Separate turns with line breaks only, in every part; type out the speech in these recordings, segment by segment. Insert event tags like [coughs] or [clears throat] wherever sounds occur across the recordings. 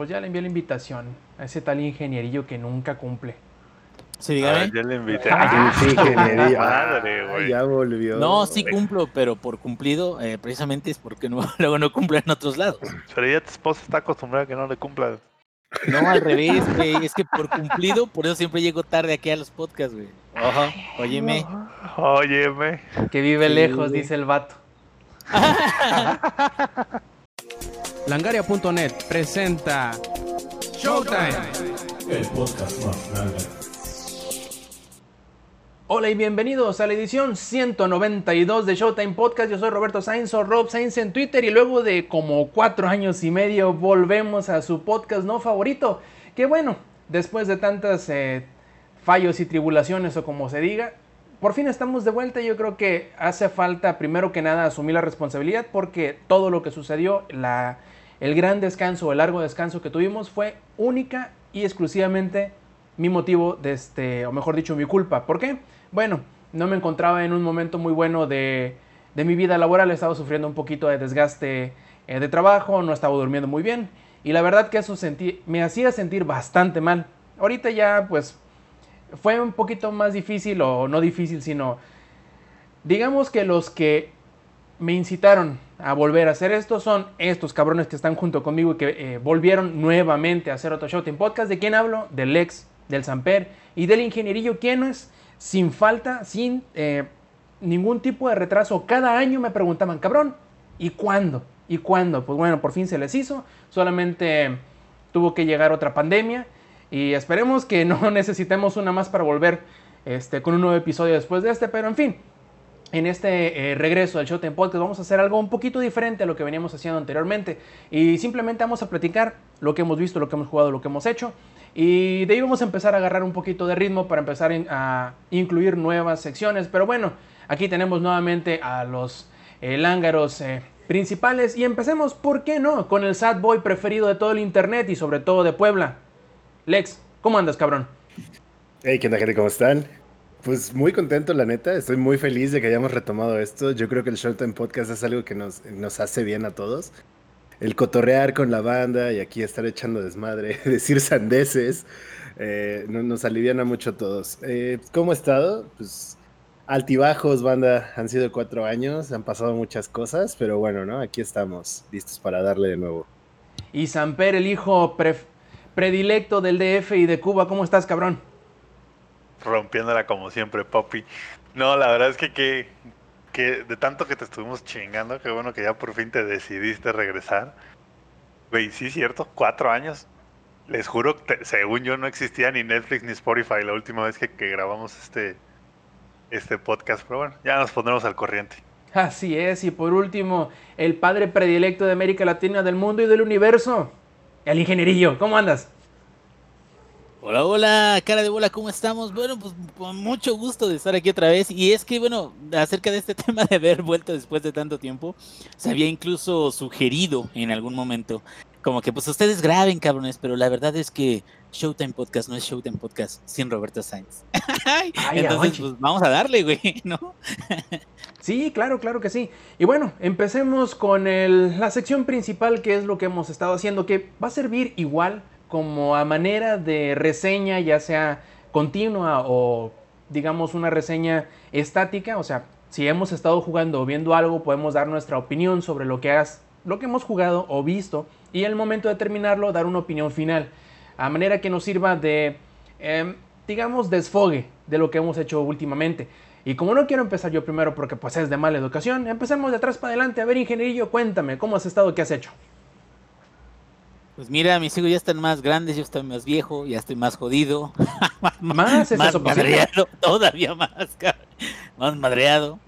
pues ya le envié la invitación a ese tal ingenierillo que nunca cumple.
Sí, dígame.
Ah, ya le invité.
Ah, sí, ingeniería.
Madre,
Ah,
güey.
ya volvió.
No, sí cumplo, pero por cumplido, eh, precisamente es porque no, [laughs] luego no cumplo en otros lados.
Pero ya tu esposa está acostumbrada a que no le cumpla.
No, al revés, güey. Es que por cumplido, por eso siempre llego tarde aquí a los podcasts, güey. Ojo, óyeme.
Óyeme.
Que vive
Sí,
lejos,
güey.
dice el vato. [laughs]
Langaria.net presenta Showtime.
El podcast más grande.
Hola y bienvenidos a la edición 192 de Showtime Podcast. Yo soy Roberto Sainz o Rob Sainz en Twitter y luego de como cuatro años y medio volvemos a su podcast no favorito. Que bueno, después de tantas eh, fallos y tribulaciones o como se diga, por fin estamos de vuelta. Yo creo que hace falta primero que nada asumir la responsabilidad porque todo lo que sucedió, el gran descanso, el largo descanso que tuvimos fue única y exclusivamente mi motivo, de este, o mejor dicho, mi culpa. ¿Por qué? Bueno, no me encontraba en un momento muy bueno de, mi vida laboral, estaba sufriendo un poquito de desgaste eh, de trabajo, no estaba durmiendo muy bien y la verdad que eso me hacía sentir bastante mal. Ahorita ya pues fue un poquito más difícil o no difícil, sino digamos que los que me incitaron a volver a hacer esto son estos cabrones que están junto conmigo y que eh, volvieron nuevamente a hacer otro Showtime Podcast. ¿De quién hablo? Del Lex, del Samper y del ingenierillo. ¿Quién es? Sin falta, sin eh, ningún tipo de retraso. Cada año me preguntaban, cabrón, ¿y cuándo? ¿Y cuándo? Pues bueno, por fin se les hizo. Solamente tuvo que llegar otra pandemia. Y esperemos que no [laughs] necesitemos una más para volver este, con un nuevo episodio después de este. Pero en fin, en este eh, regreso al Showtime Podcast vamos a hacer algo un poquito diferente a lo que veníamos haciendo anteriormente. Y simplemente vamos a platicar lo que hemos visto, lo que hemos jugado, lo que hemos hecho. Y de ahí vamos a empezar a agarrar un poquito de ritmo para empezar a incluir nuevas secciones. Pero bueno, aquí tenemos nuevamente a los eh, lángaros eh, principales. Y empecemos, ¿por qué no? Con el sad boy preferido de todo el internet y sobre todo de Puebla. Lex, ¿cómo andas, cabrón?
Hey, ¿qué onda, gente? ¿Cómo están? Pues muy contento, la neta. Estoy muy feliz de que hayamos retomado esto. Yo creo que el Showtime Podcast es algo que nos, nos hace bien a todos. El cotorrear con la banda y aquí estar echando desmadre, [laughs] decir sandeces, eh, no- nos aliviana mucho a todos. Eh, ¿Cómo ha estado? Pues altibajos, banda. Han sido cuatro años, han pasado muchas cosas, pero bueno, ¿no? Aquí estamos, listos para darle de nuevo.
Y Samper, el hijo pref- predilecto del DF y de Cuba, ¿cómo estás, cabrón?
Rompiéndola como siempre, papi. No, la verdad es que, que, que de tanto que te estuvimos chingando, qué bueno que ya por fin te decidiste regresar. Güey, sí, cierto, cuatro años. Les juro, que según yo no existía ni Netflix ni Spotify la última vez que, que grabamos este, este podcast. Pero bueno, ya nos pondremos al corriente.
Así es, y por último, el padre predilecto de América Latina, del mundo y del universo, el ingenierillo, ¿cómo andas?
Hola, hola, cara de bola, ¿cómo estamos? Bueno, pues con mucho gusto de estar aquí otra vez. Y es que, bueno, acerca de este [laughs] tema de haber vuelto después de tanto tiempo, se había incluso sugerido en algún momento, como que pues ustedes graben, cabrones, pero la verdad es que Showtime Podcast no es Showtime Podcast sin Roberto Sainz. [laughs]
Ay,
Entonces, pues vamos a darle, güey, [laughs] ¿no?
Sí, claro, claro que sí. Y bueno, empecemos con el- la sección principal, que es lo que hemos estado haciendo, que va a servir igual como a manera de reseña, ya sea continua o digamos una reseña estática. O sea, si hemos estado jugando o viendo algo, podemos dar nuestra opinión sobre lo que, has, lo que hemos jugado o visto. Y al momento de terminarlo, dar una opinión final. A manera que nos sirva de, em, digamos, desfogue de lo que hemos hecho últimamente. Y como no quiero empezar yo primero porque pues es de mala educación, empecemos de atrás para adelante. A ver, ingenierillo, cuéntame, ¿cómo has estado? ¿Qué has hecho?
Pues mira, mis hijos ya están más grandes, yo estoy más viejo, ya estoy más jodido. [laughs]
Más es
más
eso
madreado, [laughs] todavía más, cabrón, más madreado.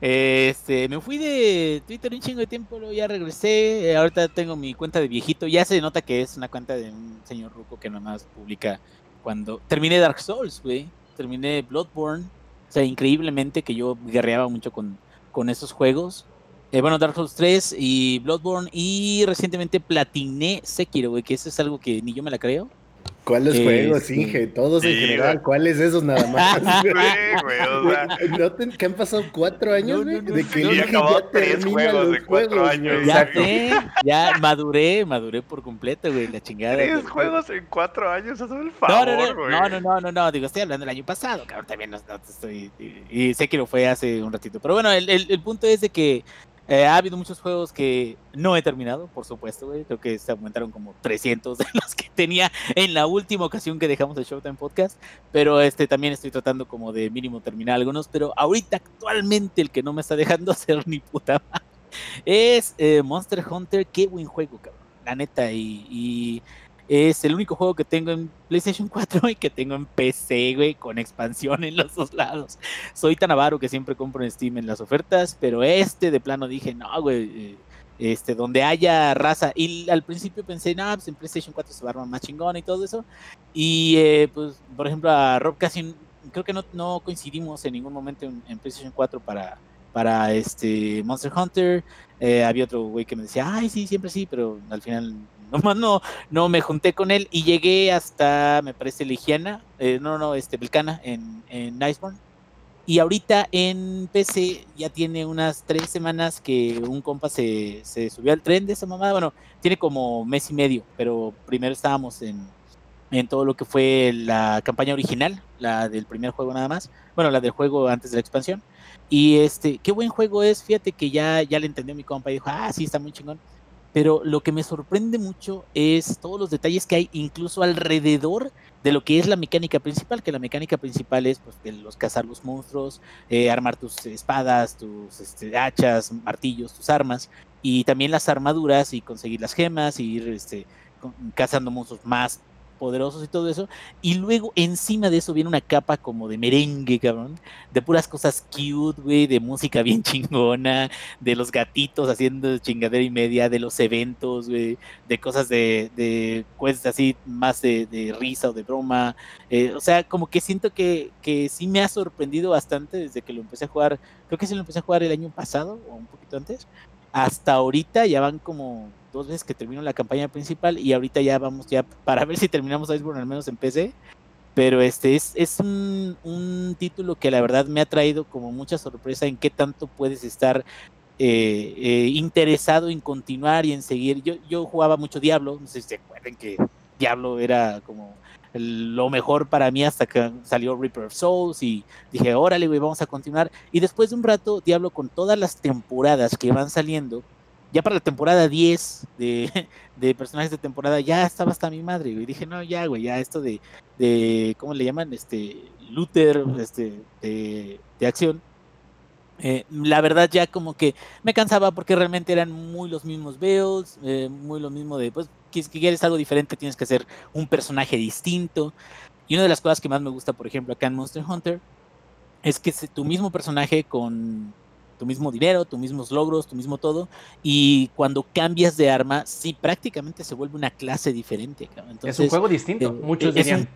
Este, me fui de Twitter un chingo de tiempo, luego ya regresé. eh, ahorita tengo mi cuenta de viejito. Ya se nota que es una cuenta de un señor ruco que nomás publica cuando terminé Dark Souls, güey. Terminé Bloodborne. O sea, increíblemente que yo guerreaba mucho con, con esos juegos. Eh, bueno, Dark Souls 3 y Bloodborne. Y recientemente platiné Sekiro, güey, que eso es algo que ni yo me la creo.
¿Cuáles
Eh,
juegos,
sí.
Inge? Todos en general.
güey.
¿Cuáles esos nada más? [laughs] [laughs]
Sí, güey, o sea,
¿Noten que han pasado cuatro años,
No,
güey?
no, no,
de que Inge
acabó
ya
tres
termina
juegos cuatro
juegos,
años.
güey.
Ya
Exacto.
sé, ya maduré, maduré por completo, güey, la chingada.
tres
güey.
juegos en cuatro años, hazme el favor,
no, no,
güey.
no, no, no, no, no, digo, estoy hablando del año pasado, cabrón, también no, estoy, y, y sé que lo fue hace un ratito, pero bueno, el, el- el punto es de que eh, ha habido muchos juegos que no he terminado, por supuesto, güey, creo que se aumentaron como 300 de [laughs] los que tenía en la última ocasión que dejamos el Showtime Podcast, pero este también estoy tratando como de mínimo terminar algunos, pero ahorita actualmente el que no me está dejando [laughs] hacer ni puta madre es eh, Monster Hunter, qué buen juego, cabrón, la neta, y es el único juego que tengo en PlayStation 4 [laughs] y que tengo en PC, güey, con expansión en los dos lados. Soy tan avaro que siempre compro en Steam en las ofertas, pero este de plano dije, no, güey, eh, este, donde haya raza. Y al principio pensé, no, pues en PlayStation 4 se va a armar más chingón y todo eso. Y, eh, pues, por ejemplo, a Rob casi, creo que no, no coincidimos en ningún momento en, PlayStation 4 para, para este Monster Hunter. Eh, había otro güey que me decía, ay, sí, siempre sí, pero al final nomás no, no me junté con él y llegué hasta, me parece, Legiana, eh, no, no, este, Belcana en, en Iceborne. Y ahorita en PC ya tiene unas tres semanas que un compa se, se subió al tren de esa mamada. Bueno, tiene como mes y medio, pero primero estábamos en, en todo lo que fue la campaña original, la del primer juego nada más. Bueno, la del juego antes de la expansión. Y este, qué buen juego es, fíjate que ya, ya le entendió mi compa y dijo, ah, sí, está muy chingón. Pero lo que me sorprende mucho es todos los detalles que hay incluso alrededor de lo que es la mecánica principal, que la mecánica principal es pues, cazar los monstruos, eh, armar tus espadas, tus este, hachas, martillos, tus armas, y también las armaduras y conseguir las gemas y ir este, cazando monstruos más poderosos y todo eso. Y luego encima de eso viene una capa como de merengue, cabrón, de puras cosas cute, güey, de música bien chingona, de los gatitos haciendo chingadera y media, de los eventos, güey, de cosas de, de quests así más de, de risa o de broma. eh, o sea, como que siento que, que sí me ha sorprendido bastante desde que lo empecé a jugar. Creo que sí lo empecé a jugar el año pasado o un poquito antes. Hasta ahorita ya van como dos veces que termino la campaña principal y ahorita ya vamos ya para ver si terminamos Iceborne al menos en PC. Pero este es, es un, título que la verdad me ha traído como mucha sorpresa en qué tanto puedes estar eh, eh, interesado en continuar y en seguir. Yo, yo jugaba mucho Diablo, no sé si se acuerdan que Diablo era como lo mejor para mí hasta que salió Reaper of Souls y dije, órale, güey, vamos a continuar. Y después de un rato, Diablo con todas las temporadas que van saliendo, ya para la temporada 10 [laughs] de, personajes de temporada, ya estaba hasta mi madre, güey. Dije, no, ya, güey, ya esto de, de ¿cómo le llaman? Este, looter, este, de, de acción. Eh, la verdad ya como que me cansaba porque realmente eran muy los mismos builds, eh, muy lo mismo de, pues, que quieres algo diferente tienes que hacer un personaje distinto. Y una de las cosas que más me gusta, por ejemplo, acá en Monster Hunter, es que tu mismo personaje con tu mismo dinero, tus mismos logros, tu mismo todo, y cuando cambias de arma, sí, prácticamente se vuelve una clase diferente. cabrón.
es un
Entonces,
juego distinto,
eh,
muchos
un-
dirían.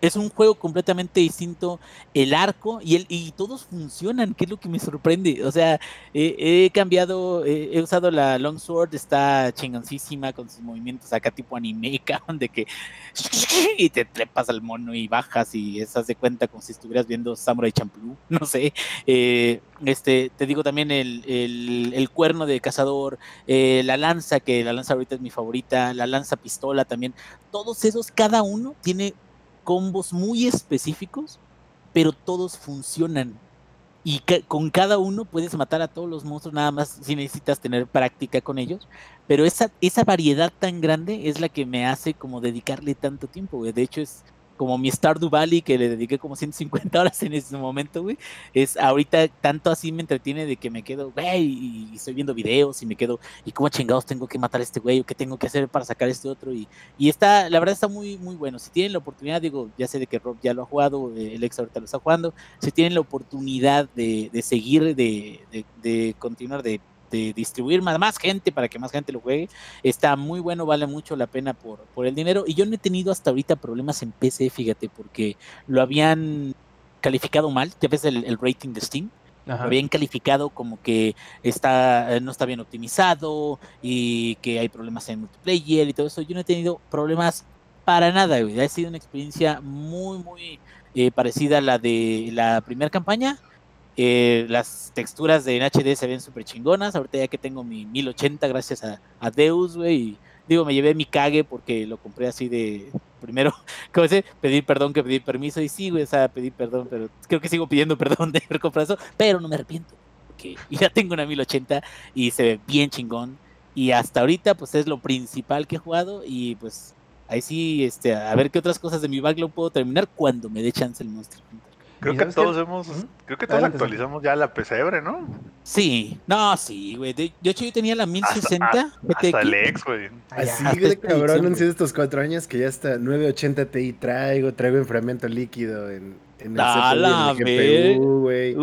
Es un juego completamente distinto. El arco y, el, y todos funcionan, que es lo que me sorprende. O sea, he cambiado, he usado la Longsword, está chingoncísima con sus movimientos acá tipo anime, [laughs] cabrón, de que [laughs] y te trepas al mono y bajas y estás de cuenta como si estuvieras viendo Samurai Champloo, [laughs] no sé. Eh, este, te digo también el, el, el cuerno de cazador, eh, la lanza, que la lanza ahorita es mi favorita, la lanza pistola también. Todos esos, cada uno tiene combos muy específicos, pero todos funcionan. Y con cada uno puedes matar a todos los monstruos, nada más si necesitas tener práctica con ellos. Pero esa, esa variedad tan grande es la que me hace como dedicarle tanto tiempo. De hecho, es como mi Stardew Valley, que le dediqué como 150 horas en ese momento, güey. Es ahorita tanto así me entretiene de que me quedo, güey, y, estoy viendo videos y me quedo, ¿y cómo chingados tengo que matar a este güey? ¿O qué tengo que hacer para sacar este otro? Y, y está, la verdad está muy, muy bueno. Si tienen la oportunidad, digo, ya sé de que Rob ya lo ha jugado, eh, el ex ahorita lo está jugando. Si tienen la oportunidad de, de seguir, de, de, de continuar, de, de distribuir más, más gente para que más gente lo juegue, está muy bueno, vale mucho la pena por, por el dinero. Y yo no he tenido hasta ahorita problemas en PC, fíjate, porque lo habían calificado mal. Ya ves el, el rating de Steam
Ajá.
lo habían calificado como que está eh, no está bien optimizado y que hay problemas en multiplayer y todo eso. Yo no he tenido problemas para nada, güey. Ha sido una experiencia muy, muy eh, parecida a la de la primera campaña. Eh, las texturas de en HD se ven súper chingonas. Ahorita ya que tengo mi 1080 gracias a, a Deus, güey. Digo, me llevé mi cague porque lo compré así de primero, [laughs] ¿cómo se? Pedir perdón que pedir permiso. Y sí, güey, o sea, pedir perdón, pero creo que sigo pidiendo [laughs] perdón de haber comprado eso, pero no me arrepiento. Porque [laughs] ya tengo una 1080 y se ve bien chingón. Y hasta ahorita, pues es lo principal que he jugado. Y pues ahí sí, este, a ver qué otras cosas de mi backlog puedo terminar cuando me dé chance el Monster Hunter.
Creo
¿Y
que
qué?
todos hemos, creo que todos
Adelante,
actualizamos ya la pesebre, ¿no?
Sí, no, sí, güey. De, de hecho, yo tenía la
Hasta,
1060
hasta
GTX.
el ex, güey.
Así
hasta
de cabrón han sido estos cuatro años que ya hasta 980 Ti traigo, traigo enfriamiento líquido en, en el
A
CPU en el GPU, güey.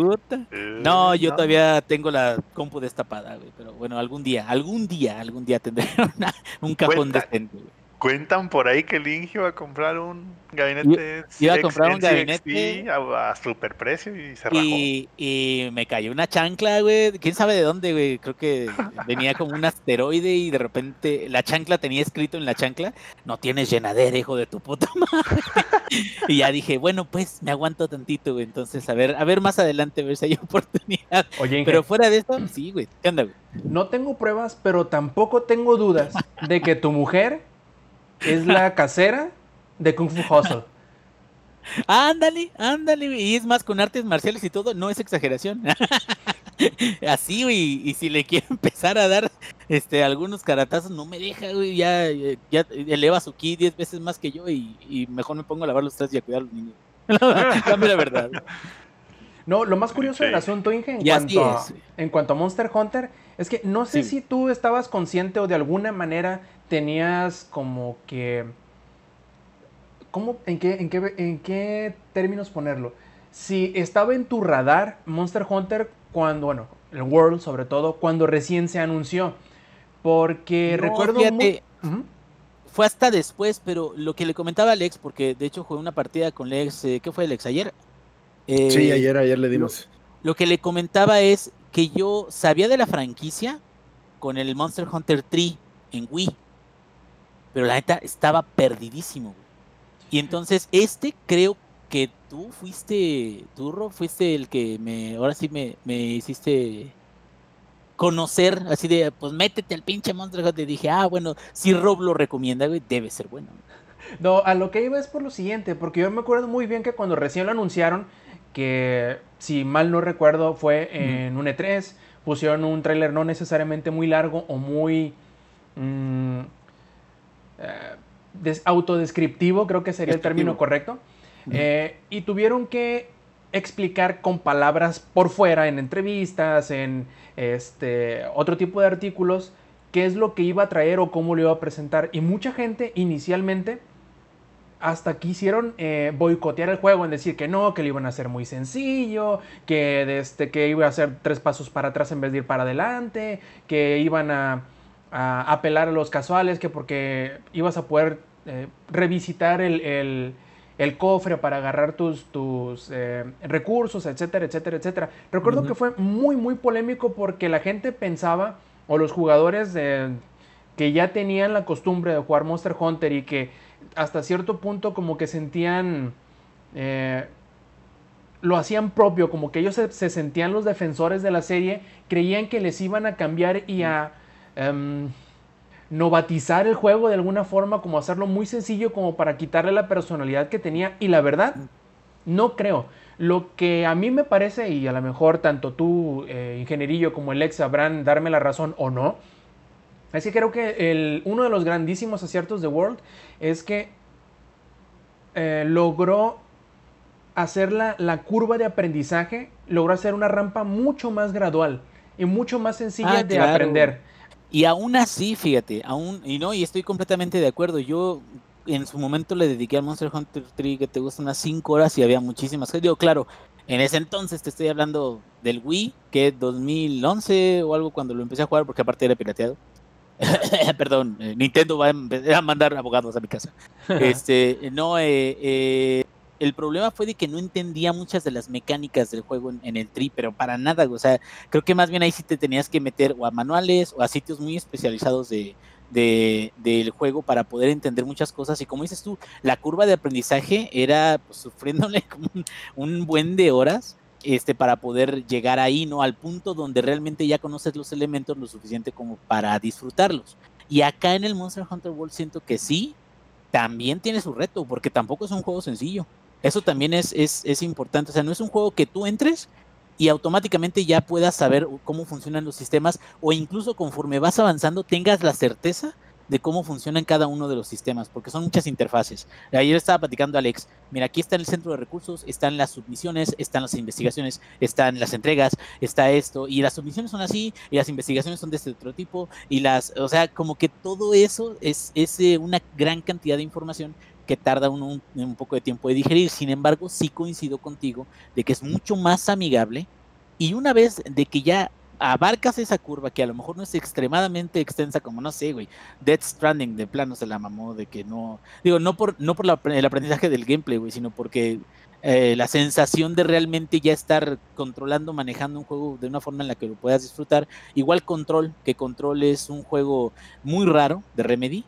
Eh,
No, yo todavía tengo la compu destapada, güey. Pero bueno, algún día, algún día, algún día tendré [laughs] una- un cajón
Cuenta.
decente, güey.
Cuentan por ahí que el Inge iba a comprar un gabinete.
Iba a comprar un gabinete.
a, a super precio y se rajó.
Y, y me cayó una chancla, güey. ¿Quién sabe de dónde, güey? Creo que venía como un asteroide y de repente la chancla tenía escrito en la chancla, no tienes llenadera, hijo de tu puta madre. [laughs] y ya dije, bueno, pues me aguanto tantito, güey. Entonces, a ver, a ver más adelante, a ver si hay [laughs] oportunidad.
Oye, Inge,
Pero fuera de eso, sí, güey. ¿Qué onda, güey?
no tengo pruebas, pero tampoco tengo dudas de que tu mujer es la [laughs] casera de Kung Fu Hustle.
Ándale, ándale. Y es más, con artes marciales y todo, no es exageración. [laughs] Así, güey. Y si le quiero [laughs] empezar a dar este algunos caratazos, no me deja, güey. Ya, eh, ya eleva su ki 10 veces más que yo y, y mejor me pongo a lavar los trastes y a cuidar a los niños. Dame la verdad.
No, lo más curioso del asunto, Inge, en cuanto, a,
es, güey.
en cuanto a Monster Hunter, es que no sé
Sí.
si tú estabas consciente o de alguna manera tenías como que... ¿Cómo, en, qué, en, qué, ¿En qué términos ponerlo? Si estaba en tu radar Monster Hunter cuando, bueno, el World sobre todo, cuando recién se anunció. Porque
No,
recuerdo...
fíjate. Fue hasta después, pero lo que le comentaba a Lex, porque de hecho jugué una partida con Lex, eh, ¿qué fue Lex? ¿Ayer? Eh,
Sí, ayer, ayer le dimos.
Lo que le comentaba es que yo sabía de la franquicia con el Monster Hunter 3 en Wii, pero la neta estaba perdidísimo. güey. Y entonces este creo que tú fuiste, tú Rob, fuiste el que me, ahora sí me, me hiciste conocer, así de, pues métete al pinche Monster Hunter. Y dije, ah, bueno, si Rob lo recomienda, güey, debe ser bueno.
No, a lo que iba es por lo siguiente, porque yo me acuerdo muy bien que cuando recién lo anunciaron, que si mal no recuerdo fue en un E3, pusieron un tráiler no necesariamente muy largo o muy mm, des- autodescriptivo, creo que sería el término correcto, Eh, y tuvieron que explicar con palabras por fuera, en entrevistas, en este otro tipo de artículos, qué es lo que iba a traer o cómo lo iba a presentar. Y mucha gente inicialmente hasta quisieron eh, boicotear el juego en decir que no, que lo iban a hacer muy sencillo, que, este, que iba a hacer tres pasos para atrás en vez de ir para adelante, que iban a, a apelar a los casuales, que porque ibas a poder eh, revisitar el, el- el cofre para agarrar tus, tus eh, recursos, etcétera, etcétera, etcétera. Recuerdo que fue muy, muy polémico porque la gente pensaba, o los jugadores de, que ya tenían la costumbre de jugar Monster Hunter y que hasta cierto punto como que sentían, eh, lo hacían propio, como que ellos se, se sentían los defensores de la serie, creían que les iban a cambiar y a em, novatizar el juego de alguna forma, como hacerlo muy sencillo como para quitarle la personalidad que tenía. Y la verdad, no creo. Lo que a mí me parece, y a lo mejor tanto tú, eh, ingenierillo, como el ex sabrán darme la razón o no, es que creo que el- uno de los grandísimos aciertos de World es que eh, logró hacer la, la curva de aprendizaje, logró hacer una rampa mucho más gradual y mucho más sencilla
Ah,
de
claro.
aprender.
Y aún así, fíjate, aún, y no, y estoy completamente de acuerdo. Yo en su momento le dediqué al Monster Hunter 3 que te gusta unas 5 horas y había muchísimas. Digo, claro, en ese entonces te estoy hablando del Wii, que 2011 o algo cuando lo empecé a jugar, porque aparte era pirateado. [coughs] Perdón, eh, Nintendo va a mandar abogados a mi casa. [laughs] Este, no, eh, eh, el problema fue de que no entendía muchas de las mecánicas del juego en, el tri, pero para nada, o sea, creo que más bien ahí sí te tenías que meter o a manuales o a sitios muy especializados de, de, del juego para poder entender muchas cosas. Y como dices tú, la curva de aprendizaje era pues, sufriéndole [laughs] como un, un buen de horas este, para poder llegar ahí, ¿no? Al punto donde realmente ya conoces los elementos lo suficiente como para disfrutarlos. Y acá en el Monster Hunter World siento que sí, también tiene su reto, porque tampoco es un juego sencillo. Eso también es, es, es importante. O sea, no es un juego que tú entres y automáticamente ya puedas saber cómo funcionan los sistemas o incluso conforme vas avanzando tengas la certeza de cómo funcionan cada uno de los sistemas, porque son muchas interfaces. Ayer estaba platicando Alex, mira, aquí está el centro de recursos, están las submisiones, están las investigaciones, están las entregas, está esto, y las submisiones son así, y las investigaciones son de este otro tipo, y las, o sea, como que todo eso es, es eh, una gran cantidad de información que tarda un, un, poco de tiempo de digerir. Sin embargo, sí coincido contigo de que es mucho más amigable y una vez de que ya abarcas esa curva que a lo mejor no es extremadamente extensa como no sé, güey, Death Stranding de plano se la mamó de que no, digo, no por no por el aprendizaje del gameplay, güey, sino porque eh, la sensación de realmente ya estar controlando, manejando un juego de una forma en la que lo puedas disfrutar, igual Control, que Control es un juego muy raro de Remedy,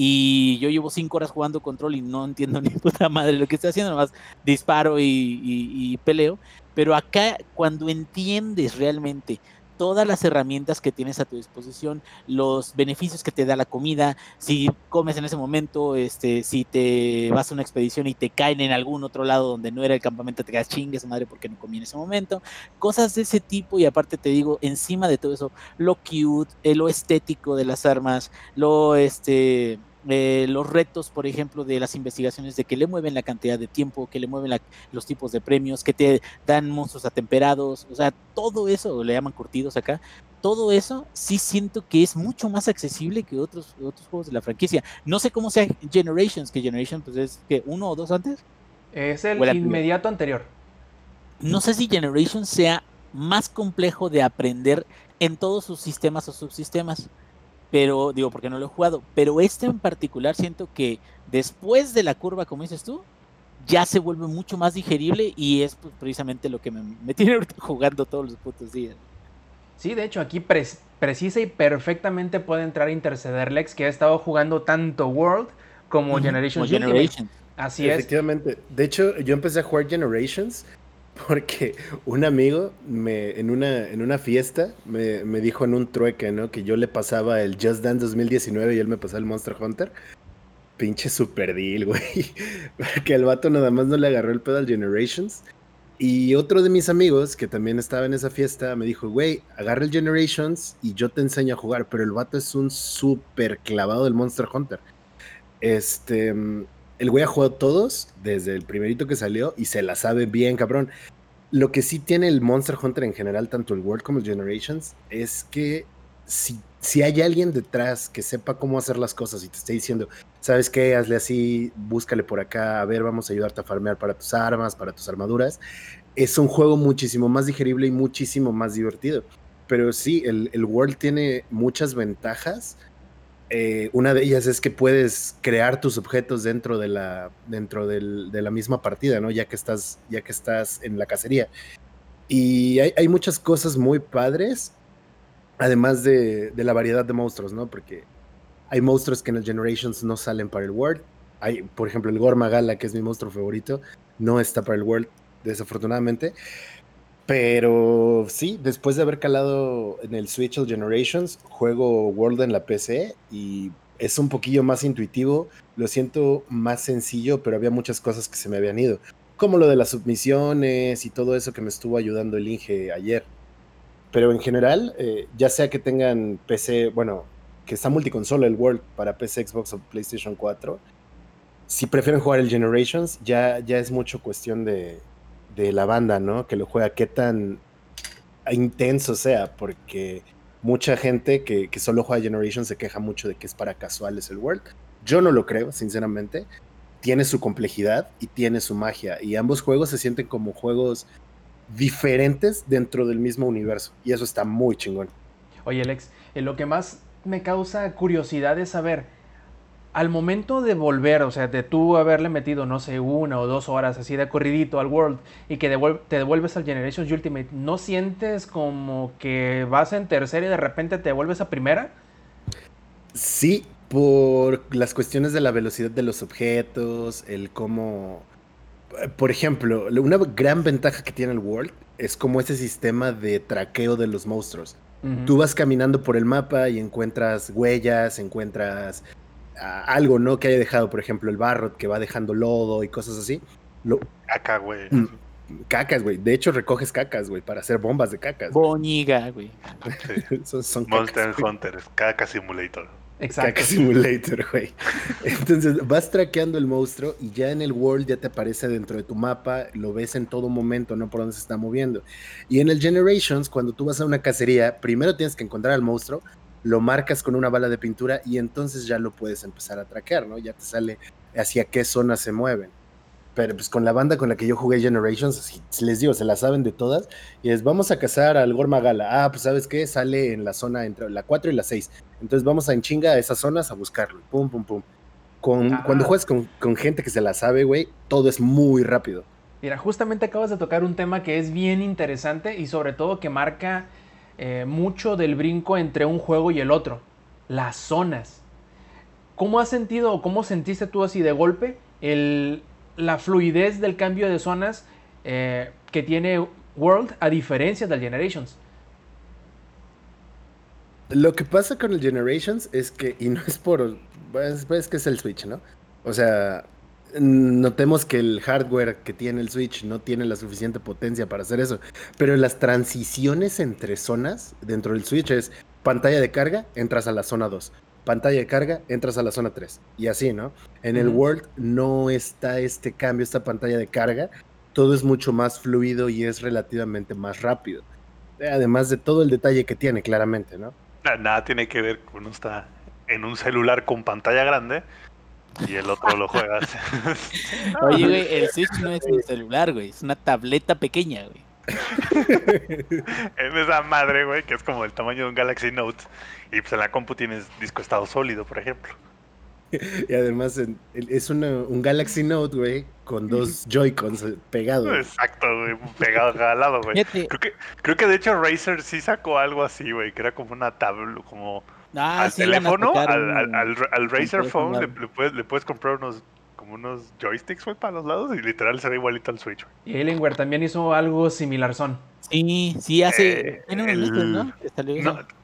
y yo llevo cinco horas jugando control y no entiendo [laughs] ni puta madre lo que estoy haciendo, nomás disparo y, peleo. Pero acá, cuando entiendes realmente todas las herramientas que tienes a tu disposición, los beneficios que te da la comida, si comes en ese momento, este, si te vas a una expedición y te caen en algún otro lado donde no era el campamento, te quedas chingues madre porque no comí en ese momento, cosas de ese tipo y aparte te digo, encima de todo eso, lo cute, eh, lo estético de las armas, lo este eh, los retos, por ejemplo, de las investigaciones de que le mueven la cantidad de tiempo, que le mueven la, los tipos de premios, que te dan monstruos atemperados, o sea, todo eso, le llaman curtidos acá, todo eso sí siento que es mucho más accesible que otros, otros juegos de la franquicia. No sé cómo sea Generations, que Generations pues es que uno o dos antes.
Es el inmediato anterior.
No sé si Generations sea más complejo de aprender en todos sus sistemas o subsistemas pero digo porque no lo he jugado, pero este en particular siento que después de la curva, como dices tú, ya se vuelve mucho más digerible y es pues, precisamente lo que me, me, [laughs] tiene ahorita jugando todos los putos días.
Sí, de hecho aquí pre precisa y perfectamente puede entrar a interceder Lex que ha estado jugando tanto World como uh -huh, Generations.
Como Generation.
Así es.
Efectivamente. De hecho, yo empecé a jugar Generations porque un amigo me, en, una, en una fiesta me, me, dijo en un trueque, ¿no? Que yo le pasaba el Just Dance 2019 y él me pasaba el Monster Hunter. Pinche super deal, güey. [laughs] Que el vato nada más no le agarró el pedo al Generations. Y otro de mis amigos, que también estaba en esa fiesta, me dijo, güey, agarra el Generations y yo te enseño a jugar. Pero el vato es un súper clavado del Monster Hunter. Este el güey ha jugado todos desde el primerito que salió y se la sabe bien, cabrón. Lo que sí tiene el Monster Hunter en general, tanto el World como el Generations, es que si, si hay alguien detrás que sepa cómo hacer las cosas y te esté diciendo, ¿sabes qué? Hazle así, búscale por acá, a ver, vamos a ayudarte a farmear para tus armas, para tus armaduras. Es un juego muchísimo más digerible y muchísimo más divertido. Pero sí, el, el World tiene muchas ventajas eh, una de ellas es que puedes crear tus objetos dentro de la, dentro del, de la misma partida, ¿no? Ya que estás, ya que estás en la cacería. Y hay, hay muchas cosas muy padres, además de, de, la variedad de monstruos, ¿no? Porque hay monstruos que en el Generations no salen para el World. Hay, por ejemplo, el Gormagala, que es mi monstruo favorito, no está para el World, desafortunadamente. Pero sí, después de haber calado en el Switch el Generations, juego World en la PC y es un poquillo más intuitivo. Lo siento más sencillo, pero había muchas cosas que se me habían ido. Como lo de las submisiones y todo eso que me estuvo ayudando el Inge ayer. Pero en general, eh, ya sea que tengan PC, bueno, que está multiconsola el World para PC, Xbox o PlayStation 4, si prefieren jugar el Generations, ya, ya es mucho cuestión de, de la banda, ¿no? Que lo juega, qué tan intenso sea, porque mucha gente que, que, solo juega Generation se queja mucho de que es para casuales el World. Yo no lo creo, sinceramente. Tiene su complejidad y tiene su magia. Y ambos juegos se sienten como juegos diferentes dentro del mismo universo. Y eso está muy chingón.
Oye, Alex, eh, lo que más me causa curiosidad es saber, al momento de volver, o sea, de tú haberle metido, no sé, una o dos horas así de corridito al World y que te devuelves al Generations Ultimate, ¿no sientes como que vas en tercera y de repente te vuelves a primera?
Sí, por las cuestiones de la velocidad de los objetos, el cómo... Por ejemplo, una gran ventaja que tiene el World es como ese sistema de traqueo de los monstruos. Tú vas caminando por el mapa y encuentras huellas, encuentras algo, ¿no? Que haya dejado, por ejemplo, el Barrot que va dejando lodo y cosas así. Lo,
Acá, güey.
Mm. cacas, güey. De hecho, recoges cacas, güey, para hacer bombas de cacas. güey.
Boñiga, güey.
Sí. [laughs]
son, son cacas,
Monster
güey.
Hunter, Caca Simulator.
Exacto.
Caca Simulator, güey. Entonces vas traqueando el monstruo y ya en el world ya te aparece dentro de tu mapa, lo ves en todo momento, no por dónde se está moviendo. Y en el Generations, cuando tú vas a una cacería, primero tienes que encontrar al monstruo, lo marcas con una bala de pintura y entonces ya lo puedes empezar a traquear, ¿no? Ya te sale hacia qué zonas se mueven. Pero pues con la banda con la que yo jugué Generations, así, les digo, se la saben de todas. Y es, vamos a cazar al Gormagala. Ah, pues ¿sabes qué? Sale en la zona entre la 4 y la 6. Entonces vamos a en chinga a esas zonas a buscarlo. Pum, pum, pum. Con,
Ah.
Cuando juegas con, con gente que se la sabe, güey, todo es muy rápido.
Mira, justamente acabas de tocar un tema que es bien interesante y sobre todo que marca eh, mucho del brinco entre un juego y el otro. Las zonas. ¿Cómo has sentido o cómo sentiste tú así de golpe el, la fluidez del cambio de zonas eh, que tiene World a diferencia del Generations?
Lo que pasa con el Generations es que, y no es por, es, es que es el Switch, ¿no? O sea, notemos que el hardware que tiene el Switch no tiene la suficiente potencia para hacer eso, pero las transiciones entre zonas dentro del Switch es pantalla de carga, entras a la zona 2, pantalla de carga, entras a la zona 3, y así, ¿no? En el. World no está este cambio, esta pantalla de carga, todo es mucho más fluido y es relativamente más rápido. Además de todo el detalle que tiene, claramente, ¿no?
Na- Nada tiene que ver con uno está en un celular con pantalla grande y el otro lo juegas. [laughs] [laughs]
Oye, güey, el Switch no es un celular, güey. Es una tableta pequeña, güey.
en esa madre, güey, que es como el tamaño de un Galaxy Note. Y pues en la compu tienes disco estado sólido, por ejemplo.
Y además es una- un Galaxy Note, güey, con dos Joy-Cons eh, pegados.
Exacto, güey, pegado a cada lado, güey. Creo que, creo que de hecho Razer sí sacó algo así, güey, que era como una tabla, como
Ah,
al
sí,
teléfono, al, al, al, al Razer Phone, le, puedes, le puedes comprar unos como unos joysticks, güey, para los lados y literal será igualito al Switch.
Y Alienware también hizo algo similar son.
Sí, sí, hace.
Eh,
tiene
el-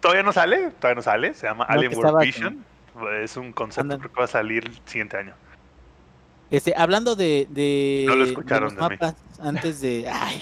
todavía no sale, todavía no sale, se llama
No,
Alienware Vision. Es un concepto
Andan.
que va a salir el siguiente año.
Este, hablando de, de,
No lo
de
escucharon
los
de mí.
mapas, antes de. [laughs] Ay,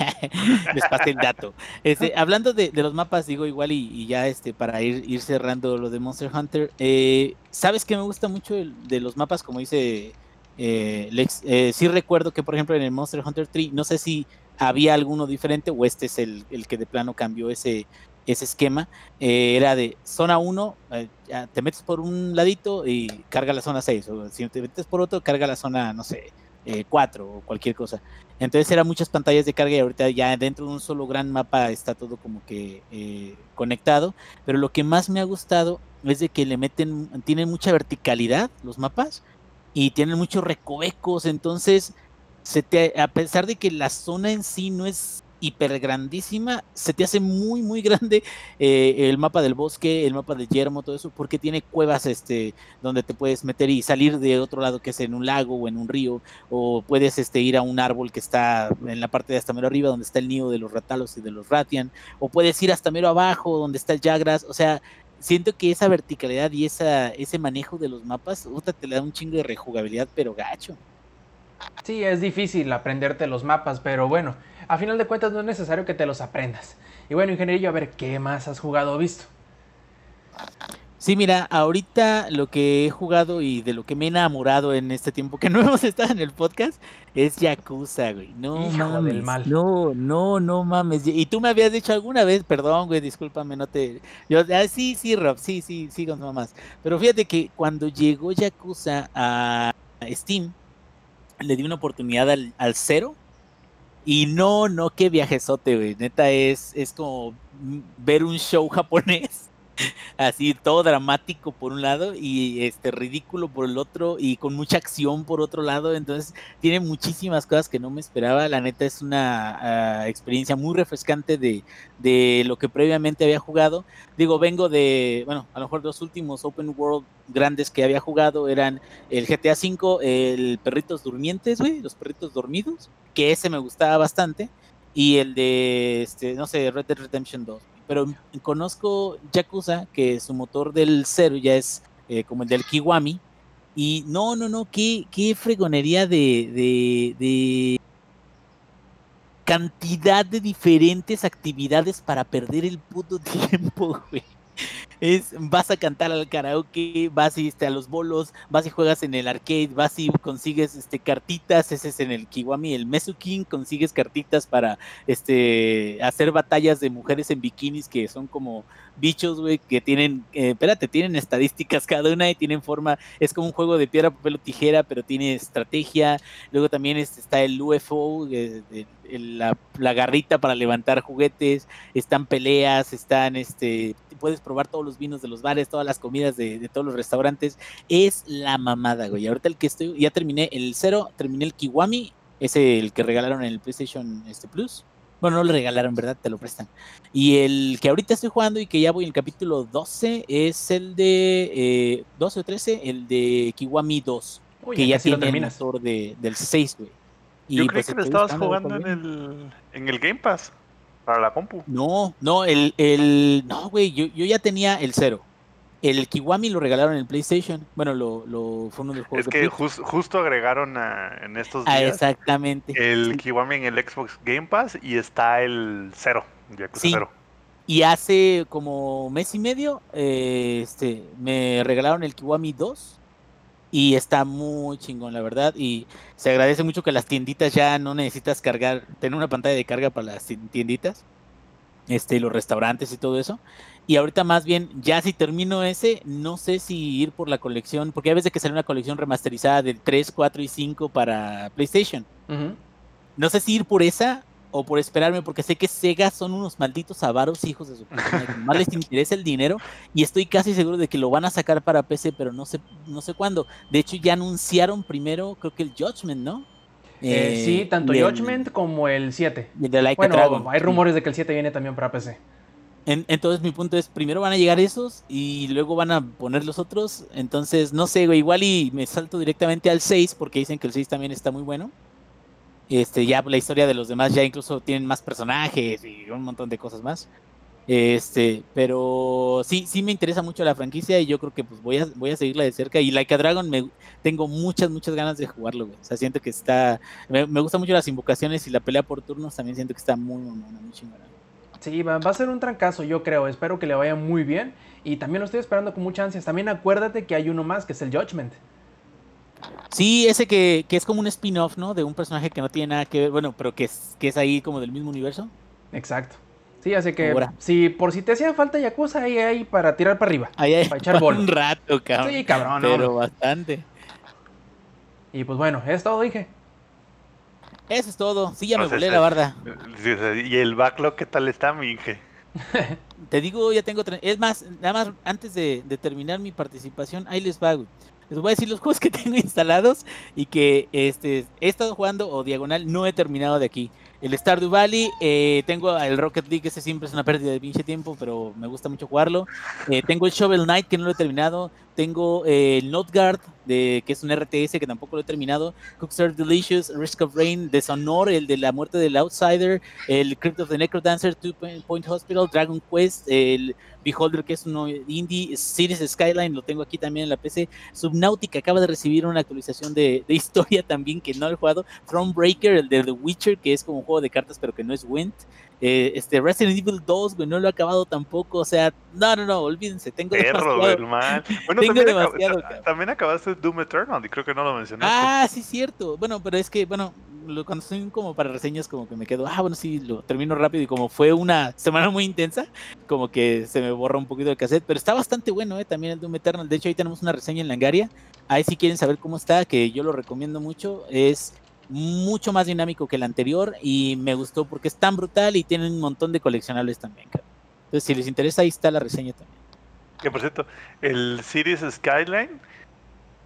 les pasé el dato. Este, [laughs] hablando de, de los mapas, digo igual y, y ya este, para ir, ir cerrando lo de Monster Hunter, eh, ¿sabes que me gusta mucho el- de los mapas? Como dice eh, Lex, eh, sí recuerdo que, por ejemplo, en el Monster Hunter 3, no sé si había alguno diferente o este es el, el que de plano cambió ese, ese esquema. eh, era de zona 1, eh, te metes por un ladito y carga la zona 6, o si te metes por otro, carga la zona, no sé, eh, 4 o cualquier cosa. Entonces eran muchas pantallas de carga y ahorita ya dentro de un solo gran mapa está todo como que eh, conectado. Pero lo que más me ha gustado es de que le meten, tienen mucha verticalidad los mapas y tienen muchos recovecos. Entonces, se te, a pesar de que la zona en sí no es hiper grandísima, se te hace muy, muy grande eh, el mapa del bosque, el mapa de yermo, todo eso, porque tiene cuevas este, donde te puedes meter y salir de otro lado que es en un lago o en un río o puedes este, ir a un árbol que está en la parte de hasta mero arriba, donde está el nido de los ratalos y de los ratian, o puedes ir hasta mero abajo, donde está el Jagras, o sea, siento que esa verticalidad y esa, ese manejo de los mapas, puta, te le da un chingo de rejugabilidad, pero gacho.
Sí, es difícil aprenderte los mapas, pero bueno, a final de cuentas no es necesario que te los aprendas. Y bueno, ingenierillo, a ver, ¿qué más has jugado o visto?
Sí, mira, ahorita lo que he jugado y de lo que me he enamorado en este tiempo que [laughs] no hemos estado en el podcast es Yakuza, güey. No
Hijo
mames.
del mal.
No, no, no mames. Y tú me habías dicho alguna vez, perdón, güey, discúlpame, no te. Yo, ah, sí, sí, Rob, sí, sí, sí, con mamás. Pero fíjate que cuando llegó Yakuza a Steam, le di una oportunidad al, al cero. Y no, no, qué viajezote, güey. Neta, es, es como ver un show japonés así todo dramático por un lado y este ridículo por el otro y con mucha acción por otro lado, entonces tiene muchísimas cosas que no me esperaba, la neta es una ah, experiencia muy refrescante de, de lo que previamente había jugado, digo, vengo de, bueno, a lo mejor los últimos open world grandes que había jugado eran el GTA V, el Perritos Durmientes, güey, los Perritos Dormidos, que ese me gustaba bastante, y el de, este, no sé, Red Dead Redemption 2 pero conozco Yakuza, que su motor del cero ya es eh, como el del Kiwami. Y no, no, no, qué, qué fregonería de, de, de cantidad de diferentes actividades para perder el puto [laughs] tiempo, güey es vas a cantar al karaoke, vas y, este, a los bolos, vas y juegas en el arcade, vas y consigues este, cartitas, ese es en el Kiwami, el Mesukin, consigues cartitas para este, hacer batallas de mujeres en bikinis que son como bichos, güey, que tienen, eh, espérate, tienen estadísticas cada una y tienen forma, es como un juego de piedra, papel o tijera, pero tiene estrategia. Luego también está el UFO, la, la, garrita para levantar juguetes, están peleas, están, este, puedes probar todos los vinos de los bares, todas las comidas de, todos los restaurantes. Es la mamada, güey. Ahorita el que estoy, ya terminé el cero, terminé el Kiwami, ese el que regalaron en el PlayStation este, Plus. Bueno, no le regalaron, ¿verdad? Te lo prestan. Y el que ahorita estoy jugando y que ya voy en el capítulo 12 es el de 12 eh, o 13, el de Kiwami 2. que ya tiene el motor de, del 6, güey.
Yo creí pues, que lo estabas jugando en el, en el Game Pass para la compu.
No, no, el, el no, güey, yo, yo ya tenía el 0. El Kiwami lo regalaron en el PlayStation. Bueno, lo, lo fue uno de los juegos.
Es que justo agregaron en estos
ah, días. exactamente.
El Kiwami en el Xbox Game Pass y está el cero, sí.
Y hace como mes y medio, eh, este, me regalaron el Kiwami 2 y está muy chingón, la verdad. Y se agradece mucho que las tienditas ya no necesitas cargar, tener una pantalla de carga para las tienditas, este, los restaurantes y todo eso. Y ahorita más bien, ya si termino ese, no sé si ir por la colección, porque a veces que sale una colección remasterizada del 3, 4 y 5 para PlayStation. No sé si ir por esa o por esperarme, porque sé que Sega son unos malditos avaros hijos de su puta Más les [laughs] interesa el dinero y estoy casi seguro de que lo van a sacar para PC, pero no sé, no sé cuándo. De hecho, ya anunciaron primero, creo que el Judgment, ¿no?
Eh, sí, tanto Judgment como el 7. bueno, hay rumores de que el 7 viene también para PC
entonces mi punto es, primero van a llegar esos y luego van a poner los otros. Entonces, no sé, igual y me salto directamente al 6 porque dicen que el 6 también está muy bueno. Este, ya la historia de los demás ya incluso tienen más personajes y un montón de cosas más. Este, pero sí, sí me interesa mucho la franquicia y yo creo que pues voy a, voy a seguirla de cerca. Y Like a Dragon me tengo muchas, muchas ganas de jugarlo, güey. O sea, siento que está. Me, me gustan mucho las invocaciones y la pelea por turnos también siento que está muy, muy, muy chingona.
Sí, va, a ser un trancazo, yo creo. Espero que le vaya muy bien. Y también lo estoy esperando con mucha ansias. También acuérdate que hay uno más, que es el Judgment.
Sí, ese que, es como un spin-off, ¿no? De un personaje que no tiene nada que ver, bueno, pero que es, que es ahí como del mismo universo.
Exacto. Sí, así que si por si te hacía falta Yakuza, ahí hay para tirar para arriba.
Ahí hay
para
echar bol. Un rato, cabrón.
Sí, cabrón.
Pero bastante.
Y pues bueno, es todo, dije.
Eso es todo. Sí, ya me volé la barda.
¿Y el backlog qué tal está, mi Inge?
Te digo, ya tengo... Es más, nada más antes de, terminar mi participación, ahí les va, Les voy a decir los [laughs] juegos que tengo instalados y que este, he estado jugando o diagonal, no he terminado de aquí. El Stardew Valley, eh, tengo el Rocket League, ese siempre es una pérdida de pinche tiempo, pero me gusta mucho jugarlo. Eh, tengo el Shovel Knight, que no lo he terminado. Tengo eh, el Noteguard, de, que es un RTS que tampoco lo he terminado. Cookstar Delicious, Risk of Rain, Deshonor, el de la muerte del Outsider, el Crypt of the Necrodancer, Two Point Hospital, Dragon Quest, el Beholder, que es uno indie, Cities Skyline, lo tengo aquí también en la PC. Subnautica acaba de recibir una actualización de, historia también que no he jugado. Thronebreaker, el de The Witcher, que es como un juego de cartas, pero que no es Wind. Eh, este Resident Evil 2, güey, no lo he acabado tampoco. O sea, no, no, no, olvídense. Tengo
Perro, demasiado. Man. Bueno, tengo también, demasiado, también acabaste Doom Eternal y creo que no lo mencionaste.
Ah, sí, cierto. Bueno, pero es que, bueno, cuando estoy como para reseñas, como que me quedo, ah, bueno, sí, lo termino rápido. Y como fue una semana muy intensa, como que se me borra un poquito el cassette. Pero está bastante bueno, ¿eh? También el Doom Eternal. De hecho, ahí tenemos una reseña en Langaria. Ahí si quieren saber cómo está, que yo lo recomiendo mucho. Es mucho más dinámico que el anterior y me gustó porque es tan brutal y tiene un montón de coleccionables también. Entonces, si les interesa, ahí está la reseña también.
Que por cierto, el Cities Skyline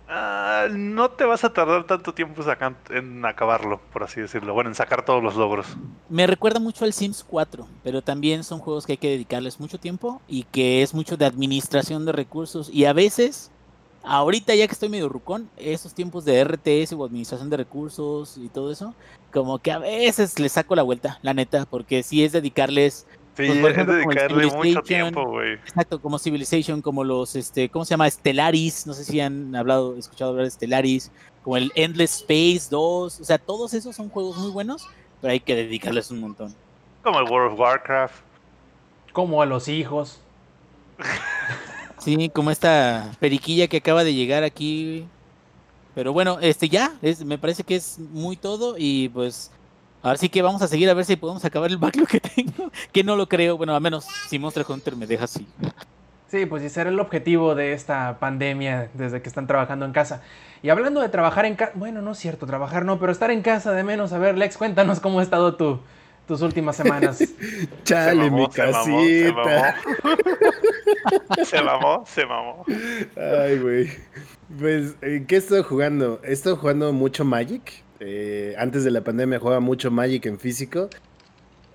ah, no te vas a tardar tanto tiempo en acabarlo, por así decirlo. Bueno, en sacar todos los logros.
Me recuerda mucho al Sims 4, pero también son juegos que hay que dedicarles mucho tiempo y que es mucho de administración de recursos y a veces, ahorita ya que estoy medio rucón, esos tiempos de RTS o administración de recursos y todo eso, como que a veces les saco la vuelta, la neta, porque sí es dedicarles,
Sí,
Pues, por ejemplo,
dedicarle mucho tiempo, güey.
exacto, como Civilization, como los, este, ¿cómo se llama? Stellaris, no sé si han hablado, escuchado hablar de Stellaris, como el Endless Space 2, o sea, todos esos son juegos muy buenos, pero hay que dedicarles un montón.
Como el World of Warcraft.
Como a los hijos. [laughs]
Sí, como esta periquilla que acaba de llegar aquí. Pero bueno, este ya, me parece que es muy todo y pues ahora sí que vamos a seguir a ver si podemos acabar el backlog que [laughs] tengo, que no lo creo, bueno, a menos si Monster Hunter me deja así.
Sí, pues ese era el objetivo de esta pandemia desde que están trabajando en casa. Y hablando de trabajar en casa, bueno, no es cierto, trabajar no, pero estar en casa de menos. A ver, Lex, cuéntanos cómo ha estado tu, tus últimas semanas. [laughs]
Chale, mi
se mamó, se
casita.
mamó. [laughs] Se mamó, se mamó.
Ay, güey. Pues, ¿en ¿qué he estado jugando? He estado jugando mucho Magic. Eh, antes de la pandemia jugaba mucho Magic en físico.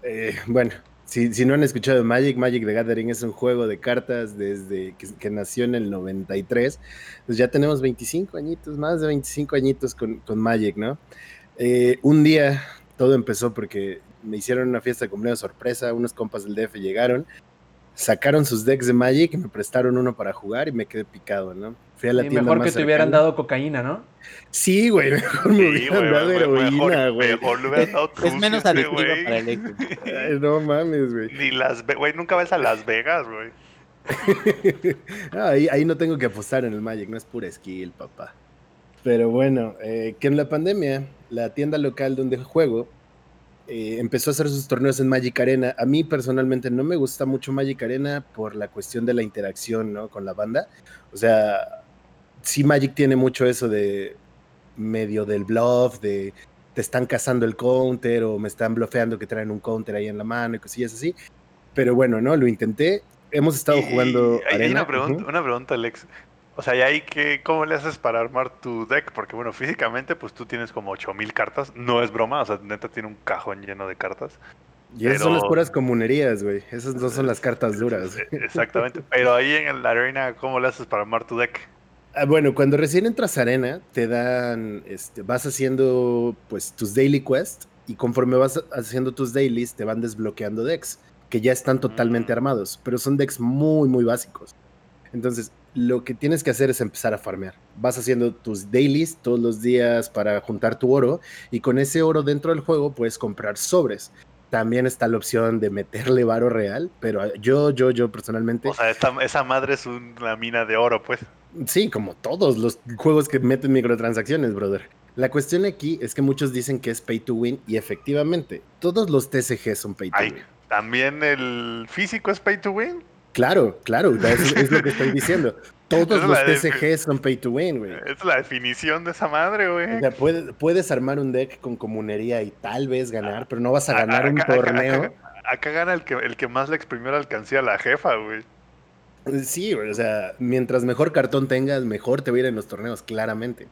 Eh, bueno, si, si no han escuchado de Magic, Magic the Gathering es un juego de cartas desde que, que nació en el 93. Pues ya tenemos 25 añitos, más de 25 añitos con, con Magic, ¿no? Eh, un día todo empezó porque me hicieron una fiesta de cumpleaños sorpresa, unos compas del DF llegaron, sacaron sus decks de Magic y me prestaron uno para jugar y me quedé picado, ¿no? Fui a la
Y
tienda
mejor
más
que te hubieran dado cocaína, ¿no?
Sí, güey, mejor me
Sí,
hubieran dado heroína, güey.
mejor hubieran dado [laughs]
Es menos
güey.
para el.
Ay, no mames, güey.
Ni las güey, nunca vas a Las Vegas, güey. [laughs]
Ah, ahí, ahí no tengo que apostar en el Magic, no es pura skill, papá. Pero bueno, eh, que en la pandemia, la tienda local donde juego eh, empezó a hacer sus torneos en Magic Arena. A mí personalmente no me gusta mucho Magic Arena por la cuestión de la interacción ¿no? con la banda. O sea, sí Magic tiene mucho eso de medio del bluff, de te están cazando el counter o me están blofeando que traen un counter ahí en la mano y cosillas así. Pero bueno, ¿no? Lo intenté. Hemos estado
Y-
jugando
Hay
arena.
una pregunta, una pregunta, Alex. O sea, ¿y ahí qué, cómo le haces para armar tu deck? Porque bueno, físicamente pues tú tienes como 8000 cartas. No es broma, o sea, neta tiene un cajón lleno de cartas.
Y esas son las puras comunerías, güey. Esas no son las [laughs] cartas duras.
Eh, Exactamente. Pero ahí en la arena, ¿cómo le haces para armar tu deck?
Ah, bueno, cuando recién entras a arena, te dan, este, vas haciendo pues tus daily quests y conforme vas haciendo tus dailies te van desbloqueando decks que ya están totalmente
Mm.
armados, pero son decks muy muy básicos. Entonces, lo que tienes que hacer es empezar a farmear. Vas haciendo tus dailies todos los días para juntar tu oro y con ese oro dentro del juego puedes comprar sobres. También está la opción de meterle varo real, pero yo, yo, yo personalmente,
O sea, esta- esa madre es una mina de oro, pues.
Sí, como todos los juegos que meten microtransacciones, brother. La cuestión aquí es que muchos dicen que es pay to win y efectivamente, todos los TCG son pay to
Ay,
win.
¿también el físico es pay to win?
Claro, claro, eso es lo que estoy [laughs] diciendo. Todos
es
los TCG son pay to win, güey.
Es la definición de esa madre, güey.
O sea, puedes, puedes armar un deck con comunería y tal vez ganar, pero no vas a ganar un
acá-
torneo.
Acá, acá gana el que, el que más le exprimió la alcancía a la jefa, güey.
Sí, güey, o sea, mientras mejor cartón tengas, mejor te va a ir en los torneos, claramente.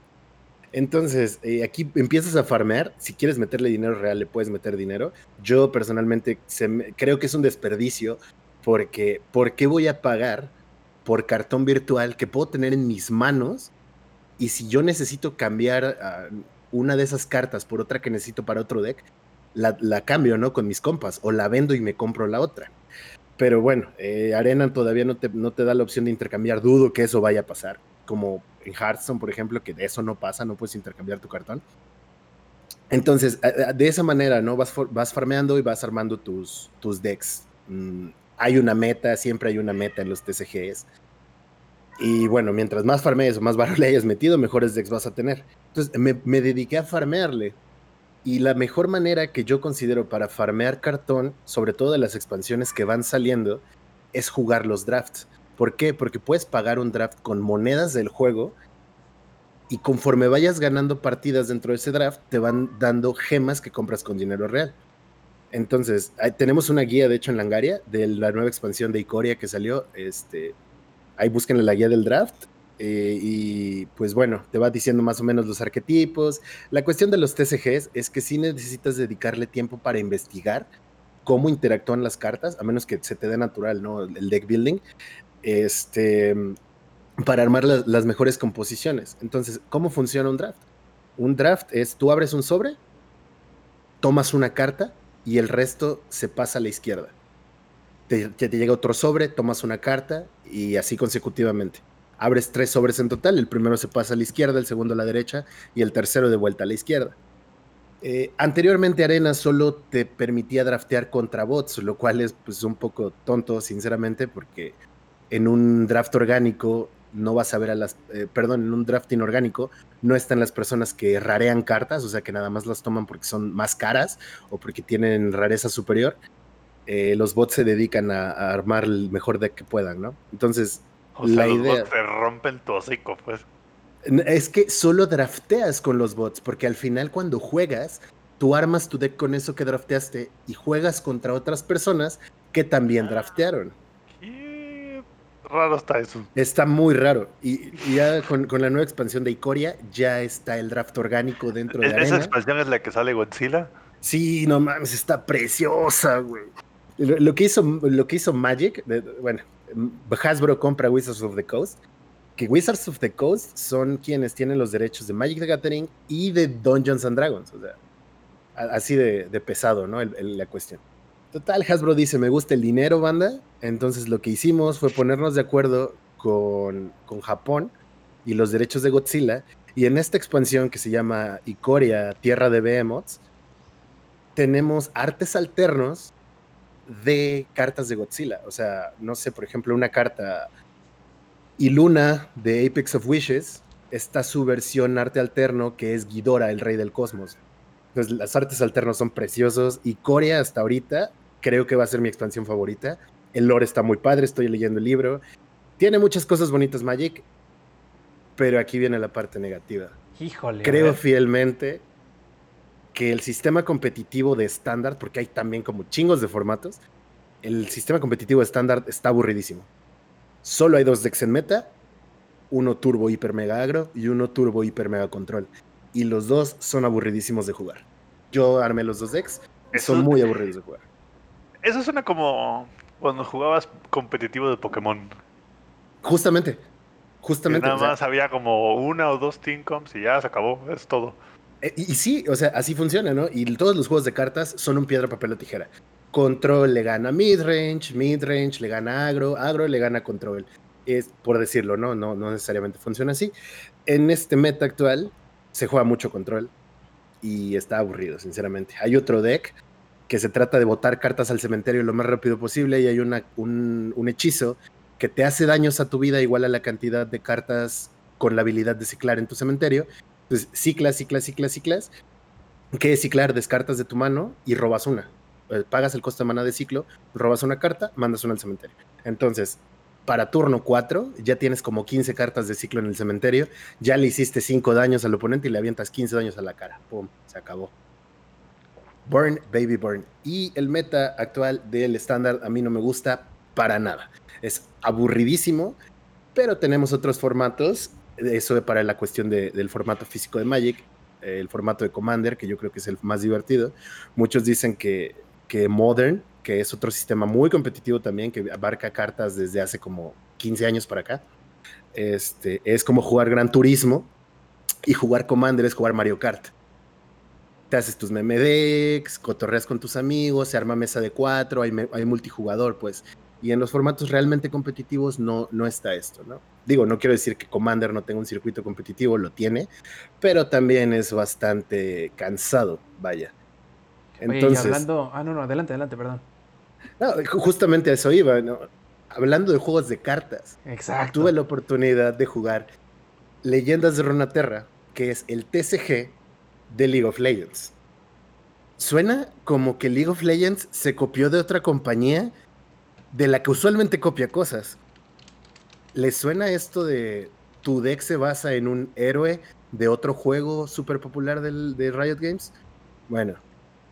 Entonces, eh, aquí empiezas a farmear. Si quieres meterle dinero real, le puedes meter dinero. Yo personalmente se me- creo que es un desperdicio porque ¿por qué voy a pagar por cartón virtual que puedo tener en mis manos? Y si yo necesito cambiar ah, una de esas cartas por otra que necesito para otro deck, la, la cambio, ¿no? Con mis compas o la vendo y me compro la otra. Pero bueno, eh, Arena todavía no te, da la opción de intercambiar. Dudo que eso vaya a pasar. Como en Hearthstone, por ejemplo, que de eso no pasa, no puedes intercambiar tu cartón. Entonces, de esa manera, ¿no? Vas, vas farmeando y vas armando tus, tus decks. Hay una meta, siempre hay una meta en los TCGs. Y bueno, mientras más farmees o más barro [laughs] le hayas metido, mejores decks vas a tener. Entonces, me, me dediqué a farmearle. Y la mejor manera que yo considero para farmear cartón, sobre todo de las expansiones que van saliendo, es jugar los drafts. ¿Por qué? Porque puedes pagar un draft con monedas del juego y conforme vayas ganando partidas dentro de ese draft, te van dando gemas que compras con dinero real. Entonces, tenemos una guía, de hecho, en Langaria, de la nueva expansión de Icoria que salió. Este, Ahí busquen la guía del draft. eh, y pues bueno, te va diciendo más o menos los arquetipos. La cuestión de los TCGs es que sí necesitas dedicarle tiempo para investigar cómo interactúan las cartas, a menos que se te dé natural, ¿no? El deck building. Este, para armar la- las mejores composiciones. Entonces, ¿cómo funciona un draft? Un draft es, tú abres un sobre, tomas una carta y el resto se pasa a la izquierda. Te, te llega otro sobre, tomas una carta y así consecutivamente. Abres tres sobres en total, el primero se pasa a la izquierda, el segundo a la derecha y el tercero de vuelta a la izquierda. Eh, anteriormente Arena solo te permitía draftear contra bots, lo cual es pues un poco tonto, sinceramente, porque en un draft orgánico no vas a ver a las, eh, perdón, en un draft inorgánico no están las personas que rarean cartas, o sea que nada más las toman porque son más caras o porque tienen rareza superior. Eh, los bots se dedican a, a armar el mejor deck que puedan, ¿no? Entonces,
O sea,
la
los
idea-
bots te rompen tu hocico, pues.
Es que solo drafteas con los bots, porque al final cuando juegas, tú armas tu deck con eso que drafteaste y juegas contra otras personas que también draftearon.
Raro está eso.
Está muy raro. Y, y ya con, con la nueva expansión de Ikoria, ya está el draft orgánico dentro de
¿Es- ¿Esa
Arena.
expansión es la que sale Godzilla?
Sí, no mames, está preciosa, güey. Lo, lo que hizo, lo que hizo Magic, de- bueno, Hasbro compra Wizards of the Coast, que Wizards of the Coast son quienes tienen los derechos de Magic the Gathering y de Dungeons and Dragons, o sea, así de, de pesado, ¿no? El- el- la cuestión. Total, Hasbro dice, me gusta el dinero, banda. Entonces lo que hicimos fue ponernos de acuerdo con, con Japón y los derechos de Godzilla. Y en esta expansión que se llama Ikoria, Tierra de Behemoths, tenemos artes alternos de cartas de Godzilla. O sea, no sé, por ejemplo, una carta Iluna de Apex of Wishes está su versión arte alterno que es Ghidorah, el rey del cosmos. Entonces, las artes alternos son preciosos y Corea hasta ahorita creo que va a ser mi expansión favorita. El lore está muy padre, estoy leyendo el libro. Tiene muchas cosas bonitas Magic, pero aquí viene la parte negativa.
Híjole.
Creo fielmente que el sistema competitivo de estándar, porque hay también como chingos de formatos, el sistema competitivo de estándar está aburridísimo. Solo hay dos decks en meta, uno turbo hiper mega agro y uno turbo hiper mega control. Y los dos son aburridísimos de jugar. Yo armé los dos decks y
Eso-
son muy aburridos de jugar.
Eso suena como cuando jugabas competitivo de Pokémon.
Justamente, justamente.
nada
o sea,
más había como una o dos Team Comps y ya se acabó. Es todo.
Eh, Y, y sí, o sea, así funciona, ¿no? Y todos los juegos de cartas son un piedra, papel o tijera. Control le gana midrange, midrange le gana agro, agro le gana control. Es por decirlo, ¿no? No, no necesariamente funciona así. En este meta actual se juega mucho control y está aburrido, sinceramente. Hay otro deck que se trata de botar cartas al cementerio lo más rápido posible y hay un, un hechizo que te hace daños a tu vida igual a la cantidad de cartas con la habilidad de ciclar en tu cementerio. Entonces, ciclas, ciclas, ciclas, ciclas. ¿Qué es ciclar? Descartas de tu mano y robas una. Eh, Pagas el costo de mana de ciclo, robas una carta, mandas una al cementerio. Entonces, para turno 4, ya tienes como 15 cartas de ciclo en el cementerio. Ya le hiciste 5 daños al oponente y le avientas 15 daños a la cara. ¡Pum! Se acabó. Burn, baby burn. Y el meta actual del estándar a mí no me gusta para nada. Es aburridísimo, pero tenemos otros formatos. Eso para la cuestión de- del formato físico de Magic, el formato de Commander, que yo creo que es el más divertido. Muchos dicen que, que Modern, que es otro sistema muy competitivo también, que abarca cartas desde hace como 15 años para acá, este, es como jugar Gran Turismo y jugar Commander es jugar Mario Kart. Te haces tus meme decks, cotorreas con tus amigos, se arma mesa de cuatro, hay, hay multijugador, pues. Y en los formatos realmente competitivos no, no está esto, ¿no? Digo, no quiero decir que Commander no tenga un circuito competitivo, lo tiene, pero también es bastante cansado, vaya.
Oye, y
Entonces,
hablando. Ah, no, no, adelante, adelante, perdón.
no, ju- justamente a eso iba, ¿no? Hablando de juegos de cartas,
Exacto.
tuve la oportunidad de jugar Leyendas de Runaterra, que es el TCG de League of Legends. Suena como que League of Legends se copió de otra compañía de la que usualmente copia cosas. ¿Les suena esto de tu deck se basa en un héroe de otro juego súper popular del- de Riot Games? Bueno,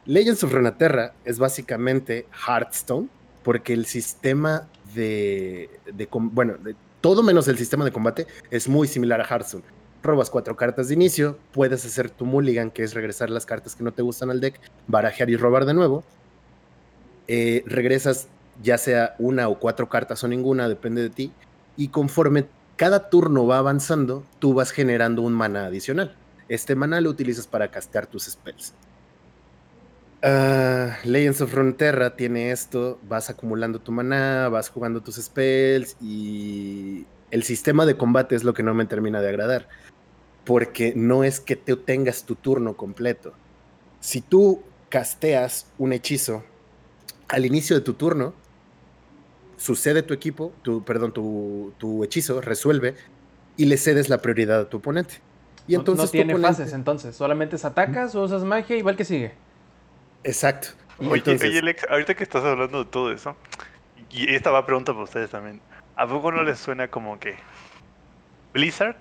Legends of Runeterra es básicamente Hearthstone, porque el sistema de, de bueno, todo menos el sistema de combate es muy similar a Hearthstone. Robas cuatro cartas de inicio, puedes hacer tu mulligan, que es regresar las cartas que no te gustan al deck, barajear y robar de nuevo. Eh, regresas ya sea una o cuatro cartas o ninguna, depende de ti. Y conforme cada turno va avanzando, tú vas generando un mana adicional. Este mana lo utilizas para castear tus spells. Ah, Legends of Frontera tiene esto, vas acumulando tu maná, vas jugando tus spells y el sistema de combate es lo que no me termina de agradar, porque no es que te tengas tu turno completo. Si tú casteas un hechizo al inicio de tu turno, sucede tu equipo, tu, perdón, tu, tu hechizo resuelve y le cedes la prioridad a tu oponente. Y
No-
entonces
no
tu
tiene
oponente-
fases entonces, solamente se atacas o usas magia igual que sigue.
Exacto. Y
Oye,
entonces-
oye, Alex, ahorita que estás hablando de todo eso, y esta va a pregunta para ustedes también. ¿A poco no les suena como que Blizzard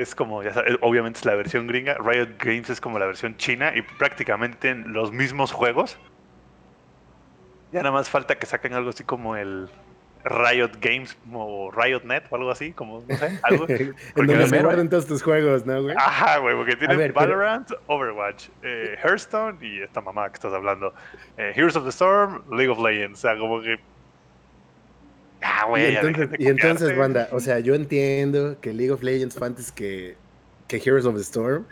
es como, ya sabes, obviamente es la versión gringa, Riot Games es como la versión china y prácticamente tienen los mismos juegos? Ya nada más falta que saquen algo así como el Riot Games o Riot Net o algo así, como, no sé, [laughs] algo.
en donde se guardan todos tus juegos, ¿no, güey?
Ajá, güey, porque tienen
ver, pero-
Valorant, Overwatch, eh, Hearthstone y esta mamá que estás hablando. eh, Heroes of the Storm, League of Legends. O sea, como que. Ah,
y
güey,
entonces,
dejen de
y entonces,
copiarte.
banda, o sea, yo entiendo que League of Legends fue antes que, que Heroes of the Storm,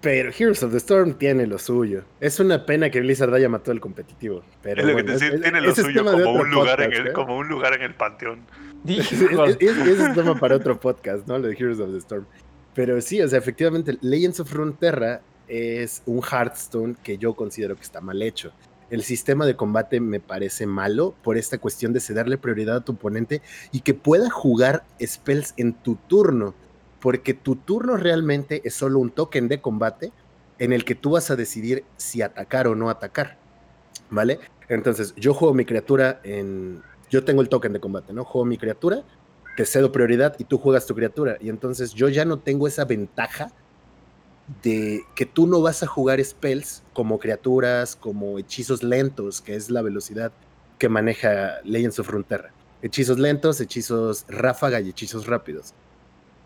pero Heroes of the Storm tiene lo suyo. Es una pena que Blizzard haya matado el competitivo, pero
Es lo que te decía,
es-
tiene
es-
lo suyo como un, lugar en
podcast,
el,
¿eh?
como un lugar en el panteón.
Es- Ese es tema para otro podcast, ¿no? Lo de Heroes of the Storm. Pero sí, o sea, efectivamente, Legends of Frontera es un Hearthstone que yo considero que está mal hecho. El sistema de combate me parece malo por esta cuestión de cederle prioridad a tu oponente y que pueda jugar spells en tu turno, porque tu turno realmente es solo un token de combate en el que tú vas a decidir si atacar o no atacar, ¿vale? Entonces, yo juego mi criatura en... Yo tengo el token de combate, ¿no? Juego mi criatura, te cedo prioridad y tú juegas tu criatura. Y entonces yo ya no tengo esa ventaja de que tú no vas a jugar spells como criaturas, como hechizos lentos, que es la velocidad que maneja Legends of Frontera. Hechizos lentos, hechizos ráfaga y hechizos rápidos.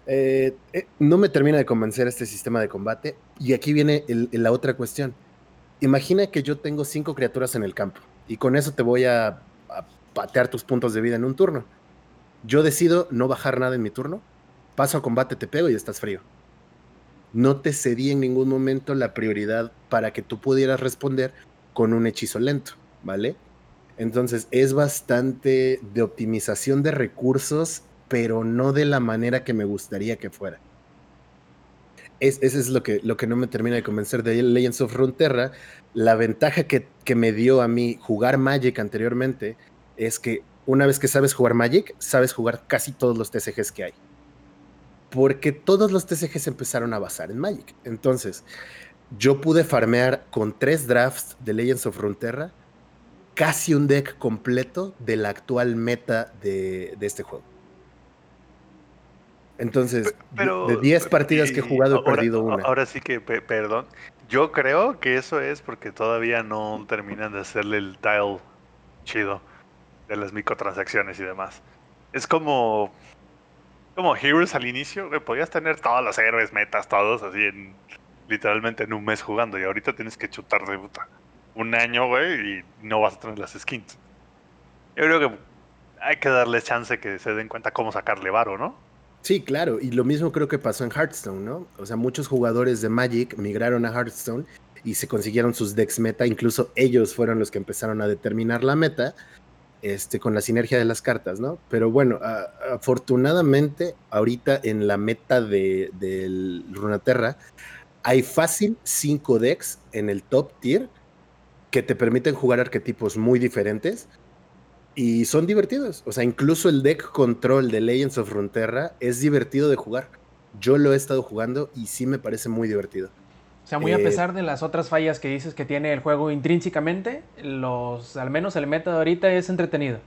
Eh, eh, no me termina de convencer este sistema de combate. Y aquí viene la otra cuestión. Imagina que yo tengo cinco criaturas en el campo y con eso te voy a, a patear tus puntos de vida en un turno. Yo decido no bajar nada en mi turno, paso a combate, te pego y estás frío. No te cedí en ningún momento la prioridad para que tú pudieras responder con un hechizo lento, ¿vale? Entonces es bastante de optimización de recursos, pero no de la manera que me gustaría que fuera. Es, ese es lo que, lo que no me termina de convencer de Legends of Frontera. La ventaja que, que me dio a mí jugar Magic anteriormente es que una vez que sabes jugar Magic, sabes jugar casi todos los TCGs que hay. Porque todos los TCGs empezaron a basar en Magic. Entonces, yo pude farmear con tres drafts de Legends of Frontera casi un deck completo de la actual meta de, de este juego. Entonces, de-
Pero,
de 10 partidas que he jugado, he perdido una.
Ahora sí que, pe- perdón. Yo creo que eso es porque todavía no terminan de hacerle el dial chido de las microtransacciones y demás. Es como. Como Heroes al inicio, güey, podías tener todos los héroes, metas, todos así en. Literalmente en un mes jugando. Y ahorita tienes que chutar de puta. Un año, güey, y no vas a tener las skins. Yo creo que hay que darles chance que se den cuenta cómo sacarle varo, ¿no?
Sí, claro, y lo mismo creo que pasó en Hearthstone, ¿no? O sea, muchos jugadores de Magic migraron a Hearthstone y se consiguieron sus decks meta, incluso ellos fueron los que empezaron a determinar la meta, este, con la sinergia de las cartas, ¿no? Pero bueno, afortunadamente, ahorita en la meta de, del Runaterra, hay fácil cinco decks en el top tier que te permiten jugar arquetipos muy diferentes y son divertidos. O sea, incluso el deck control de Legends of Frontera es divertido de jugar. Yo lo he estado jugando y sí me parece muy divertido.
O sea, muy a
Eh,
pesar de las otras fallas que dices que tiene el juego intrínsecamente, los, al menos el meta de ahorita es entretenido.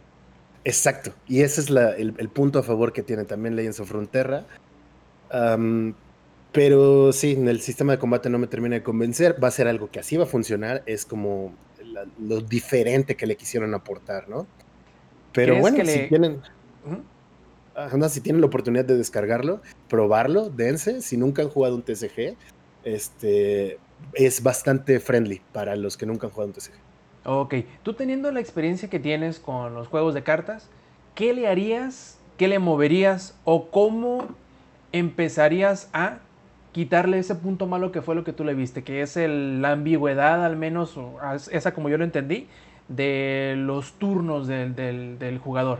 Exacto. Y ese es la- el, el punto a favor que tiene también Legends of Frontera. Pero sí, en el sistema de combate no me termina de convencer. Va a ser algo que así va a funcionar. Es como la- lo diferente que le quisieron aportar, ¿no? Pero
¿Crees
bueno, si
le-
tienen. Si tienen la oportunidad de descargarlo, probarlo, dense. Si nunca han jugado un TCG, este es bastante friendly para los que nunca han jugado un TCG.
Ok, tú teniendo la experiencia que tienes con los juegos de cartas, ¿qué le harías, qué le moverías o cómo empezarías a quitarle ese punto malo que fue lo que tú le viste, que es el- la ambigüedad, al menos, esa como yo lo entendí, de los turnos del- del jugador?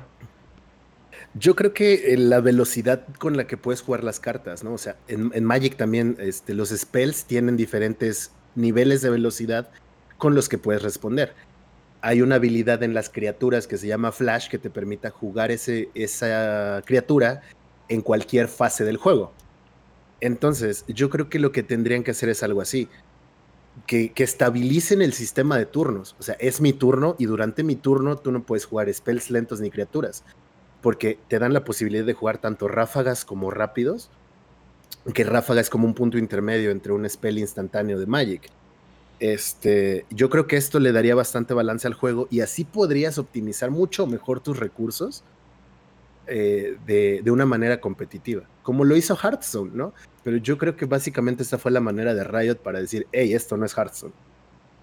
Yo creo que eh, la velocidad con la que puedes jugar las cartas, ¿no? O sea, en, Magic también este, los spells tienen diferentes niveles de velocidad con los que puedes responder. Hay una habilidad en las criaturas que se llama Flash que te permita jugar ese, esa criatura en cualquier fase del juego. Entonces, yo creo que lo que tendrían que hacer es algo así. Que, que estabilicen el sistema de turnos. O sea, es mi turno y durante mi turno tú no puedes jugar spells lentos ni criaturas porque te dan la posibilidad de jugar tanto ráfagas como rápidos, que ráfaga es como un punto intermedio entre un spell instantáneo de Magic. Este, yo creo que esto le daría bastante balance al juego y así podrías optimizar mucho mejor tus recursos eh, de, de una manera competitiva, como lo hizo Hearthstone, ¿no? Pero yo creo que básicamente esta fue la manera de Riot para decir, hey, esto no es Hearthstone,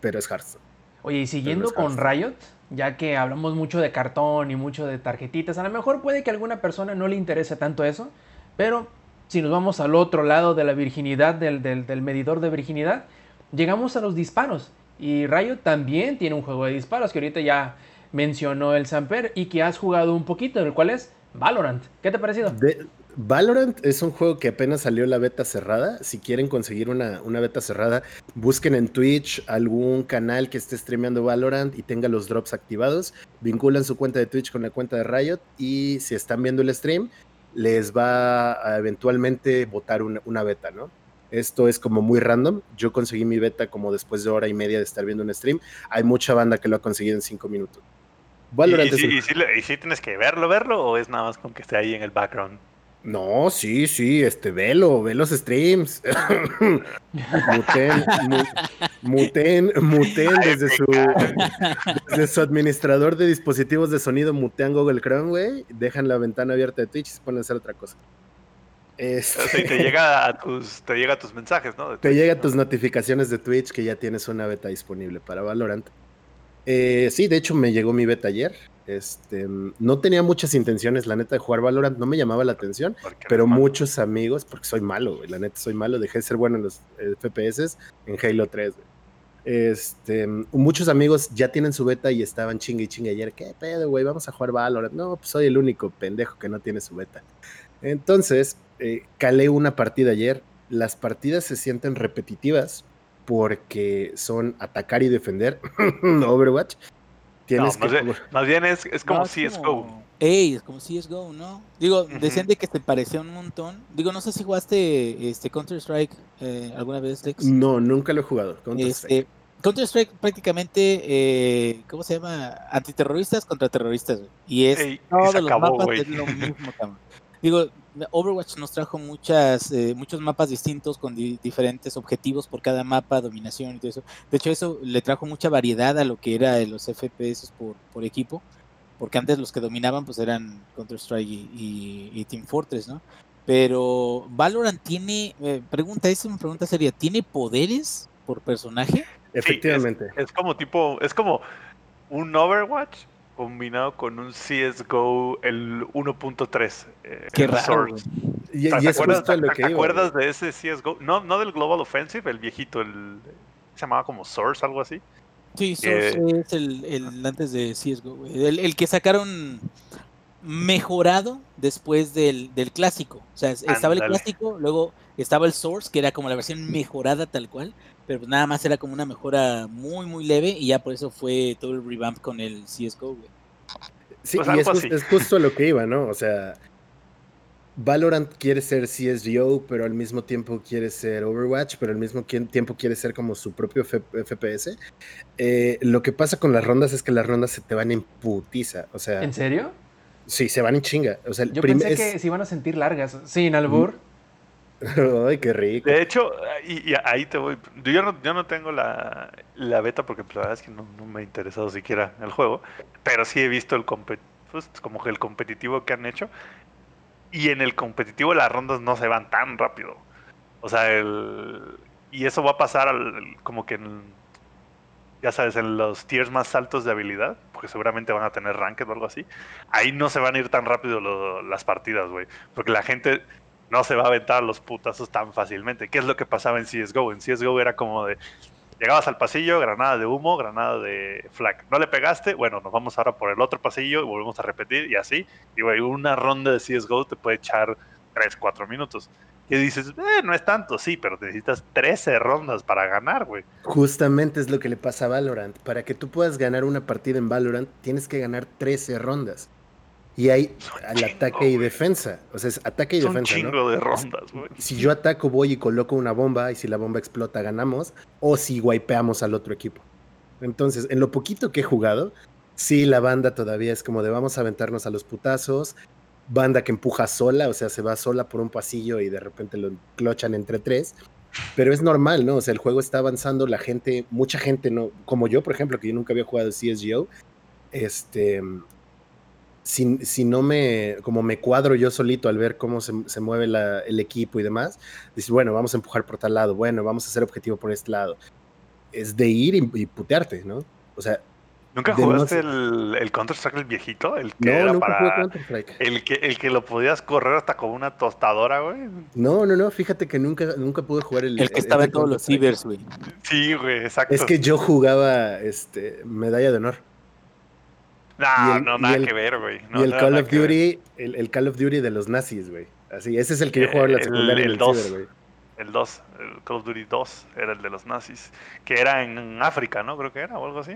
pero es Hearthstone.
Oye, y siguiendo con. Riot, ya que hablamos mucho de cartón y mucho de tarjetitas, a lo mejor puede que a alguna persona no le interese tanto eso, pero si nos vamos al otro lado de la virginidad, del, del- del medidor de virginidad, llegamos a los disparos. Y Riot también tiene un juego de disparos que ahorita ya mencionó el Samper y que has jugado un poquito, el cual es Valorant. ¿Qué te ha parecido?
De- Valorant es un juego que apenas salió la beta cerrada. Si quieren conseguir una, una beta cerrada, busquen en Twitch algún canal que esté streameando Valorant y tenga los drops activados. Vinculan su cuenta de Twitch con la cuenta de Riot y si están viendo el stream, les va a eventualmente votar una, una beta, ¿no? Esto es como muy random. Yo conseguí mi beta como después de hora y media de estar viendo un stream. Hay mucha banda que lo ha conseguido en cinco minutos.
¿Y,
Valorant
y
es
sí-
un-
y le- y sí tienes que verlo, verlo o es nada más con que esté ahí en el background?
No, sí, sí, este, velo, ve los streams. [laughs] muten, mu- muten, muten desde su, desde su administrador de dispositivos de sonido, mutean Google Chrome, güey, dejan la ventana abierta de Twitch y se ponen a hacer otra cosa. Este,
O sea, y te llega a tus, te llega a tus mensajes, ¿no?
Te llegan
¿no?
tus notificaciones de Twitch que ya tienes una beta disponible para Valorant. Eh, sí, de hecho me llegó mi beta ayer. Este, no tenía muchas intenciones, la neta, de jugar Valorant, no me llamaba la atención. Pero muchos amigos, porque soy malo, güey, la neta soy malo, dejé de ser bueno en los eh, FPS en Halo 3, güey. Este, muchos amigos ya tienen su beta y estaban chingue y chingue ayer. ¿Qué pedo, güey? Vamos a jugar Valorant. No, pues soy el único pendejo que no tiene su beta. Entonces, eh, calé una partida ayer. Las partidas se sienten repetitivas porque son atacar y defender. [laughs] Overwatch. Tienes
No, más
que.
bien, más bien es, es como
No,
CSGO.
Ey, es como CSGO, ¿no? Digo, decían de que te parecía un montón. Digo, no sé si jugaste este Counter Strike eh, alguna vez, Lex.
No, nunca lo he jugado. Counter-Strike.
Este, Counter Strike prácticamente, eh, ¿cómo se llama? Antiterroristas contra terroristas. güey. Y es
Ey, y
todos
se
los
acabó,
mapas
güey.
es lo mismo. Digo, Overwatch nos trajo muchas, eh, muchos mapas distintos con di- diferentes objetivos por cada mapa, dominación y todo eso. De hecho, eso le trajo mucha variedad a lo que era los FPS por, por equipo, porque antes los que dominaban pues eran Counter Strike y, y- y Team Fortress, ¿no? Pero Valorant tiene, eh, pregunta, es una pregunta seria, ¿tiene poderes por personaje?
Efectivamente.
Es como tipo, es como un Overwatch combinado con un CSGO el 1.3. eh,
Qué
el
raro.
Source.
güey.
Y,
O sea,
y
¿Te
es
acuerdas,
justo a lo
te-
que
te
iba,
acuerdas
güey.
de ese CSGO? No, no del Global Offensive, el viejito, el se llamaba como Source, algo así.
Sí, Source
Eh,
es el, el antes de CSGO, el que sacaron mejorado después del, del clásico. O sea, es- estaba el clásico, luego estaba el Source, que era como la versión mejorada tal cual, pero pues nada más era como una mejora muy, muy leve y ya por eso fue todo el revamp con el CSGO, güey.
Sí,
Pues
y es,
así.
justo lo que iba, ¿no? O sea, Valorant quiere ser CSGO, pero al mismo tiempo quiere ser Overwatch, pero al mismo tiempo quiere ser como su propio F- FPS. Eh, lo que pasa con las rondas es que las rondas se te van en putiza. O sea,
¿En serio?
Sí, se van en chinga. O sea, el
Yo pensé
es-
que se iban a sentir largas. Sin albur. [laughs]
Ay, qué rico.
De hecho, y, y ahí te voy. Yo no, yo no tengo la, la beta porque pues, la verdad es que no, no me ha interesado siquiera el juego. Pero sí he visto el compet- pues, como que el competitivo que han hecho. Y en el competitivo las rondas no se van tan rápido. O sea, el... Y eso va a pasar al- como que en, ya sabes, en los tiers más altos de habilidad, porque seguramente van a tener ranked o algo así. Ahí no se van a ir tan rápido lo- las partidas, güey. Porque la gente no se va a aventar los putazos tan fácilmente. ¿Qué es lo que pasaba en CSGO? En CSGO era como de... Llegabas al pasillo, granada de humo, granada de flag. No le pegaste, bueno, nos vamos ahora por el otro pasillo y volvemos a repetir y así. Y güey, una ronda de CSGO te puede echar 3, 4 minutos. Y dices, eh, no es tanto, sí, pero necesitas 13 rondas para ganar, güey.
Justamente es lo que le pasa a Valorant. Para que tú puedas ganar una partida en Valorant, tienes que ganar 13 rondas. Y hay al ataque y defensa. O sea, es ataque y
Son un
defensa, ¿no?
chingo de rondas, güey.
Si yo ataco, voy y coloco una bomba, y si la bomba explota, ganamos. O si wipeamos al otro equipo. Entonces, en lo poquito que he jugado, sí, la banda todavía es como de vamos a aventarnos a los putazos. Banda que empuja sola, o sea, se va sola por un pasillo y de repente lo clochan entre tres. Pero es normal, ¿no? O sea, el juego está avanzando, la gente, mucha gente, no, como yo, por ejemplo, que yo nunca había jugado CSGO, este, si, si no me, como me cuadro yo solito al ver cómo se, mueve el equipo y demás, dices, bueno, vamos a empujar por tal lado, bueno, vamos a hacer objetivo por este lado. Es de ir y, y putearte, ¿no? O sea,
¿Nunca jugaste
no
el, el Counter-Strike el viejito? El que
no,
era
nunca jugué
para...
Counter-Strike.
El que, el que lo podías correr hasta con una tostadora, güey.
No, no, no, fíjate que nunca, nunca pude jugar el
El que estaba en todos los cibers, güey.
Sí, güey, exacto.
Es que yo jugaba este, medalla de honor. El-
no, nada
el-
que ver, güey. No,
y el Call of. Duty, el, el Call of Duty de los nazis, güey. Así, ese es el que yo jugaba en la secundaria en
el
el
dos.
ciber, güey.
El 2, el Call of Duty 2, era el de los nazis. Que era en África, ¿no? Creo que era, o algo así.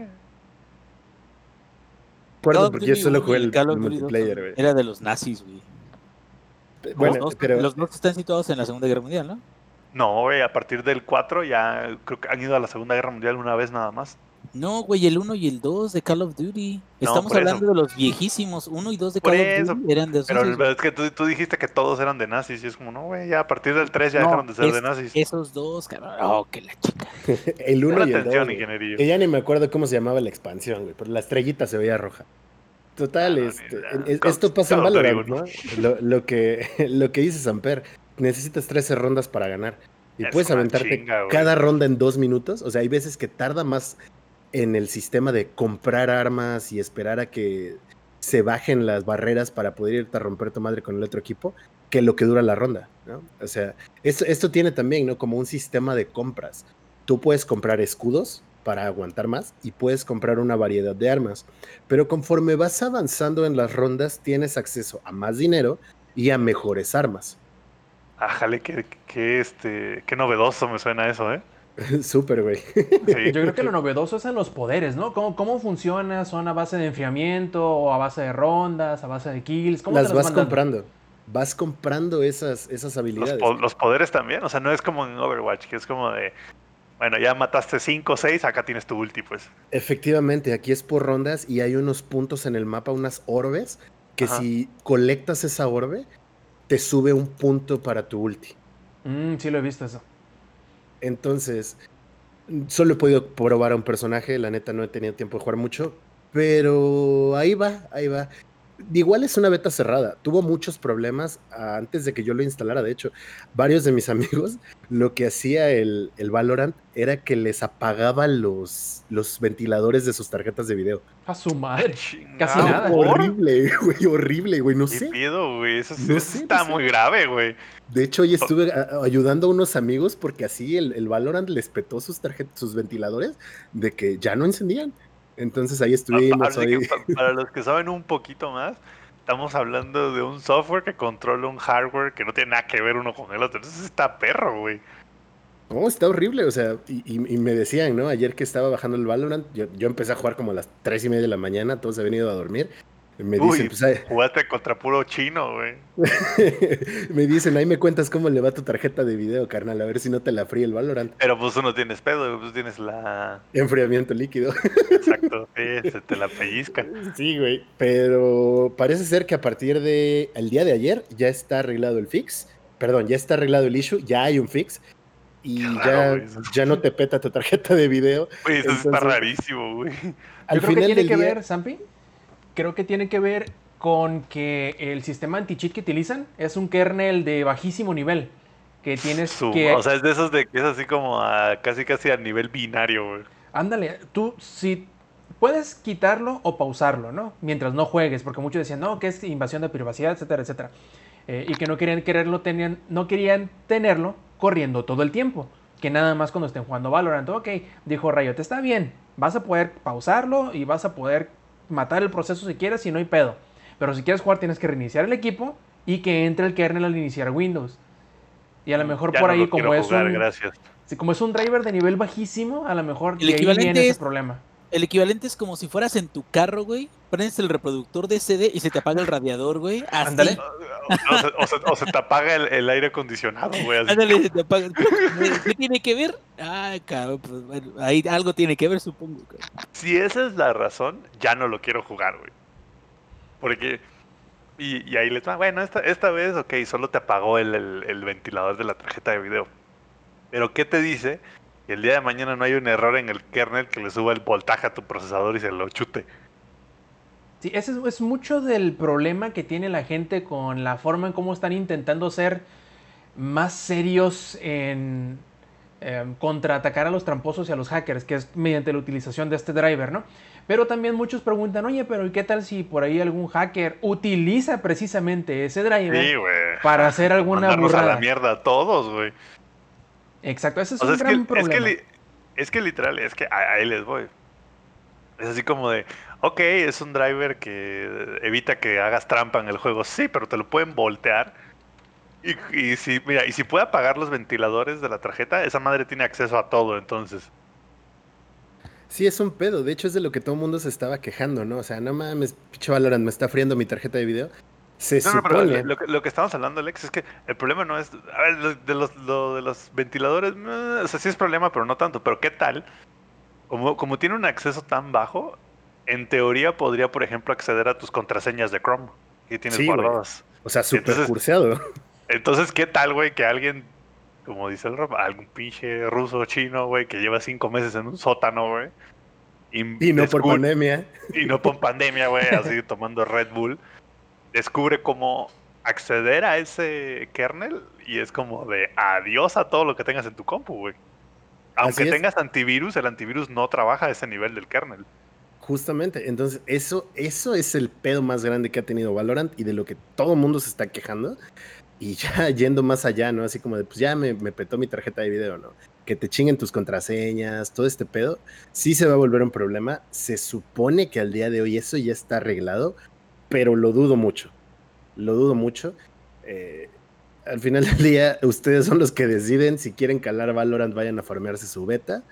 Call
porque yo solo jugué el,
Call of
el
Duty dos
multiplayer,
son-
güey.
Era de los nazis, güey.
Bueno,
los,
pero
los dos están situados en la Segunda Guerra Mundial, ¿no?
No, güey, a partir del 4 ya creo que han ido a la Segunda Guerra Mundial una vez nada más.
No, güey, el 1 y el 2 de Call of Duty.
No,
Estamos
eso.
hablando de los viejísimos. 1 y 2 de
Por
Call
eso,
of Duty eran de esos.
Pero es que tú, tú dijiste que todos eran de nazis y es como, no, güey, ya a partir del 3 ya
No,
dejaron de ser de
es-
nazis.
Esos dos, cabrón. Oh, que la chica. [laughs]
el 1
Pon
y el 2.
atención, ingenierillo.
Que ya ni me acuerdo cómo se llamaba la expansión, güey. Pero la estrellita se veía roja. Total,
Ah, no,
este, es- esto pasa en Valorant, ¿no? Lo, lo que, [laughs] lo que dice Samper, necesitas 13 rondas para ganar. Y
Es
puedes aventarte
chinga,
cada ronda en dos minutos. O sea, hay veces que tarda más en el sistema de comprar armas y esperar a que se bajen las barreras para poder irte a romper tu madre con el otro equipo que lo que dura la ronda, ¿no? O sea, esto, esto tiene también, ¿no? Como un sistema de compras. Tú puedes comprar escudos para aguantar más y puedes comprar una variedad de armas. Pero conforme vas avanzando en las rondas, tienes acceso a más dinero y a mejores armas.
Ájale, qué, qué, este, qué novedoso me suena eso, ¿eh? [laughs]
Súper, güey.
Sí.
Yo creo que lo novedoso es en los poderes, ¿no? ¿Cómo, cómo funciona? ¿Son a base de enfriamiento o a base de rondas, a base de kills? ¿Cómo te
Las vas comprando. Vas comprando esas, esas
Los,
habilidades.
po- los poderes también, o sea, no es como en Overwatch, que es como de, bueno, ya mataste 5 o 6, acá tienes tu ulti, pues.
Efectivamente, aquí es por rondas y hay unos puntos en el mapa, unas orbes, que
Ajá.
si colectas esa orbe, te sube un punto para tu ulti.
Mm, sí lo he visto eso.
Entonces, solo he podido probar a un personaje, la neta no he tenido tiempo de jugar mucho, pero ahí va, ahí va. Igual es una beta cerrada, tuvo muchos problemas ah, antes de que yo lo instalara, de hecho, varios de mis [laughs] amigos, lo que hacía el, el Valorant era que les apagaba los, los ventiladores de sus tarjetas de video.
A su madre. Casi nada.
¿por?
Horrible, [laughs] güey, horrible, güey, no
¿Qué
sé.
güey? Eso, sí-
No
eso
sé,
está
no sé.
muy grave, güey.
De hecho, hoy estuve a- ayudando a unos amigos porque así el, el Valorant les petó sus tarjetas, sus ventiladores de que ya no encendían. Entonces ahí estuvimos
que para los que saben un poquito más, estamos hablando de un software que controla un hardware que no tiene nada que ver uno con el otro. Entonces está perro, güey.
No, está horrible, o sea, y, y- y me decían, ¿no? Ayer que estaba bajando el Valorant, yo, yo empecé a jugar como a las tres y media de la mañana, todos se habían ido a dormir. Me
Uy,
dicen, pues, ay-
jugaste contra puro chino, güey. [laughs]
me dicen, ahí me cuentas cómo le va tu tarjeta de video, carnal, a ver si no te la fríe el Valorant.
Pero pues tú no tienes pedo, güey, pues tienes la...
Enfriamiento líquido.
Exacto, sí, se te la pellizca. [laughs]
Sí, güey. Pero parece ser que a partir de el día de ayer ya está arreglado el fix. Perdón, ya está arreglado el issue, ya hay un fix. Y ya, ya no te peta tu tarjeta de video.
Güey, eso está
Entonces-
rarísimo, güey.
Al
Yo creo que
final
tiene
del
que
día,
ver, Zampi, creo que tiene que ver con que el sistema anti-cheat que utilizan es un kernel de bajísimo nivel. Que tienes
Su-
que.
O sea, es de esos de que es así como a casi casi a nivel binario, güey.
Ándale, tú si puedes quitarlo o pausarlo, ¿no? Mientras no juegues, porque muchos decían, no, que es invasión de privacidad, etcétera, etcétera. Eh, y que no querían quererlo, tenían, no querían tenerlo corriendo todo el tiempo. Que nada más cuando estén jugando Valorant. Ok, dijo Riot, está bien, vas a poder pausarlo y vas a poder matar el proceso si quieres y no hay pedo. Pero si quieres jugar tienes que reiniciar el equipo y que entre el kernel al iniciar Windows. Y a lo mejor
Ya
por
no
ahí como es un...
gracias.
Como es un driver de nivel bajísimo, a lo mejor
El
de ahí
equivalente
viene ese
es-
problema.
El equivalente es como si fueras en tu carro, güey. Prendes el reproductor de CD y se te apaga el radiador, güey.
Ándale.
O, se, o se- o se te apaga el, el aire acondicionado, güey.
Ándale, se te apaga. ¿Qué tiene que ver? Ah, cabrón, pues bueno, ahí algo tiene que ver, supongo. güey.
Si esa es la razón, ya no lo quiero jugar, güey. Porque. Y, y ahí les va. Bueno, esta, esta vez, ok, solo te apagó el, el- el ventilador de la tarjeta de video. Pero, ¿qué te dice? Que el día de mañana no hay un error en el kernel que le suba el voltaje a tu procesador y se lo chute.
Sí, ese es, es mucho del problema que tiene la gente con la forma en cómo están intentando ser más serios en em, contraatacar a los tramposos y a los hackers, que es mediante la utilización de este driver, ¿no? Pero también muchos preguntan, oye, pero ¿y qué tal si por ahí algún hacker utiliza precisamente ese driver
Sí,
para hacer alguna
Mandarnos a
burrada?
la mierda a todos, güey.
Exacto, ese es
O sea,
un
es
gran
que, es,
problema.
que, li- es que literal, es que a- ahí les voy. Es así como de, ok, es un driver que evita que hagas trampa en el juego, sí, pero te lo pueden voltear. Y, y si, mira, y si puede apagar los ventiladores de la tarjeta, esa madre tiene acceso a todo, entonces.
Sí, es un pedo. De hecho, es de lo que todo el mundo se estaba quejando, ¿no? O sea, no mames, pinche Valorant me está friendo mi tarjeta de video. Se
No, no, pero lo que, lo que estamos hablando, Alex, es que el problema no es. A ver, lo de los, lo de los ventiladores, eh, o sea, sí es problema, pero no tanto. Pero ¿qué tal? Como, como tiene un acceso tan bajo, en teoría podría, por ejemplo, acceder a tus contraseñas de Chrome que tienes
Sí. O sea, súper
Entonces-
curseado.
Entonces, ¿qué tal, güey, que alguien, como dice el Rob, algún pinche ruso chino, güey, que lleva cinco meses en un sótano, güey?
Y no por pandemia.
y no por pandemia, güey, así tomando Red Bull, descubre cómo acceder a ese kernel y es como de adiós a todo lo que tengas en tu compu, güey. Aunque tengas antivirus, el antivirus no trabaja a ese nivel del kernel.
Justamente. Entonces, eso, eso es el pedo más grande que ha tenido Valorant y de lo que todo mundo se está quejando. Y [laughs] ya yendo más allá, ¿no? Así como de, pues ya me, me petó mi tarjeta de video, ¿no? Que te chinguen tus contraseñas, todo este pedo, sí se va a volver un problema. Se supone que al día de hoy eso ya está arreglado, pero lo dudo mucho. Lo dudo mucho. Eh, al final del día, ustedes son los que deciden si quieren calar Valorant, vayan a farmearse su beta.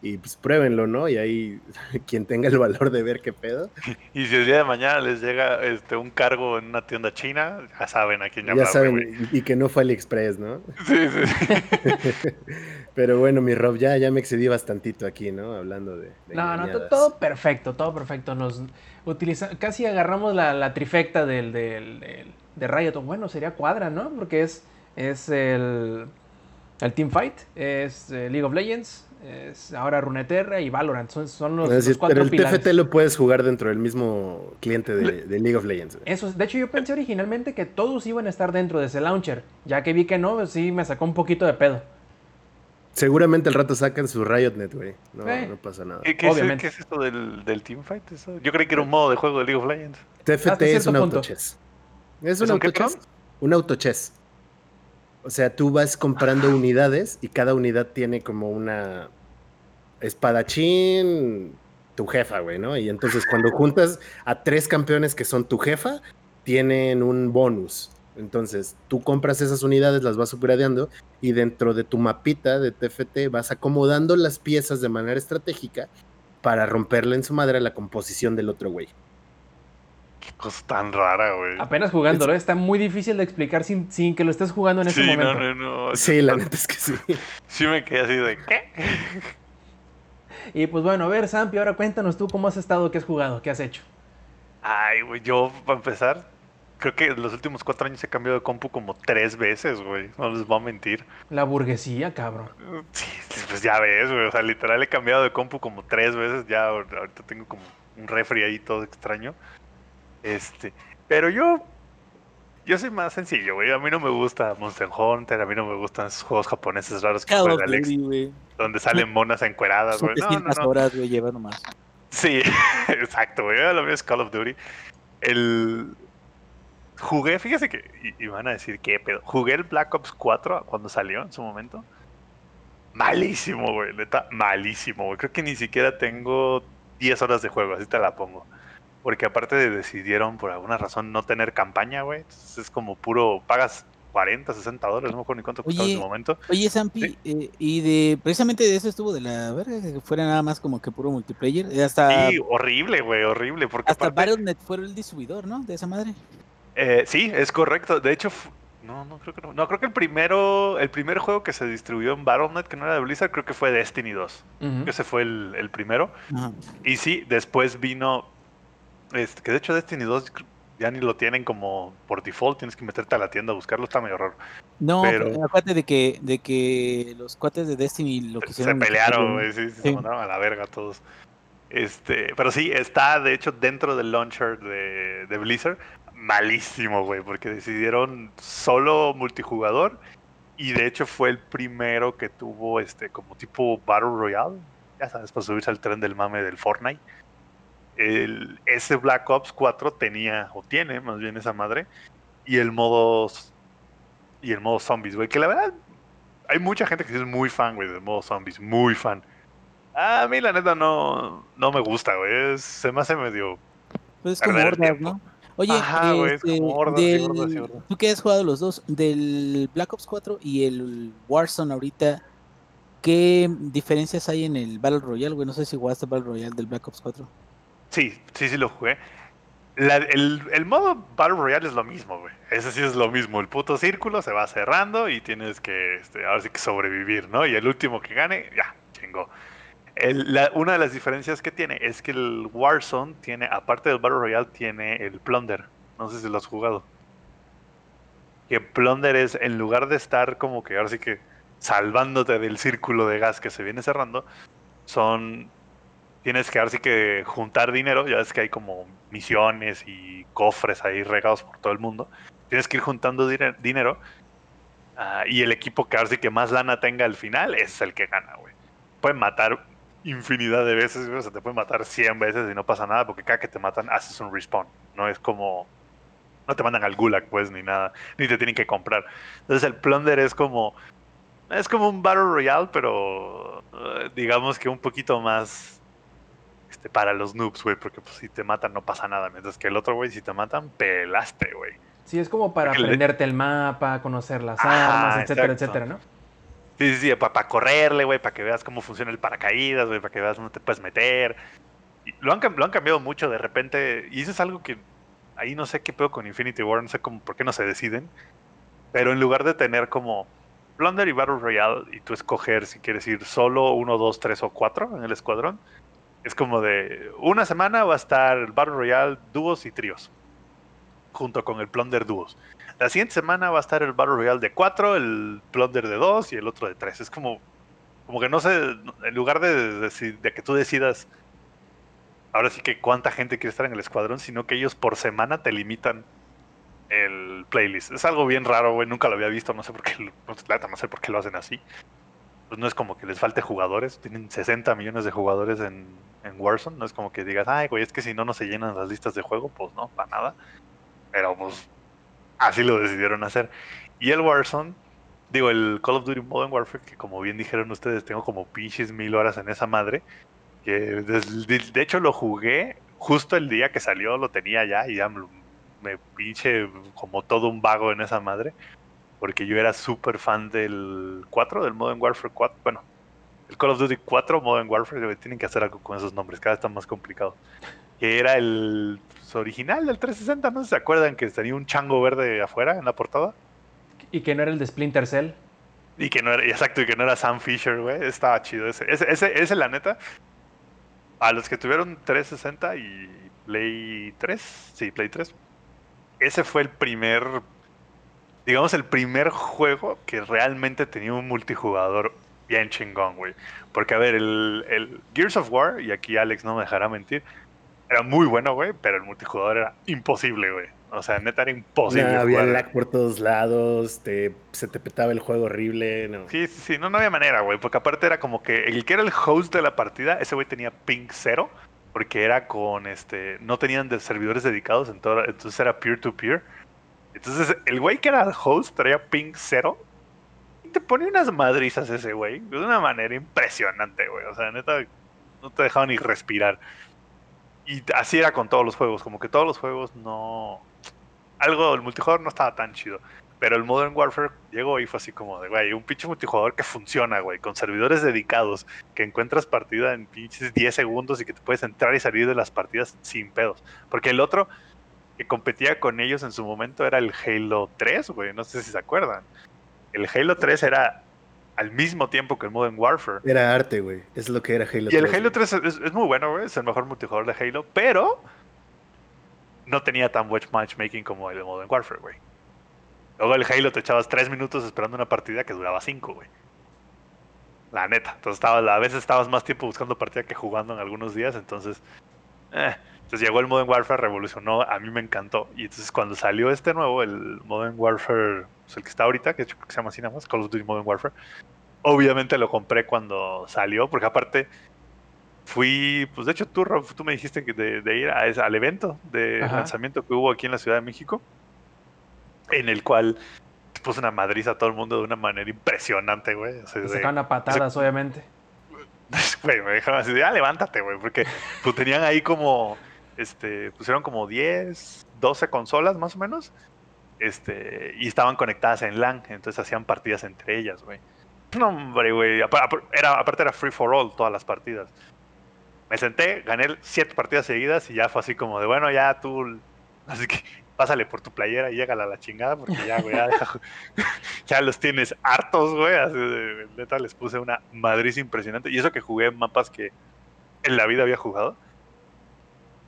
Y pues pruébenlo, ¿no? Y ahí [laughs] quien tenga el valor de ver qué pedo,
Y si el día de mañana les llega este un cargo en una tienda china, ya saben a quién
ya
hablarle,
saben, y, que no fue AliExpress, ¿no?
Sí, sí, sí. [laughs]
Pero bueno, mi Rob, ya, ya me excedí bastantito aquí, ¿no? Hablando de. de
No, no, todo perfecto, todo perfecto. Nos utiliza, casi agarramos la, la trifecta del, del, del- de Riot. Bueno, sería Cuadra, ¿no? Porque es, es el, el Teamfight, es eh, League of Legends, es ahora Runeterra y Valorant. Son, son los,
decir,
los cuatro
pero el
pilares.
TFT lo puedes jugar dentro del mismo cliente de, de League of Legends.
Eso, es- de hecho, yo pensé originalmente que todos iban a estar dentro de ese launcher. Ya que vi que no, pues sí me sacó un poquito de pedo.
Seguramente al rato sacan su RiotNet, güey. No,
Eh.
no pasa nada.
¿Qué, qué es,
Obviamente.
qué es esto del, del teamfight? Eso? Yo creí que era un modo de juego de League of Legends.
TFT
hasta
es un autochess. Es
¿Es
un autochess. Un autochess. O sea, tú vas comprando unidades y cada unidad tiene como una espadachín, tu jefa, güey, ¿no? Y entonces cuando juntas a tres campeones que son tu jefa, tienen un bonus. Entonces, tú compras esas unidades, las vas upgradeando y dentro de tu mapita de TFT vas acomodando las piezas de manera estratégica para romperle en su madre la composición del otro güey.
Qué cosa tan rara, güey.
Apenas jugándolo, está muy difícil de explicar sin, sin que lo estés jugando en ese
Sí,
momento.
no, no, no.
Sí, la neta es que sí. [laughs]
Sí me quedé así de, ¿qué?
Y pues bueno, a ver, Sampi, ahora cuéntanos tú cómo has estado, qué has jugado, qué has hecho.
Ay, güey, yo, para empezar, creo que en los últimos cuatro años he cambiado de compu como tres veces, güey. No les voy a mentir.
La burguesía, cabrón.
Sí, pues ya ves, güey. O sea, literal he cambiado de compu como tres veces. Ya ahor- ahorita tengo como un refri ahí todo extraño. Este. Pero yo. Yo soy más sencillo, güey. A mí no me gusta Monster Hunter, a mí no me gustan esos juegos japoneses raros que juega Alex, donde salen monas encueradas, güey. No, no,
700
no.
horas, güey, lleva nomás.
Sí, [laughs] exacto, güey. Lo mío es Call of Duty. El. Jugué, fíjese que. Y, y van a decir qué pedo. Jugué el Black Ops 4 cuando salió en su momento. Malísimo, güey. Neta, malísimo, güey. Creo que ni siquiera tengo 10 horas de juego, así te la pongo. Porque aparte de decidieron por alguna razón no tener campaña, güey. Entonces es como puro. Pagas 40, 60 dólares, no me acuerdo ni cuánto costaba en su momento.
Oye, Zampi, eh, y de precisamente de eso estuvo de la verga, que fuera nada más como que puro multiplayer. eh, Hasta,
Sí, horrible, güey, horrible. Porque
hasta
aparte-
Battle.net fue el distribuidor, ¿no? De esa madre.
Eh, sí, es correcto. De hecho, no, no creo que no. No, creo que el primero, el primer juego que se distribuyó en Battle.net, que no era de Blizzard, creo que fue Destiny 2.
Ujú.
Ese fue el, el primero. Y sí, después vino, este, que de hecho Destiny 2 cr- ya ni lo tienen como por default, tienes que meterte a la tienda a buscarlo, está medio raro.
No,
Pero-
pero acuérdate de que, de que los cuates de Destiny lo
Se
quisieron.
pelearon, güey, sí, sí, se
Sí.
mandaron a la verga todos. Este, pero sí, está de hecho dentro del launcher de, de Blizzard. Malísimo, güey, porque decidieron solo multijugador. Y de hecho fue el primero que tuvo este como tipo Battle Royale. Ya sabes, para subirse al tren del mame del Fortnite. El, ese Black Ops 4 tenía, o tiene más bien esa madre. Y el modo. Y el modo zombies, güey. Que la verdad hay mucha gente que sí es muy fan, güey, del modo zombies, muy fan. A mí la neta no, no me gusta, güey. es- Se me hace medio...
Pues es como. Oye,
Ajá, es
este,
como hordas
del-
hordas hordas.
tú que has jugado los dos, del Black Ops 4 y el Warzone ahorita, ¿qué diferencias hay en el Battle Royale, güey? No sé si jugaste Battle Royale del Black Ops 4.
Sí, sí, sí lo jugué. La- el, modo Battle Royale es lo mismo, güey. Ese sí es lo mismo. El puto círculo se va cerrando y tienes que, este, ahora sí que sobrevivir, ¿no? Y el último que gane, ya, chingó. El- la- una de las diferencias que tiene es que el Warzone tiene, aparte del Battle Royale, tiene el Plunder. No sé si lo has jugado. Que Plunder es, en lugar de estar como que ahora sí que salvándote del círculo de gas que se viene cerrando, son tienes que ahora sí que juntar dinero, ya ves que hay como misiones y cofres ahí regados por todo el mundo. Tienes que ir juntando dinero ah, y el equipo que ahora sí que más lana tenga al final es el que gana, güey. Pueden matar infinidad de veces, güey, o sea, te pueden matar 100 veces y no pasa nada porque cada que te matan haces un respawn. No es como... No te mandan al gulag, pues, ni nada. Ni te tienen que comprar. Entonces el plunder es como... Es como un Battle Royale, pero eh, digamos que un poquito más este, para los noobs, güey, porque pues, si te matan no pasa nada. Mientras que el otro, güey, si te matan, pelaste, güey.
Sí, es como para
Porque le-
aprenderte el mapa, conocer las
Ajá,
armas, etcétera,
exacto.
etcétera, ¿no?
Sí, sí, sí, para correrle, güey, para que veas cómo funciona el paracaídas, güey, para que veas dónde te puedes meter. Y lo, han, lo han cambiado mucho de repente, y eso es algo que ahí no sé qué pedo con Infinity War, no sé cómo, por qué no se deciden. Pero en lugar de tener como Plunder y Battle Royale, y tú escoger si quieres ir solo uno, dos, tres o cuatro en el escuadrón, es como de una semana va a estar el Battle Royale dúos y tríos, junto con el Plunder dúos. La siguiente semana va a estar el Battle Royale de 4, el Plunder de 2 y el otro de 3. Es como, como que no sé, en lugar de, deci- de que tú decidas ahora sí que cuánta gente quiere estar en el escuadrón, sino que ellos por semana te limitan el playlist. Es algo bien raro, güey, nunca lo había visto, no sé por qué, no sé por qué lo hacen así. Pues no es como que les falte jugadores, tienen 60 millones de jugadores en, en Warzone, no es como que digas, ay, güey, es que si no, no se llenan las listas de juego, pues no, para nada. Pero pues así lo decidieron hacer. Y el Warzone, digo, el Call of Duty Modern Warfare, que como bien dijeron ustedes, tengo como pinches mil horas en esa madre. Que de, hecho lo jugué justo el día que salió, lo tenía ya y ya me, me pinche como todo un vago en esa madre. Porque yo era súper fan del 4, del Modern Warfare 4. Bueno, el Call of Duty 4 Modern Warfare, tienen que hacer algo con esos nombres, cada vez está más complicado. Que era el pues, original del 360, ¿no se acuerdan que tenía un chango verde afuera en la portada?
Y que no era el de Splinter Cell.
Y que no era, exacto, y que no era Sam Fisher, güey. Estaba chido ese. Ese, ese, ese, la neta, a los que tuvieron 360 y Play 3, sí, Play 3, ese fue el primer, digamos, el primer juego que realmente tenía un multijugador bien chingón, güey. Porque, a ver, el, el Gears of War, y aquí Alex no me dejará mentir, era muy bueno, güey, pero el multijugador era imposible, güey. O sea, neta era imposible.
No, había lag por todos lados, te, se te petaba el juego horrible. No.
Sí, sí, sí, no, no había manera, güey, porque aparte era como que el que era el host de la partida, ese güey tenía ping cero, porque era con, este, no tenían de servidores dedicados, en todo- entonces era peer-to-peer. Entonces, el güey que era el host traía ping cero, te pone unas madrizas ese güey, de una manera impresionante, güey, o sea, neta, no te dejaba ni respirar. Y así era con todos los juegos, como que todos los juegos no... Algo, el multijugador no estaba tan chido. Pero el Modern Warfare llegó y fue así como de, güey, un pinche multijugador que funciona, güey, con servidores dedicados, que encuentras partida en pinches 10 segundos y que te puedes entrar y salir de las partidas sin pedos. Porque el otro que competía con ellos en su momento era el Halo 3, güey, no sé si se acuerdan. El Halo 3 era al mismo tiempo que el Modern Warfare.
Era arte, güey. Es lo que era Halo
Y el
3,
Halo
güey.
3 es, es muy bueno, güey. Es el mejor multijugador de Halo, pero no tenía tan buen matchmaking como el de Modern Warfare, güey. Luego el Halo te echabas 3 minutos esperando una partida que duraba 5, güey. La neta. Entonces estabas, a veces estabas más tiempo buscando partida que jugando en algunos días, entonces... eh. Entonces llegó el Modern Warfare, revolucionó, a mí me encantó. Y entonces cuando salió este nuevo, el Modern Warfare, pues el que está ahorita, que hecho que se llama así nada más, Call of Duty Modern Warfare, obviamente lo compré cuando salió, porque aparte fui, pues de hecho tú, Rob, tú me dijiste que de, de ir a ese- al evento de
Ajá.
lanzamiento que hubo aquí en la Ciudad de México, en el cual puso una madriza a todo el mundo de una manera impresionante, güey. O sea,
Se sacaban a patadas, obviamente. [laughs]
Güey, me dejaron así de, ah, levántate, güey, porque pues, tenían ahí como, este, pusieron como 10, 12 consolas más o menos, este, y estaban conectadas en LAN, entonces hacían partidas entre ellas, güey. No, hombre, güey, era, aparte era free for all todas las partidas. Me senté, gané siete partidas seguidas y ya fue así como de, bueno, ya tú, así que pásale por tu playera y llégala a la chingada, porque ya, güey, ya, [laughs] los tienes hartos, güey. Neta, les puse una madriz impresionante. Y eso que jugué mapas que en la vida había jugado.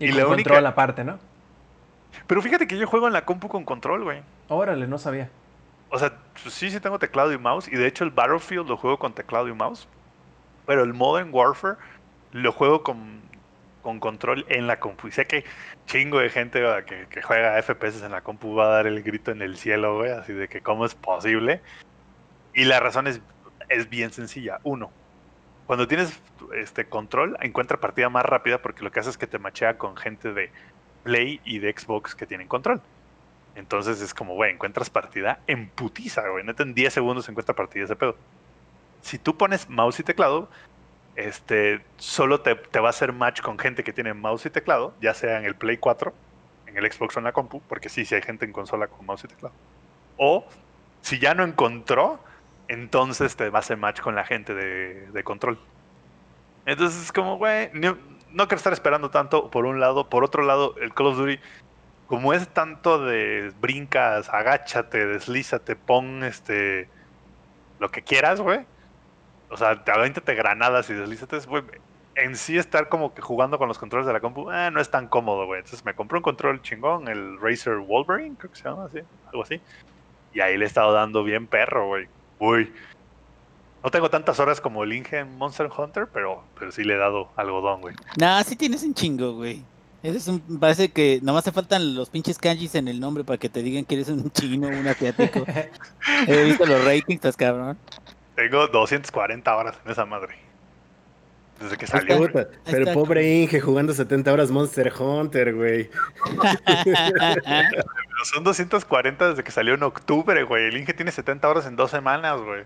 Y,
Y
con
la
control
única-
aparte, ¿no?
Pero fíjate que yo juego en la compu con control, güey.
Órale, no sabía.
O sea, pues sí, sí tengo teclado y mouse. Y de hecho el Battlefield lo juego con teclado y mouse. Pero el Modern Warfare lo juego con, con control en la compu. Y sé que chingo de gente que, que juega FPS en la compu va a dar el grito en el cielo, güey. Así de que cómo es posible. Y la razón es, es bien sencilla. Uno, cuando tienes este control, encuentra partida más rápida porque lo que hace es que te machea con gente de Play y de Xbox que tienen control. Entonces es como, güey, encuentras partida en putiza, güey. Neta, en 10 segundos encuentra partida ese pedo. Si tú pones mouse y teclado, este, solo te, te va a hacer match con gente que tiene mouse y teclado, ya sea en el Play 4, en el Xbox o en la compu, porque sí, sí hay gente en consola con mouse y teclado. O si ya no encontró, entonces te va a hacer match con la gente de, control. Entonces es como, güey, no, quiero estar esperando tanto por un lado. Por otro lado, el Call of Duty, como es tanto de brincas, agáchate, deslízate, pon este lo que quieras, güey. O sea, te granadas y deslízate, güey. En sí estar como que jugando con los controles de la compu, eh, no es tan cómodo, güey. Entonces me compré un control chingón, el Razer Wolverine, creo que se llama así, algo así. Y ahí le he estado dando bien perro, güey. Uy. No tengo tantas horas como el Inge en Monster Hunter, pero, pero sí le he dado algodón, güey.
Nah, sí tienes un chingo, güey. Ese es un, parece que nomás te faltan los pinches kanjis en el nombre para que te digan que eres un chino, un asiático. [laughs] He visto los ratings, estás cabrón.
Tengo 240 horas en esa madre. Desde que salió.
Puta, pero
está,
pobre Inge jugando 70 horas Monster Hunter, güey. [laughs]
Pero son 240 desde que salió en octubre, güey. El Inge tiene 70 horas en dos semanas, güey.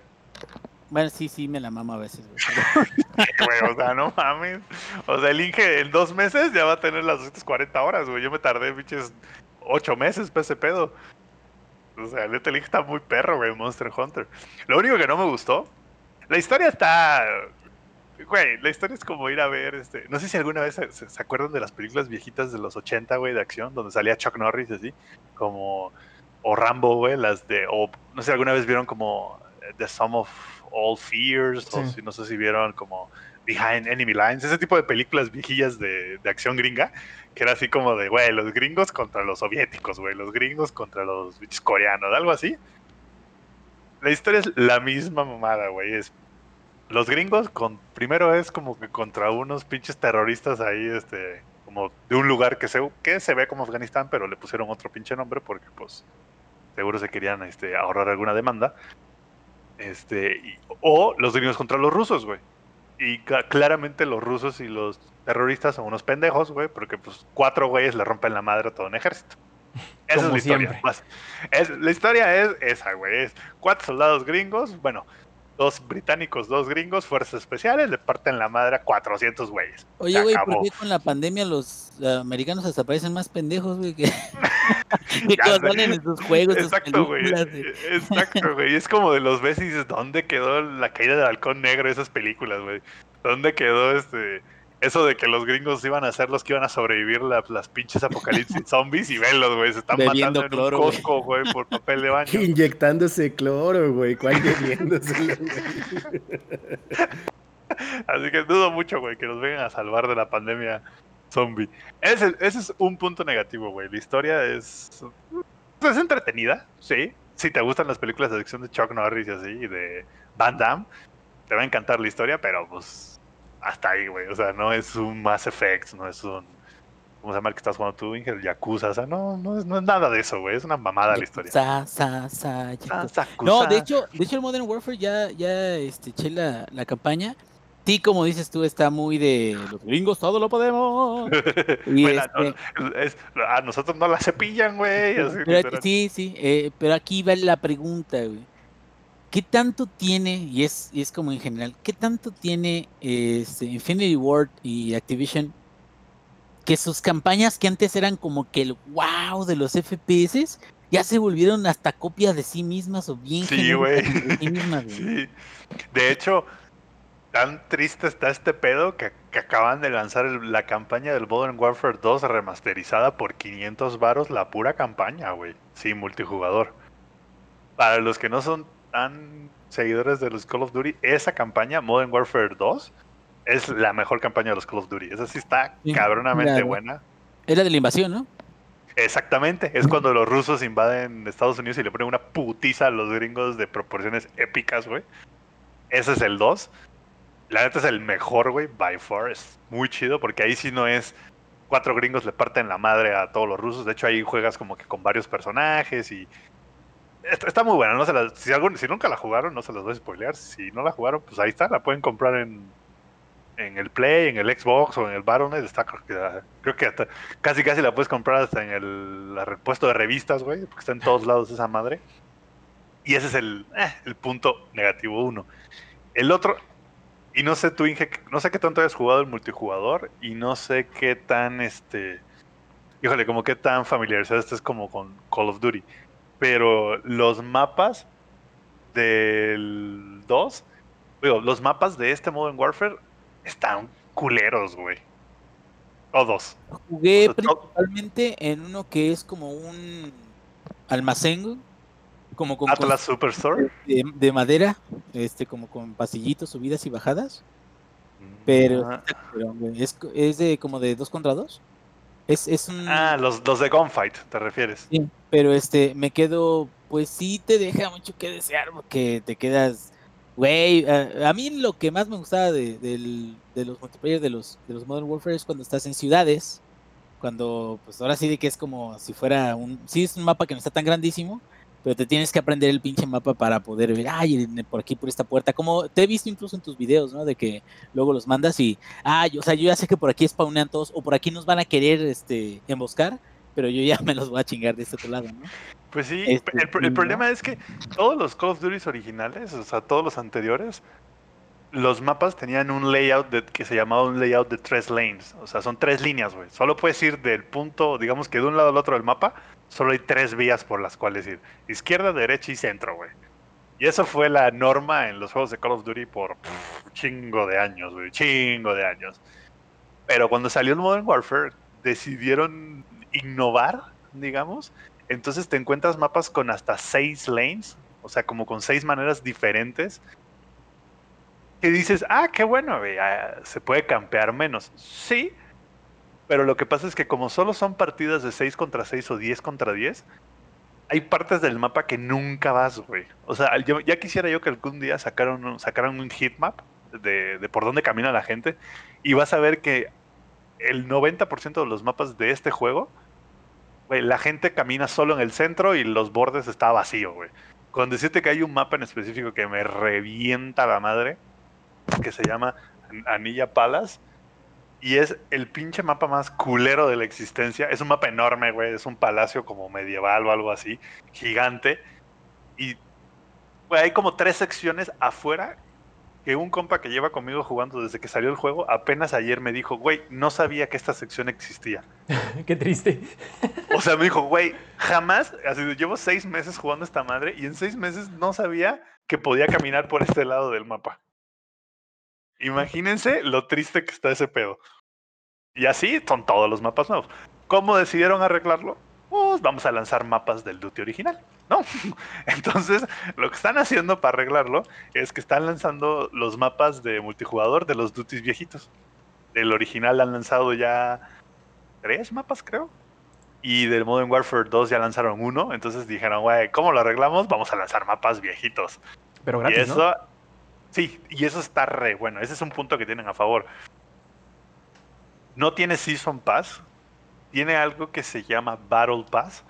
bueno, sí, sí, me la mamo a veces, güey. [laughs]
Güey, o sea, no mames. O sea, el Inge en dos meses ya va a tener las 240 horas, güey. Yo me tardé, pinches, ocho meses para ese pedo. O sea, el Inge está muy perro, güey, Monster Hunter. Lo único que no me gustó, la historia está... Güey, la historia es como ir a ver, este... No sé si alguna vez se, acuerdan de las películas viejitas de los 80, güey, de acción, donde salía Chuck Norris así, como... O Rambo, güey, las de... O no sé si alguna vez vieron como eh, The Sum of All Fears, o si no sé si vieron como Behind Enemy Lines, ese tipo de películas viejillas de, de acción gringa, que era así como de, güey, los gringos contra los soviéticos, güey, los gringos contra los coreanos, algo así. La historia es la misma mamada, güey, es los gringos con primero es como que contra unos pinches terroristas ahí este como de un lugar que se, que se ve como Afganistán, pero le pusieron otro pinche nombre porque pues seguro se querían este, ahorrar alguna demanda. Este, y- o los gringos contra los rusos, güey. Y claramente los rusos y los terroristas son unos pendejos, güey, porque pues cuatro güeyes le rompen la madre a todo un ejército. [laughs] Esa
Como
es la historia.
siempre.
más- es- la historia es esa, güey. Es cuatro soldados gringos, bueno, dos británicos, dos gringos, fuerzas especiales, le parten la madre a 400 güeyes.
Oye, güey. ¿por qué con la pandemia los americanos hasta parecen más pendejos, güey? Que, [laughs] salen en sus juegos,
Exacto, güey. Exacto, güey. Es como de los ves y dices, ¿dónde quedó la caída del halcón negro esas películas, güey? ¿Dónde quedó este eso de que los gringos iban a ser los que iban a sobrevivir la- las pinches apocalipsis [laughs] zombies y velos, güey? Se están
Bebiendo
matando
cloro,
en un
güey.
Costco, güey, por papel de baño. [laughs]
Inyectándose cloro, güey. ¿Cuál bebiéndoselo, güey? [laughs]
Así que dudo mucho, güey, que nos vengan a salvar de la pandemia zombie. Ese, ese es un punto negativo, güey. La historia es. Es entretenida, sí. Si te gustan las películas de acción de Chuck Norris y así, y de Van Damme, te va a encantar la historia, pero pues. Hasta ahí, güey. O sea, no es un Mass Effect, no es un. ¿Cómo se llama el que estás jugando tú, Ingel? Yakuza. O sea, no, no, es, no es nada de eso, güey. Es una mamada la historia.
Sa, sa, sa,
Ah. Sakusa.
No, de hecho, de hecho el Modern Warfare ya, ya este, eché la, la campaña. Sí, como dices tú, está muy de los gringos, todo lo podemos. [laughs] Y
Bueno,
este-
no, es- a nosotros no la cepillan, güey.
sí, sí, eh, pero aquí va la pregunta, güey. ¿Qué tanto tiene, y es, y es como en general, qué tanto tiene este, Infinity Ward y Activision que sus campañas que antes eran como que el wow de los FPS ya se volvieron hasta copias de sí mismas o bien
Sí, güey.
de sí mismas? [laughs]
Sí. De hecho, tan triste está este pedo que, que acaban de lanzar el- la campaña del Modern Warfare 2 remasterizada por 500 varos la pura campaña, güey. Sí, multijugador. Para los que no son tan seguidores de los Call of Duty, esa campaña, Modern Warfare 2, es la mejor campaña de los Call of Duty. Esa sí está
Sí,
cabronamente
claro.
buena.
Era de la invasión, ¿no?
Exactamente, es cuando los rusos invaden Estados Unidos y le ponen una putiza a los gringos de proporciones épicas, güey. Ese es el 2. La neta es el mejor, güey, by far. Es muy chido porque ahí sí no es cuatro gringos le parten la madre a todos los rusos. De hecho, ahí juegas como que con varios personajes y. Está, muy buena. No se la- si, algún- si nunca la jugaron, no se las voy a spoilear. Si no la jugaron, pues ahí está. La pueden comprar en, en el Play, en el Xbox o en el Baronet. Está, creo que, hasta, casi casi la puedes comprar hasta en el la repuesto de revistas, güey, porque está en todos lados esa madre. Y ese es el, eh, el punto negativo uno. El otro, y no sé tú, Inge, no sé qué tanto hayas jugado el multijugador y no sé qué tan, este, híjole, como qué tan familiarizado estés como con Call of Duty. Pero los mapas del 2, digo, los mapas de este Modern Warfare están culeros, güey. Todos.
Jugué
O sea, todo-
principalmente en uno que es como un almacén, como con
Atlas Superstore.
de, de madera, este, como con pasillitos, subidas y bajadas. Pero,
Ah,
pero, güey, es, es de como de dos contra dos. Es, es un.
Ah, los, los de Gunfight, ¿te refieres?
sí, pero este, me quedo, pues sí te deja mucho que desear, porque te quedas. Güey, a, a mí lo que más me gustaba de, del- de los multiplayer de los, de los Modern Warfare es cuando estás en ciudades. Cuando, pues ahora sí de que es como si fuera un. Sí, es un mapa que no está tan grandísimo, pero te tienes que aprender el pinche mapa para poder ver, ay, por aquí, por esta puerta. Como te he visto incluso en tus videos, ¿no? De que luego los mandas y, yo, o sea, yo ya sé que por aquí spawnean todos, o por aquí nos van a querer este, emboscar, pero yo ya [laughs] me los voy a chingar de este otro lado, ¿no?
Pues sí,
Este,
el, el
¿no?
problema es que todos los Call of Duty originales, o sea, todos los anteriores, los mapas tenían un layout de- que se llamaba un layout de tres lanes. O sea, son tres líneas, güey. Solo puedes ir del punto, digamos que de un lado al otro del mapa, solo hay tres vías por las cuales ir. Izquierda, derecha y centro, güey. Y eso fue la norma en los juegos de Call of Duty por pff, chingo de años, güey. Chingo de años. Pero cuando salió el Modern Warfare, decidieron innovar, digamos. Entonces te encuentras mapas con hasta seis lanes, o sea, como con seis maneras diferentes. Que dices, ah, qué bueno, ah, se puede campear menos. Sí, pero lo que pasa es que como solo son partidas de 6 contra 6 o 10 contra 10, hay partes del mapa que nunca vas, güey. O sea, ya quisiera yo que algún día sacaran un, heatmap de, de por dónde camina la gente y vas a ver que el 90% de los mapas de este juego, güey, la gente camina solo en el centro y los bordes está vacío, güey. Con decirte que hay un mapa en específico que me revienta la madre, que se llama Anilla Palace. Y es el pinche mapa más culero de la existencia. Es un mapa enorme, güey. Es un palacio como medieval o algo así. Gigante. Y güey, hay como tres secciones afuera que un compa que lleva conmigo jugando desde que salió el juego, apenas ayer me dijo, güey, no sabía que esta sección existía. [laughs]
Qué triste.
O sea, me dijo, güey, jamás, así, llevo seis meses jugando esta madre y en seis meses no sabía que podía caminar por este lado del mapa. Imagínense lo triste que está ese pedo. Y así son todos los mapas nuevos. ¿Cómo decidieron arreglarlo? Pues vamos a lanzar mapas del Duty original. No. [laughs] Entonces, lo que están haciendo para arreglarlo es que están lanzando los mapas de multijugador de los Duties viejitos. Del original han lanzado ya tres mapas, creo. Y del Modern Warfare 2 ya lanzaron uno. Entonces dijeron, güey, ¿cómo lo arreglamos? Vamos a lanzar mapas viejitos.
Pero
Y
gratis,
eso,
¿no?
sí, y eso está re bueno. Ese es un punto que tienen a favor. No tiene Season Pass, tiene algo que se llama Battle Pass.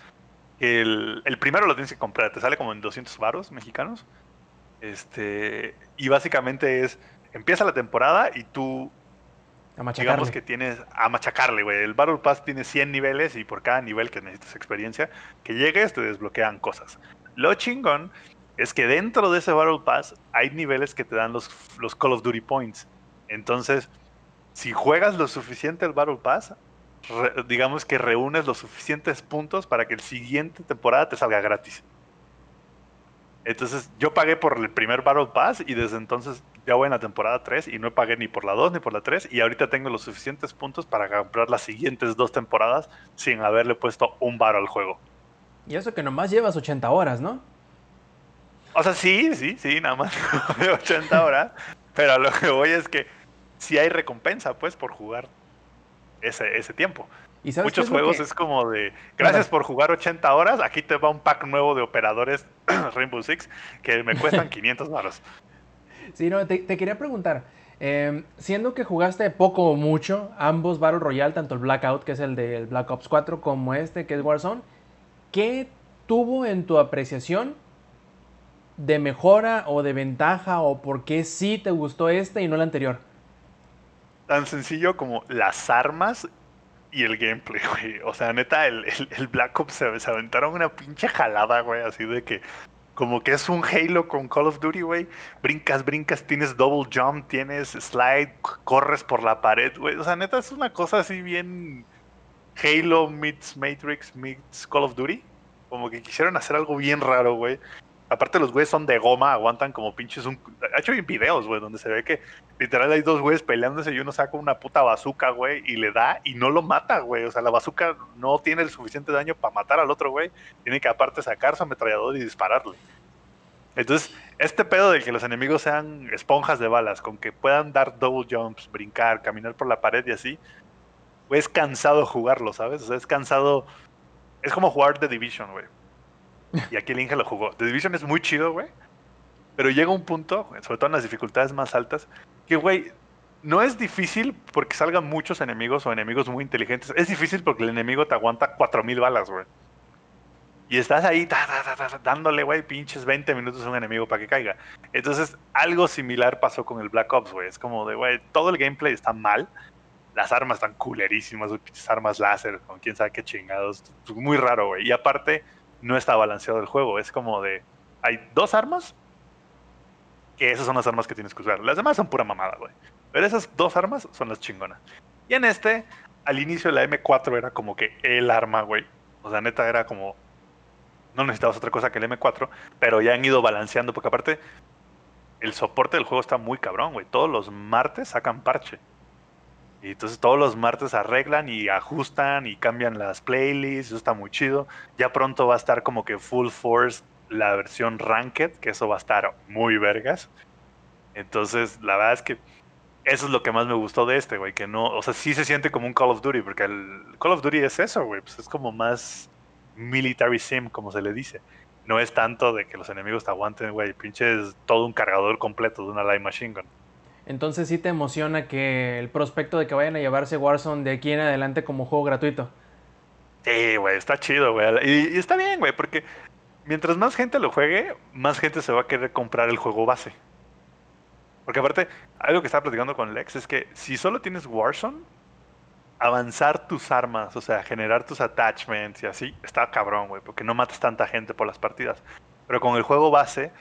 El, el primero lo tienes que comprar, te sale como en 200 varos mexicanos. Este, y básicamente es, empieza la temporada y tú,
A machacarle.
digamos que tienes a machacarle, güey. El Battle Pass tiene 100 niveles y por cada nivel que necesitas experiencia, que llegues te desbloquean cosas. Lo chingón es que dentro de ese Battle Pass hay niveles que te dan los, los Call of Duty Points. Entonces, si juegas lo suficiente el Battle Pass, re- digamos que reúnes los suficientes puntos para que el siguiente temporada te salga gratis. Entonces, yo pagué por el primer Battle Pass y desde entonces ya voy en la temporada 3 y no pagué ni por la 2 ni por la 3 y ahorita tengo los suficientes puntos para comprar las siguientes dos temporadas sin haberle puesto un bar al juego.
Y eso que nomás llevas 80 horas, ¿no?
O sea, sí, sí, sí, nada más [laughs] de 80 horas. Pero lo que voy es que sí hay recompensa, pues, por jugar ese, ese tiempo.
¿Y sabes qué
Muchos
es
juegos
que-
es como de, gracias por jugar 80 horas, aquí te va un pack nuevo de operadores [clears throat] Rainbow Six que me [laughs] cuestan 500 baros.
Sí, no, te, te quería preguntar. eh, siendo que jugaste poco o mucho ambos Battle Royale, tanto el Blackout, que es el del Black Ops 4, como este, que es Warzone, ¿qué tuvo en tu apreciación de mejora o de ventaja o por qué sí te gustó este y no el anterior?
Tan sencillo como las armas y el gameplay, [laughs] güey. O sea, neta, el, el- el Black Ops se, se aventaron una pinche jalada, güey, así de que como que es un Halo con Call of Duty, güey. Brincas, brincas, tienes double jump, tienes slide, corres por la pared, güey. O sea, neta, es una cosa así bien Halo meets Matrix meets Call of Duty. Como que quisieron hacer algo bien raro, güey. Aparte los güeyes son de goma, aguantan como pinches un... Ha hecho videos, güey, donde se ve que literal hay dos güeyes peleándose y uno saca una puta bazooka, güey, y le da y no lo mata, güey. O sea, la bazooka no tiene el suficiente daño para matar al otro, güey. Tiene que aparte sacar su ametrallador y dispararle. Entonces, este pedo de que los enemigos sean esponjas de balas, con que puedan dar double jumps, brincar, caminar por la pared y así, güey, es cansado jugarlo, ¿sabes? O sea, es cansado... Es como jugar The Division, güey. Y aquí el Inge lo jugó. The Division es muy chido, güey. Pero llega un punto, sobre todo en las dificultades más altas, que, güey, no es difícil porque salgan muchos enemigos o enemigos muy inteligentes. Es difícil porque el enemigo te aguanta 4000 balas, güey. Y estás ahí dándole, güey, pinches 20 minutos a un enemigo para que caiga. Entonces, algo similar pasó con el Black Ops, güey. Es como de, güey, todo el gameplay está mal. Las armas están culerísimas, pinches armas láser, con quién sabe qué chingados. Muy raro, güey. Y aparte, no está balanceado el juego. Es como de, hay dos armas que esas son las armas que tienes que usar. Las demás son pura mamada, güey. Pero esas dos armas son las chingonas. Y en este, al inicio la M4 era como que el arma, güey. O sea, neta era como... No necesitabas otra cosa que el M4, pero ya han ido balanceando, porque aparte el soporte del juego está muy cabrón, güey. Todos los martes sacan parche. Y entonces todos los martes arreglan y ajustan y cambian las playlists, eso está muy chido. Ya pronto va a estar como que full force la versión Ranked, que eso va a estar muy vergas. Entonces, la verdad es que eso es lo que más me gustó de este, güey, que no, o sea, sí se siente como un Call of Duty, porque el Call of Duty es eso, güey, pues es como más military sim, como se le dice. No es tanto de que los enemigos te aguanten, güey, pinches todo un cargador completo de una light machine gun.
Entonces sí te emociona que el prospecto de que vayan a llevarse Warzone de aquí en adelante como juego gratuito.
Sí, güey, está chido, güey. Y, y está bien, güey, porque mientras más gente lo juegue, más gente se va a querer comprar el juego base. Porque aparte, algo que estaba platicando con Lex es que si solo tienes Warzone, avanzar tus armas, o sea, generar tus attachments y así, está cabrón, güey, porque no matas tanta gente por las partidas. Pero con el juego base,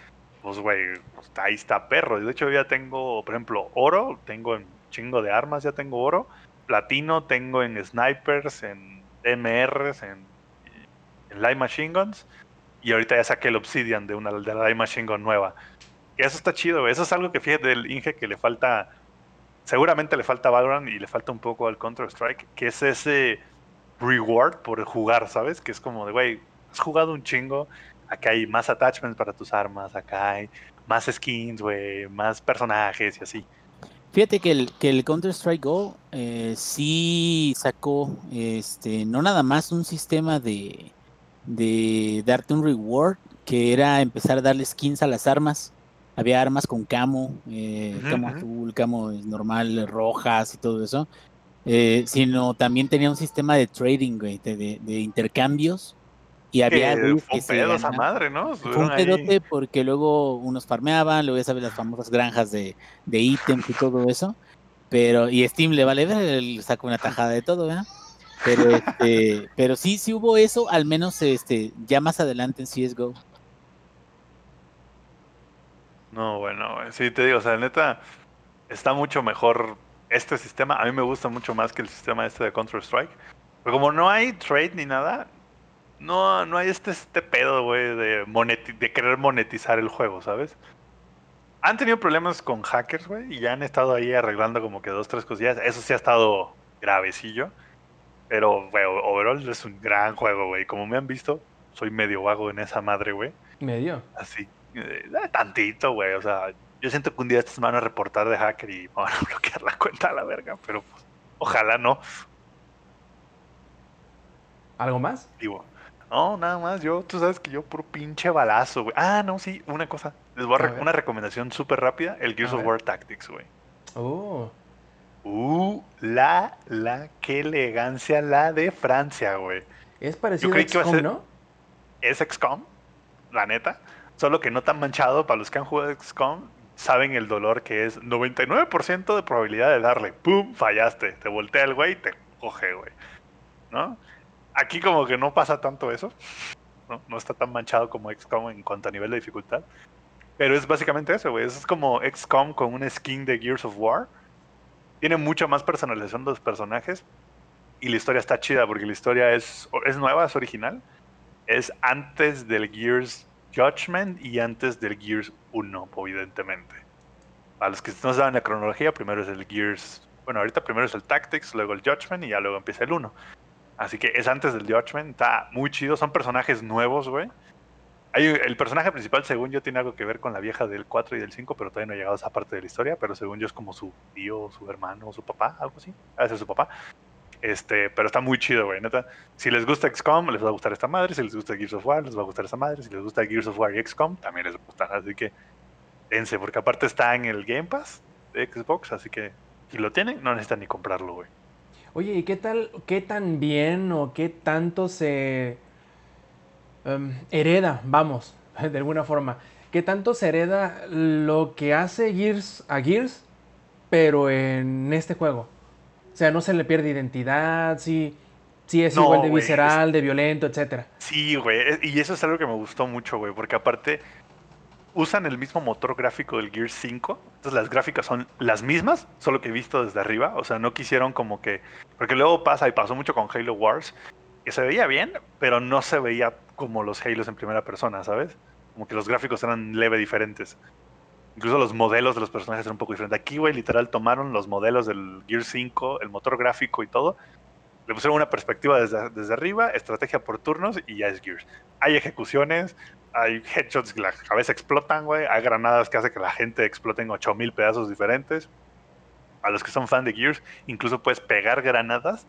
pues, güey, pues, ahí está perro. De hecho, ya tengo, por ejemplo, oro, tengo en chingo de armas, ya tengo oro. Platino tengo en snipers, en MRs, en, en light machine guns. Y ahorita ya saqué el obsidian de una la light machine gun nueva. Y eso está chido, güey. Eso es algo que fíjate del Inge que le falta. Seguramente le falta Valorant y le falta un poco al Counter-Strike, que es ese reward por jugar, ¿sabes? Que es como de, güey, has jugado un chingo, acá hay más attachments para tus armas, acá hay más skins, güey, más personajes y así.
Fíjate que el, que el Counter-Strike Go eh, sí sacó este, no nada más un sistema de, de darte un reward, que era empezar a darle skins a las armas. Había armas con camo, eh, camo azul, camo normal, rojas y todo eso. eh, sino también tenía un sistema de trading, güey, de, de- de intercambios. Y había
Que fue un pedo esa madre, ¿no?
fue un
Estuvieron ahí-
pedote porque luego unos farmeaban, luego ya sabes las famosas granjas de, de ítems y todo eso. Pero, y Steam le vale ver, saca una tajada de todo, ¿verdad? Pero este, [laughs] pero sí, sí hubo eso, al menos este, ya más adelante en CSGO.
No, bueno, sí te digo, o sea, neta, está mucho mejor este sistema. A mí me gusta mucho más que el sistema este de Counter-Strike. Pero como no hay trade ni nada, no, no hay este, este pedo, güey, de, moneti- de querer monetizar el juego, ¿sabes? Han tenido problemas con hackers, güey, y ya han estado ahí arreglando como que dos, tres cosillas. Eso sí ha estado gravecillo. Pero, güey, overall es un gran juego, güey. Como me han visto, soy medio vago en esa madre, güey.
Medio.
Así, eh, tantito, güey. O sea, yo siento que un día estos me van a reportar de hacker y me van a [laughs] bloquear la cuenta a la verga, pero pues, ojalá no.
¿Algo más?
Digo, no, nada más. Yo, tú sabes que yo puro pinche balazo, güey. Ah, no, sí, una cosa. Les voy a,
A
re- una recomendación súper rápida: el Gears
A
of
ver.
War Tactics, güey.
Oh,
Uh, la, la, qué elegancia la de Francia, güey.
es parecido a XCOM,
ser-
¿no?
es XCOM, la neta. Solo que no tan manchado. Para los que han jugado XCOM, saben el dolor que es 99% de probabilidad de darle. ¡Pum! Fallaste. Te voltea el güey y te coge, güey. ¿No? Aquí como que no pasa tanto eso. ¿no? Está tan manchado como XCOM en cuanto a nivel de dificultad. Pero es básicamente eso, güey. Es como XCOM con una skin de Gears of War. Tiene mucha más personalización de los personajes. Y la historia está chida porque la historia es, es nueva, es original es antes del Gears Judgment y antes del Gears 1, evidentemente. Para los que no saben la cronología, primero es el Gears. Bueno, ahorita primero es el Tactics, luego el Judgment y ya luego empieza el 1. Así que es antes del Judgment, está muy chido. Son personajes nuevos, güey. Hay, el personaje principal, según yo, tiene algo que ver con la vieja del 4 y del 5, pero todavía no ha llegado a esa parte de la historia. Pero según yo, es como su tío, su hermano, su papá, algo así. A veces su papá. Este, pero está muy chido, güey, neta. Si les gusta XCOM, les va a gustar esta madre. Si les gusta Gears of War, les va a gustar esta madre. Si les gusta Gears of War y XCOM, también les va a gustar. Así que dense, porque aparte está en el Game Pass de Xbox. Así que si lo tienen, no necesitan ni comprarlo, güey.
Oye, ¿y qué tal, qué tan bien o qué tanto se em, hereda, vamos, [laughs] de alguna forma, qué tanto se hereda lo que hace Gears a Gears, pero en este juego? O sea, no se le pierde identidad, sí, sí es
No,
igual de visceral, de violento, etcétera.
Sí, güey. Y eso es algo que me gustó mucho, güey. Porque aparte usan el mismo motor gráfico del Gears 5. Entonces las gráficas son las mismas, solo que visto desde arriba. O sea, no quisieron como que... Porque luego pasa, y pasó mucho con Halo Wars, que se veía bien, pero no se veía como los Halos en primera persona, ¿sabes? Como que los gráficos eran leve diferentes. Incluso los modelos de los personajes eran un poco diferentes. Aquí, güey, literal tomaron los modelos del Gear 5, el motor gráfico y todo. Le pusieron una perspectiva desde, desde arriba, estrategia por turnos y ya es Gears. Hay ejecuciones, hay headshots que la cabeza explotan, güey. Hay granadas que hace que la gente explote en 8000 pedazos diferentes. A los que son fan de Gears, incluso puedes pegar granadas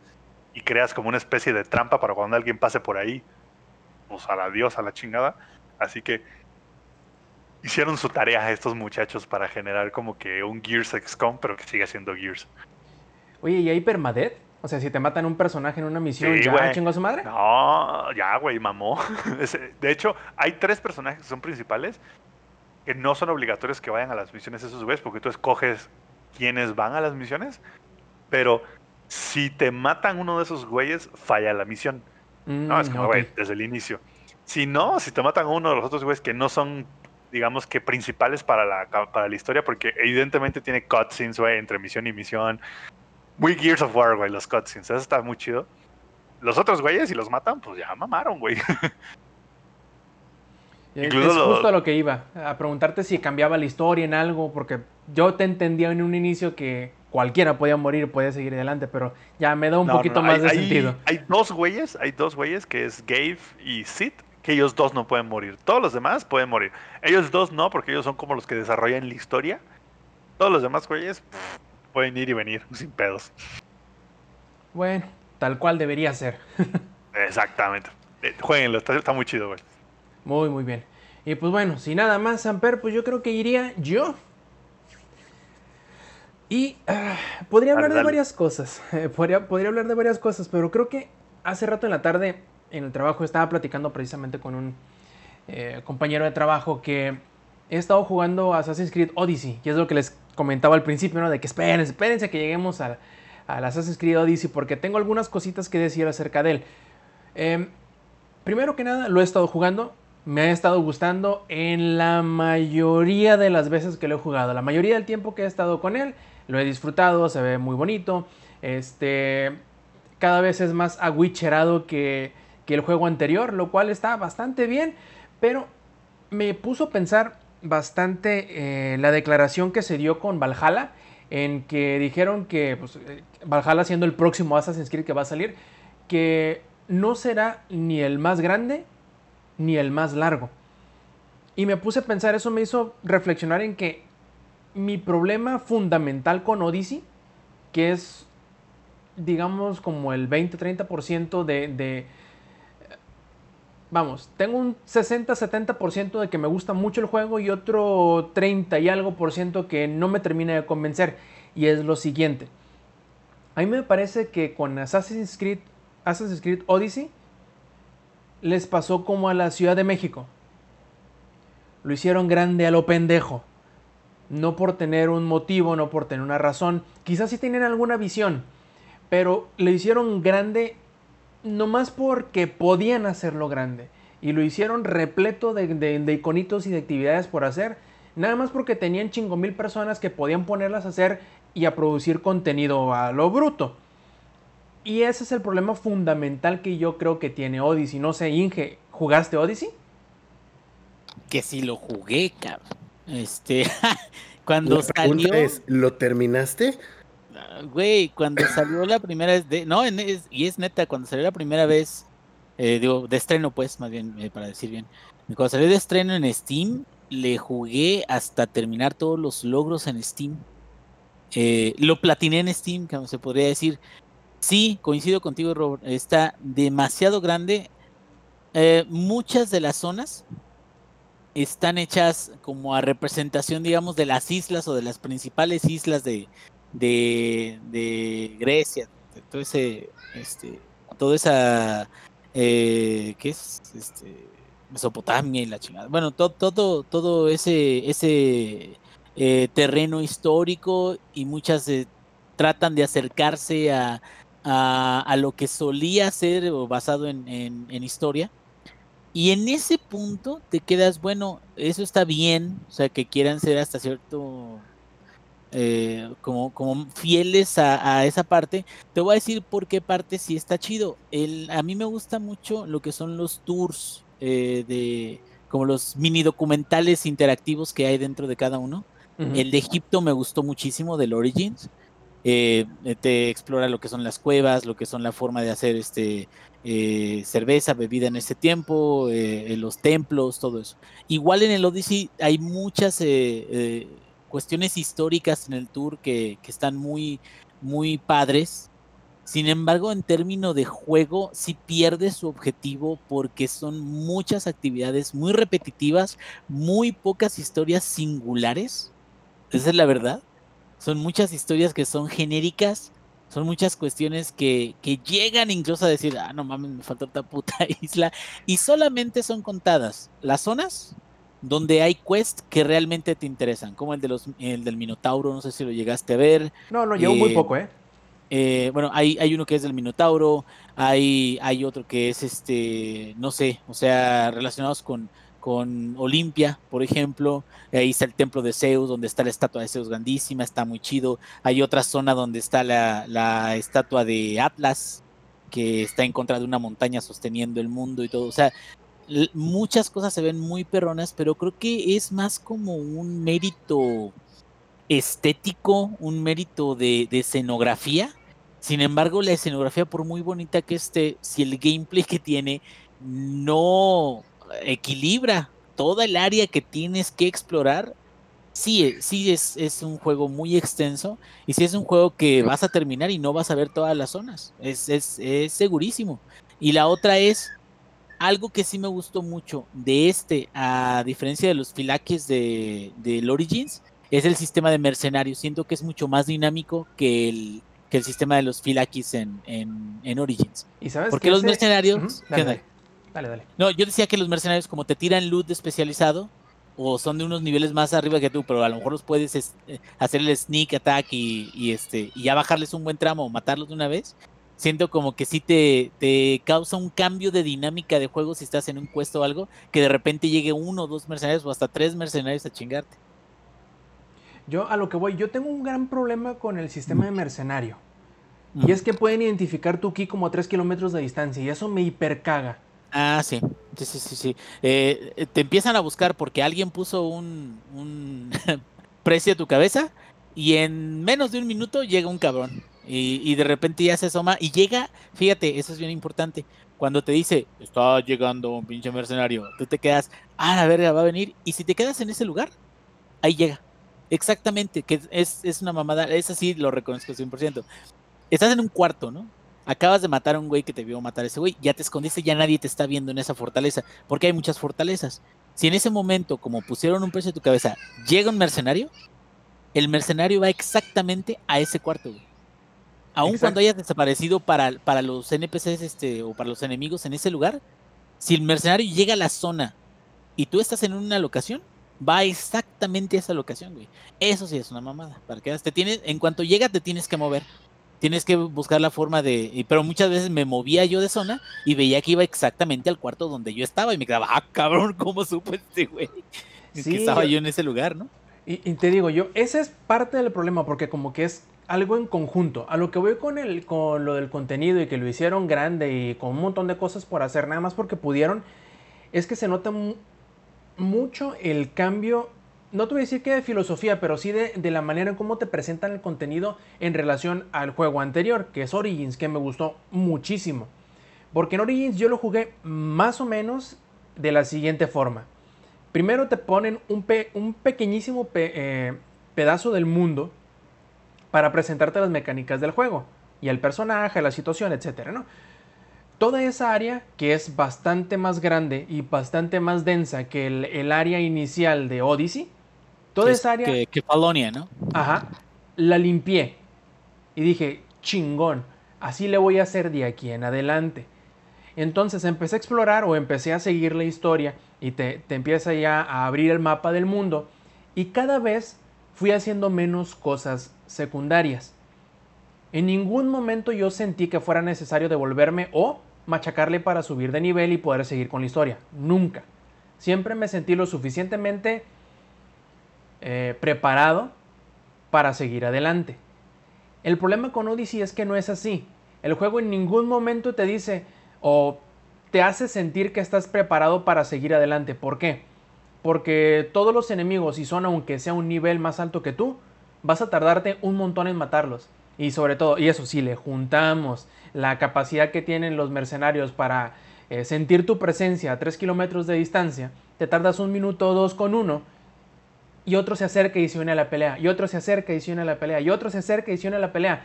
y creas como una especie de trampa para cuando alguien pase por ahí. Pues a la dios, a la chingada. Así que hicieron su tarea estos muchachos para generar como que un Gears XCOM, pero que siga siendo Gears.
Oye, ¿y hay permadeath? O sea, si te matan un personaje en una misión,
Sí,
¿ya chingó a su madre?
No, ya, güey, mamó. [laughs] De hecho, hay tres personajes que son principales que no son obligatorios que vayan a las misiones esos güeyes, porque tú escoges quiénes van a las misiones, pero si te matan uno de esos güeyes, falla la misión. No, es
Mm,
como,
ok.
güey, desde el inicio. Si no, si te matan a uno de los otros güeyes que no son, digamos que principales para la, para la historia, porque evidentemente tiene cutscenes, güey, entre misión y misión. Muy Gears of War, güey, los cutscenes. Eso está muy chido. Los otros güeyes, si los matan, pues ya mamaron, güey. [laughs] Incluso
es justo a lo que iba, a preguntarte si cambiaba la historia en algo, porque yo te entendía en un inicio que cualquiera podía morir, podía seguir adelante, pero ya me da un
No, no,
poquito
no,
más
hay-
de
hay-
sentido.
Hay dos güeyes, hay dos güeyes que es Gabe y Sid, que ellos dos no pueden morir. Todos los demás pueden morir. Ellos dos no, porque ellos son como los que desarrollan la historia. Todos los demás güeyes pff, pueden ir y venir [laughs] sin pedos.
Bueno, tal cual debería ser. [laughs]
Exactamente. Eh, Jueguenlo, está, está muy chido, güey.
Muy, muy bien. Y pues bueno, sin nada más, Samper, pues yo creo que iría yo. Y ah, podría hablar
Dale,
de varias cosas. eh, [laughs] podría, podría hablar de varias cosas, pero creo que hace rato en la tarde en el trabajo estaba platicando precisamente con un eh, compañero de trabajo que he estado jugando Assassin's Creed Odyssey. Y es lo que les comentaba al principio, ¿no? De que espérense, espérense que lleguemos al, al Assassin's Creed Odyssey porque tengo algunas cositas que decir acerca de él. Em, primero que nada, lo he estado jugando. Me ha estado gustando en la mayoría de las veces que lo he jugado. La mayoría del tiempo que he estado con él, lo he disfrutado, se ve muy bonito. Este, cada vez es más agüicherado que, que el juego anterior, lo cual está bastante bien. Pero me puso a pensar bastante eh, la declaración que se dio con Valhalla, en que dijeron que pues, eh, Valhalla siendo el próximo Assassin's Creed que va a salir, que no será ni el más grande ni el más largo. Y me puse a pensar, eso me hizo reflexionar en que mi problema fundamental con Odyssey, que es, digamos, como el 20-30% de, de... Vamos, tengo un 60-70% de que me gusta mucho el juego y otro 30 y algo por ciento que no me termina de convencer. Y es lo siguiente. A mí me parece que con Assassin's Creed, Assassin's Creed Odyssey les pasó como a la Ciudad de México. Lo hicieron grande a lo pendejo. No por tener un motivo, no por tener una razón. Quizás sí tenían alguna visión. Pero lo hicieron grande nomás porque podían hacerlo grande. Y lo hicieron repleto de, de- de iconitos y de actividades por hacer. Nada más porque tenían chingo mil personas que podían ponerlas a hacer y a producir contenido a lo bruto. Y ese es el problema fundamental que yo creo que tiene Odyssey. No sé, Inge, ¿jugaste Odyssey?
Que si lo jugué, cabrón. Este, [laughs] cuando
La pregunta
salió,
es, ¿lo terminaste?
Güey, cuando salió la primera vez de, no, en- es- y es neta, cuando salió la primera vez, eh, digo, de estreno, pues, más bien, eh, para decir bien, cuando salió de estreno en Steam, le jugué hasta terminar todos los logros en Steam. Eh, lo platiné en Steam, como se podría decir. Sí, coincido contigo, Robert, está demasiado grande. Muchas de las zonas están hechas como a representación, digamos, de las islas o de las principales islas de, de, de Grecia, de todo ese, este, toda esa, eh, ¿qué es? Este, Mesopotamia y la chingada. Bueno, todo, todo, todo ese, ese eh, terreno histórico y muchas eh, tratan de acercarse a, a, a lo que solía ser o basado en, en, en historia. Y en ese punto te quedas, bueno, eso está bien, o sea, que quieran ser hasta cierto, eh, como, como fieles a, a esa parte. Te voy a decir por qué parte sí está chido. El, a mí me gusta mucho lo que son los tours eh, de, como los mini documentales interactivos que hay dentro de cada uno. El de Egipto me gustó muchísimo, del Origins. Eh, te explora lo que son las cuevas, lo que son la forma de hacer este eh, cerveza, bebida en este tiempo, eh, los templos, todo eso. Igual en el Odyssey hay muchas cuestiones históricas en el tour que, que están muy, muy padres. Sin embargo, en términos de juego, sí pierde su objetivo porque son muchas actividades muy repetitivas, muy pocas historias singulares. Esa es la verdad. Son muchas historias que son genéricas, son muchas cuestiones que, que llegan incluso a decir, ah, no mames, me falta otra puta [laughs] isla. Y solamente son contadas las zonas donde hay quests que realmente te interesan, como el, de los, el del Minotauro, no sé si lo llegaste a ver.
No, no, llevo muy
Eh,
poco, ¿eh?
Eh, bueno, hay, hay uno que es del Minotauro, hay, hay otro que es este, no sé, o sea, relacionados con, con Olimpia, por ejemplo. Ahí está el templo de Zeus, donde está la estatua de Zeus grandísima, está muy chido. Hay otra zona donde está la, la estatua de Atlas, que está en contra de una montaña sosteniendo el mundo y todo. O sea, muchas cosas se ven muy perronas, pero creo que es más como un mérito estético, un mérito de, escenografía. Sin embargo, la escenografía, por muy bonita que esté, si el gameplay que tiene no equilibra toda el área que tienes que explorar, sí, eh, sí es, es un juego muy extenso y sí es un juego que vas a terminar y no vas a ver todas las zonas. Es, es, es segurísimo. Y la otra es algo que sí me gustó mucho de este, a diferencia de los filaques de, del Origins, es el sistema de mercenarios. Siento que es mucho más dinámico que el, que el sistema de los filakis en, en, en Origins.
¿Y sabes
Porque
que
los
ese-
mercenarios...
Ujú,
¿qué
Dale, dale, dale, dale.
No, yo decía que los mercenarios, como te tiran loot especializado, o son de unos niveles más arriba que tú, pero a lo mejor los puedes es- eh, hacer el sneak attack y, y este y ya bajarles un buen tramo o matarlos de una vez. Siento como que sí te, te causa un cambio de dinámica de juego si estás en un puesto o algo, que de repente llegue uno o dos mercenarios o hasta tres mercenarios a chingarte.
Yo a lo que voy, yo tengo un gran problema con el sistema de mercenario.
Ujú.
Y es que pueden identificar tu ki como a 3 kilómetros de distancia y eso me hipercaga.
Ah, sí. Sí, sí, sí, sí. Eh, eh, te empiezan a buscar porque alguien puso un, un [laughs] precio a tu cabeza y en menos de un minuto llega un cabrón. Y, de repente ya se asoma y llega, fíjate, eso es bien importante. Cuando te dice, está llegando un pinche mercenario, tú te quedas, ah, la verga, va a venir. Y si te quedas en ese lugar, ahí llega. Exactamente, que es, es una mamada, eso sí lo reconozco 100%. Estás en un cuarto, ¿no? Acabas de matar a un güey que te vio matar a ese güey, ya te escondiste, ya nadie te está viendo en esa fortaleza, porque hay muchas fortalezas. Si en ese momento, como pusieron un precio a tu cabeza, llega un mercenario, el mercenario va exactamente a ese cuarto, güey. Aun
Exacto.
cuando hayas desaparecido para, para los NPCs este, o para los enemigos en ese lugar, si el mercenario llega a la zona y tú estás en una locación, va exactamente a esa locación, güey. Eso sí es una mamada. Para que te tienes, en cuanto llega, te tienes que mover. Tienes que buscar la forma de. Pero muchas veces me movía yo de zona y veía que iba exactamente al cuarto donde yo estaba y me quedaba, ah, cabrón, ¿cómo supo este güey?
Sí,
que estaba
yo-
yo en ese lugar, ¿no?
Y, y te digo yo, ese es parte del problema porque como que es algo en conjunto. A lo que voy con, el, con lo del contenido y que lo hicieron grande y con un montón de cosas por hacer, nada más porque pudieron, es que se nota mu- mucho el cambio, no te voy a decir que de filosofía, pero sí de, de la manera en cómo te presentan el contenido en relación al juego anterior, que es Origins, que me gustó muchísimo. Porque en Origins yo lo jugué más o menos de la siguiente forma. Primero te ponen un, pe- un pequeñísimo pe- eh, pedazo del mundo para presentarte las mecánicas del juego y el personaje, la situación, etcétera, ¿no? Toda esa área, que es bastante más grande y bastante más densa que el, el área inicial de Odyssey, toda
es-
esa área
Que, que Falonia, ¿no?
Ajá. La limpié. Y dije, chingón, así le voy a hacer de aquí en adelante. Entonces empecé a explorar o empecé a seguir la historia y te, te empieza ya a abrir el mapa del mundo. Y cada vez fui haciendo menos cosas secundarias. En ningún momento yo sentí que fuera necesario devolverme o machacarle para subir de nivel y poder seguir con la historia. Nunca. Siempre me sentí lo suficientemente eh, preparado para seguir adelante. El problema con Odyssey es que no es así. El juego en ningún momento te dice o te hace sentir que estás preparado para seguir adelante. ¿Por qué? Porque todos los enemigos, si son aunque sea un nivel más alto que tú, vas a tardarte un montón en matarlos. Y sobre todo, y eso si le juntamos la capacidad que tienen los mercenarios para eh, sentir tu presencia a 3 kilómetros de distancia, te tardas un minuto o dos con uno y otro se acerca y se une a la pelea, y otro se acerca y se une a la pelea, y otro se acerca y se une a la pelea.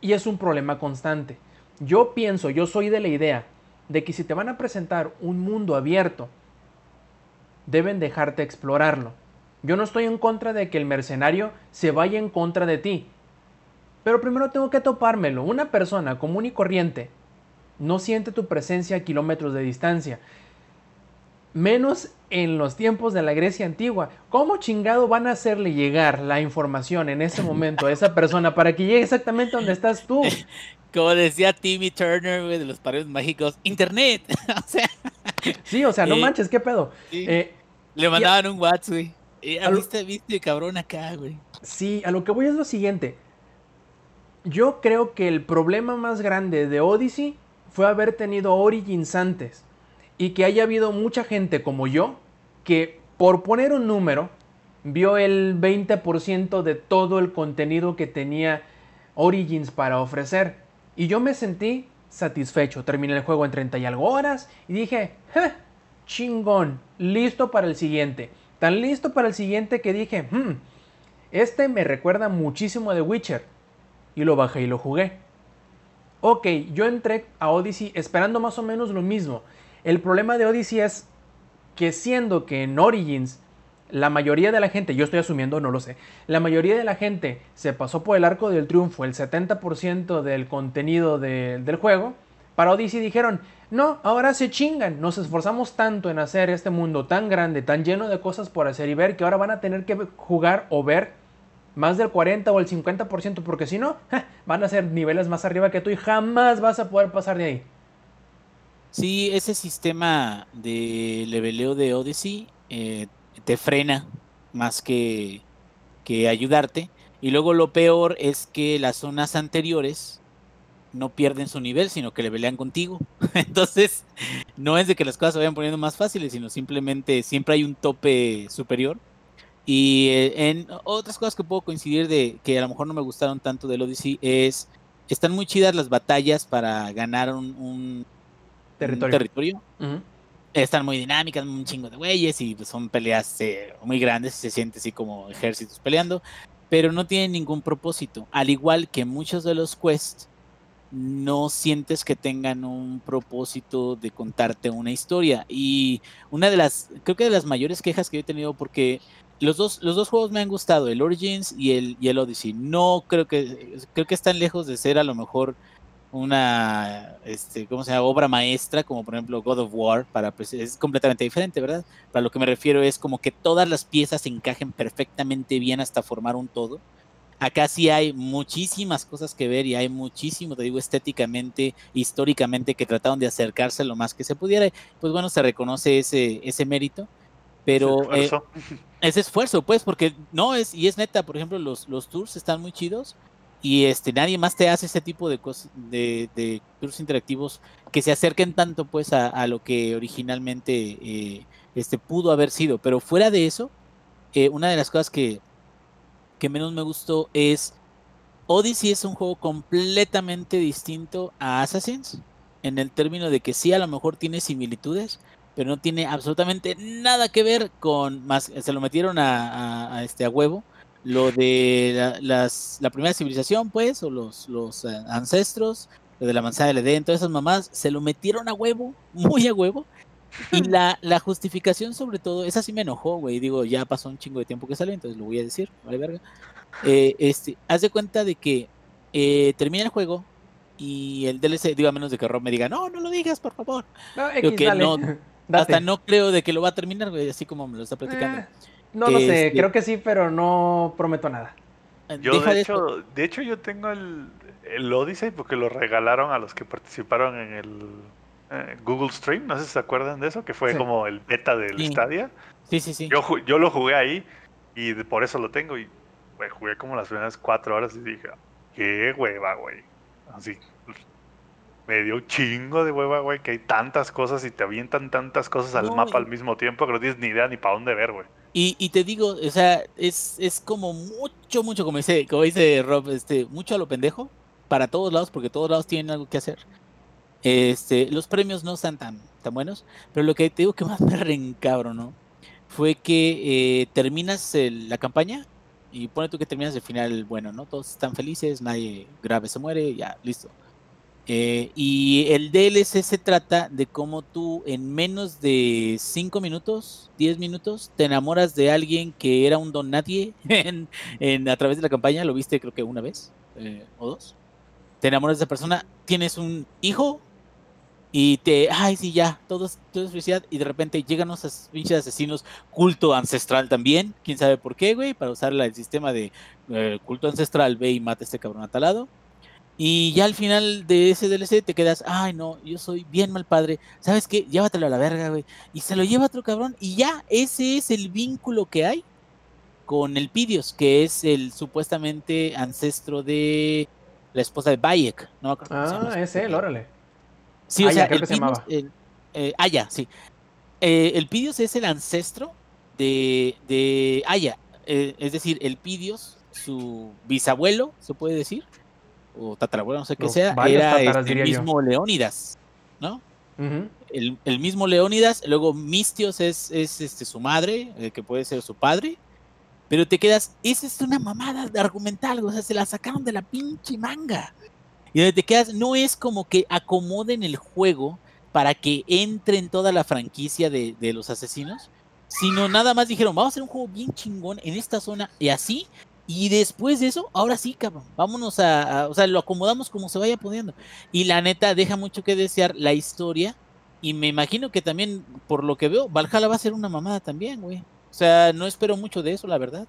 Y es un problema constante. Yo pienso, yo soy de la idea de que si te van a presentar un mundo abierto, deben dejarte explorarlo. Yo no estoy en contra de que el mercenario se vaya en contra de ti. Pero primero tengo que topármelo. Una persona común y corriente no siente tu presencia a kilómetros de distancia. Menos en los tiempos de la Grecia antigua. ¿Cómo chingado van a hacerle llegar la información en ese momento a esa persona para que llegue exactamente donde estás tú? [laughs]
Como decía Timmy Turner, de los paredes mágicos, internet. [laughs] o sea,
Sí, o sea, no [laughs]
Eh,
manches, ¿qué pedo?
sí.
Eh,
le mandaban un WhatsApp, güey. Eh,
A lo-
¿Viste, viste, cabrón, acá, güey?
Sí, a lo que voy es lo siguiente. Yo creo que el problema más grande de Odyssey fue haber tenido Origins antes y que haya habido mucha gente como yo que por poner un número vio el 20% de todo el contenido que tenía Origins para ofrecer y yo me sentí satisfecho. Terminé el juego en 30 y algo horas y dije, "Ja, chingón, listo para el siguiente. Tan listo para el siguiente que dije, "Hmm, este me recuerda muchísimo a The Witcher. Y lo bajé y lo jugué. Ok, yo entré a Odyssey esperando más o menos lo mismo. El problema de Odyssey es que siendo que en Origins la mayoría de la gente, yo estoy asumiendo, no lo sé, la mayoría de la gente se pasó por el arco del triunfo, el 70% del contenido de- del juego, para Odyssey dijeron, no, ahora se chingan, nos esforzamos tanto en hacer este mundo tan grande, tan lleno de cosas por hacer y ver, que ahora van a tener que jugar o ver más del 40 o el 50%, porque si no, van a ser niveles más arriba que tú y jamás vas a poder pasar de ahí.
Sí, ese sistema de leveleo de Odyssey eh, te frena más que, que ayudarte. Y luego lo peor es que las zonas anteriores no pierden su nivel, sino que levelean contigo. [laughs] Entonces, no es de que las cosas se vayan poniendo más fáciles, sino simplemente siempre hay un tope superior. Y eh, en otras cosas que puedo coincidir de que a lo mejor no me gustaron tanto del Odyssey es, están muy chidas las batallas para ganar un, un- un
Territorio.
Están muy dinámicas, un chingo de güeyes y pues, son peleas eh, muy grandes, se siente así como ejércitos peleando, pero no tienen ningún propósito. Al igual que muchos de los quests, no sientes que tengan un propósito de contarte una historia. Y una de las, creo que de las mayores quejas que he tenido, porque los dos, los dos juegos me han gustado, el Origins y el, y el Odyssey. No creo que, creo que están lejos de ser a lo mejor una, este, ¿cómo se llama? Obra maestra, como por ejemplo God of War, para, pues, es completamente diferente, ¿verdad? Para lo que me refiero es como que todas las piezas encajen perfectamente bien hasta formar un todo. Acá sí hay muchísimas cosas que ver y hay muchísimo, te digo, estéticamente, históricamente, que trataron de acercarse lo más que se pudiera. Pues bueno, se reconoce ese, ese mérito. Pero eh,
Esfuerzo.
ese esfuerzo, pues, porque no es, y es neta, por ejemplo, los, los tours están muy chidos y este nadie más te hace ese tipo de cosas, de, de interactivos que se acerquen tanto, pues, a, a lo que originalmente eh, este, pudo haber sido. Pero fuera de eso, eh, una de las cosas que, que menos me gustó es Odyssey es un juego completamente distinto a Assassins, en el término de que sí, a lo mejor tiene similitudes, pero no tiene absolutamente nada que ver con más se lo metieron a- a este a huevo lo de la, las, la primera civilización pues o los, los eh, ancestros lo de la manzana del Edén todas esas mamás se lo metieron a huevo [laughs] muy a huevo. Y [laughs] la, la justificación sobre todo esa sí me enojó güey digo ya pasó un chingo de tiempo que salió entonces lo voy a decir vale verga. Eh, este haz de cuenta de que eh, termina el juego y el DLC digo a menos de que Rob me diga no no lo digas por favor
No, X,
que no- [laughs] hasta no creo de que lo va a terminar, güey, así como me lo está platicando.
Eh, no lo sé,
Este-
creo que sí, pero no prometo nada.
Yo,
Deja
de
de
hecho, de hecho, yo tengo el, el Odyssey porque lo regalaron a los que participaron en el eh, Google Stream. No sé si se acuerdan de eso, que fue
Sí.
como el beta del
Sí.
Stadia.
Sí, sí, sí.
Yo, yo lo jugué ahí y de- por eso lo tengo. Y güey, jugué como las primeras cuatro horas y dije, qué hueva, güey. Así. Me dio un chingo de hueva, güey, que hay tantas cosas y te avientan tantas cosas al
No,
mapa al mismo tiempo que no tienes ni idea ni para dónde ver, güey.
Y, y te digo, o sea, es, es como mucho, mucho, como dice, como dice Rob, este, mucho a lo pendejo, para todos lados, porque todos lados tienen algo que hacer. Este, los premios no están tan, tan buenos, pero lo que te digo que más me [laughs] reencabro, ¿no? Fue que eh, terminas el- la campaña Y pone tú que terminas el final bueno, ¿no? Todos están felices, nadie grave se muere, ya, listo. Eh, y el DLC se trata de cómo tú en menos de 5 minutos, 10 minutos, te enamoras de alguien que era un don nadie [laughs] en, a través de la campaña, lo viste creo que una vez eh, o dos. Te enamoras de esa persona, tienes un hijo y te, ay sí, ya, todo todo es felicidad y de repente llegan unos pinches asesinos culto ancestral también, quién sabe por qué, güey, para usar el sistema de eh, culto ancestral, ve y mata a este cabrón atalado. Y ya al final de ese DLC te quedas, ay no, yo soy bien mal padre, ¿sabes qué? Llévatelo a la verga, güey. Y se lo lleva otro cabrón y ya, ese es el vínculo que hay con el Pidios, que es el supuestamente ancestro de la esposa de Bayek, ¿no?
Ah, es él, órale.
Sí, o
Aya,
sea,
creo
el
que se
Pidios,
llamaba.
el- eh, Aya, sí. Eh, el Pidios es el ancestro de, de Aya, eh, es decir, el Pidios, su bisabuelo, se puede decir, o tatarabuelo, no sé qué sea, era este, el
yo.
mismo Leónidas, ¿no? El, el mismo Leónidas, luego Mistios es, es este, su madre, eh, que puede ser su padre, pero te quedas, esa es una mamada de argumental, o sea, se la sacaron de la pinche manga. Y donde te quedas, no es como que acomoden el juego para que entre en toda la franquicia de, de los asesinos, sino nada más dijeron, vamos a hacer un juego bien chingón en esta zona y así, y después de eso, ahora sí, cabrón, vámonos a, a- o sea, lo acomodamos como se vaya pudiendo. Y la neta, deja mucho que desear la historia, y me imagino que también, por lo que veo, Valhalla va a ser una mamada también, güey. O sea, no espero mucho de eso, la verdad.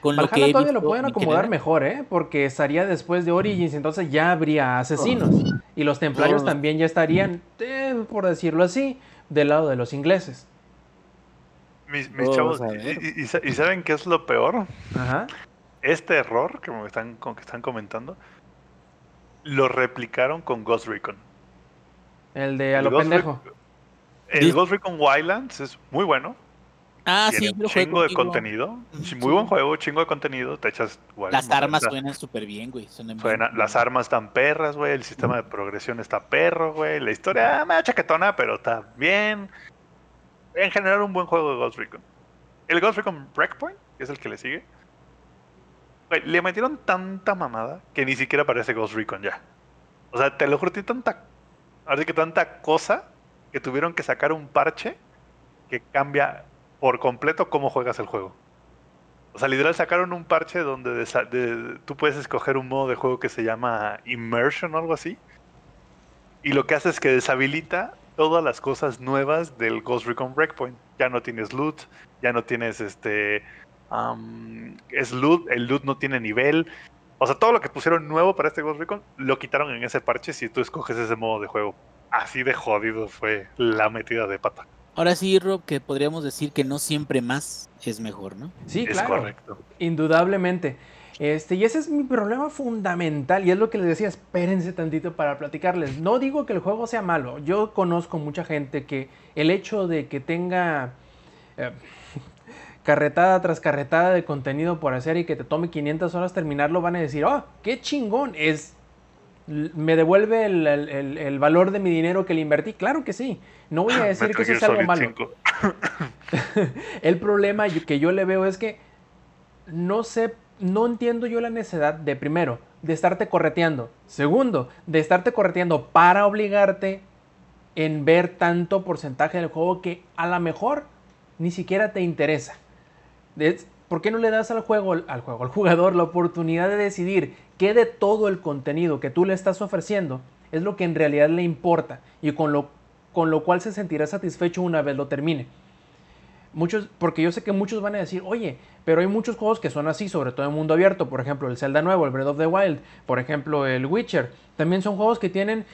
Con lo que
todavía lo pueden
en
acomodar
general.
mejor, ¿eh? Porque estaría después de Origins, entonces ya habría asesinos. Y los templarios también ya estarían, eh, por decirlo así, del lado de los ingleses.
Mis, mis
Oh,
chavos, y saben qué es lo peor?
Ajá.
Este error que me están, con- que están comentando, lo replicaron con Ghost Recon.
El de a lo
Ghost
pendejo.
El Ghost Recon Wildlands es muy bueno.
Ah,
tiene
sí,
un
lo
chingo de
contigo.
contenido. Muy buen juego, chingo de contenido. Te echas igual,
Las armas suenan súper bien, güey. suenan bien
las armas están perras, güey. El sistema de progresión está perro, güey. La historia, ah, medio chaquetona, pero está bien. En general, un buen juego de Ghost Recon. El Ghost Recon Breakpoint, que es el que le sigue. Le metieron tanta mamada que ni siquiera parece Ghost Recon ya. O sea, te lo juro, tiene tanta. Ahora sí que tanta cosa que tuvieron que sacar un parche que cambia por completo cómo juegas el juego. O sea, literal sacaron un parche donde de- tú puedes escoger un modo de juego que se llama Immersion o algo así. Y lo que hace es que deshabilita todas las cosas nuevas del Ghost Recon Breakpoint. Ya no tienes loot, ya no tienes este. Es loot, el loot no tiene nivel. O sea, todo lo que pusieron nuevo para este Ghost Recon lo quitaron en ese parche si tú escoges ese modo de juego. Así de jodido fue la metida de pata.
Ahora sí, Rob, que podríamos decir que no siempre más es mejor, ¿no?
Sí,
es
claro.
correcto.
Indudablemente. Este, y ese es mi problema fundamental, y es lo que les decía, espérense tantito para platicarles. No digo que el juego sea malo, yo conozco mucha gente que el hecho de que tenga eh, carretada tras carretada de contenido por hacer y que te tome 500 horas terminarlo, van a decir, oh, qué chingón, es, me devuelve el, el- valor de mi dinero que le invertí. Claro que sí, no voy a [laughs] decir que eso es algo malo.
5. [laughs]
El problema que yo le veo es que no sé, no entiendo yo la necesidad de primero, de estarte correteando. Segundo, de estarte correteando para obligarte en ver tanto porcentaje del juego que a lo mejor ni siquiera te interesa. ¿Por qué no le das al juego, al juego, al jugador la oportunidad de decidir qué de todo el contenido que tú le estás ofreciendo es lo que en realidad le importa y con lo, con lo cual se sentirá satisfecho una vez lo termine? Muchos, porque yo sé que muchos van a decir, oye, pero hay muchos juegos que son así, sobre todo en mundo abierto, por ejemplo el Zelda nuevo, el Breath of the Wild, por ejemplo el Witcher, también son juegos que tienen,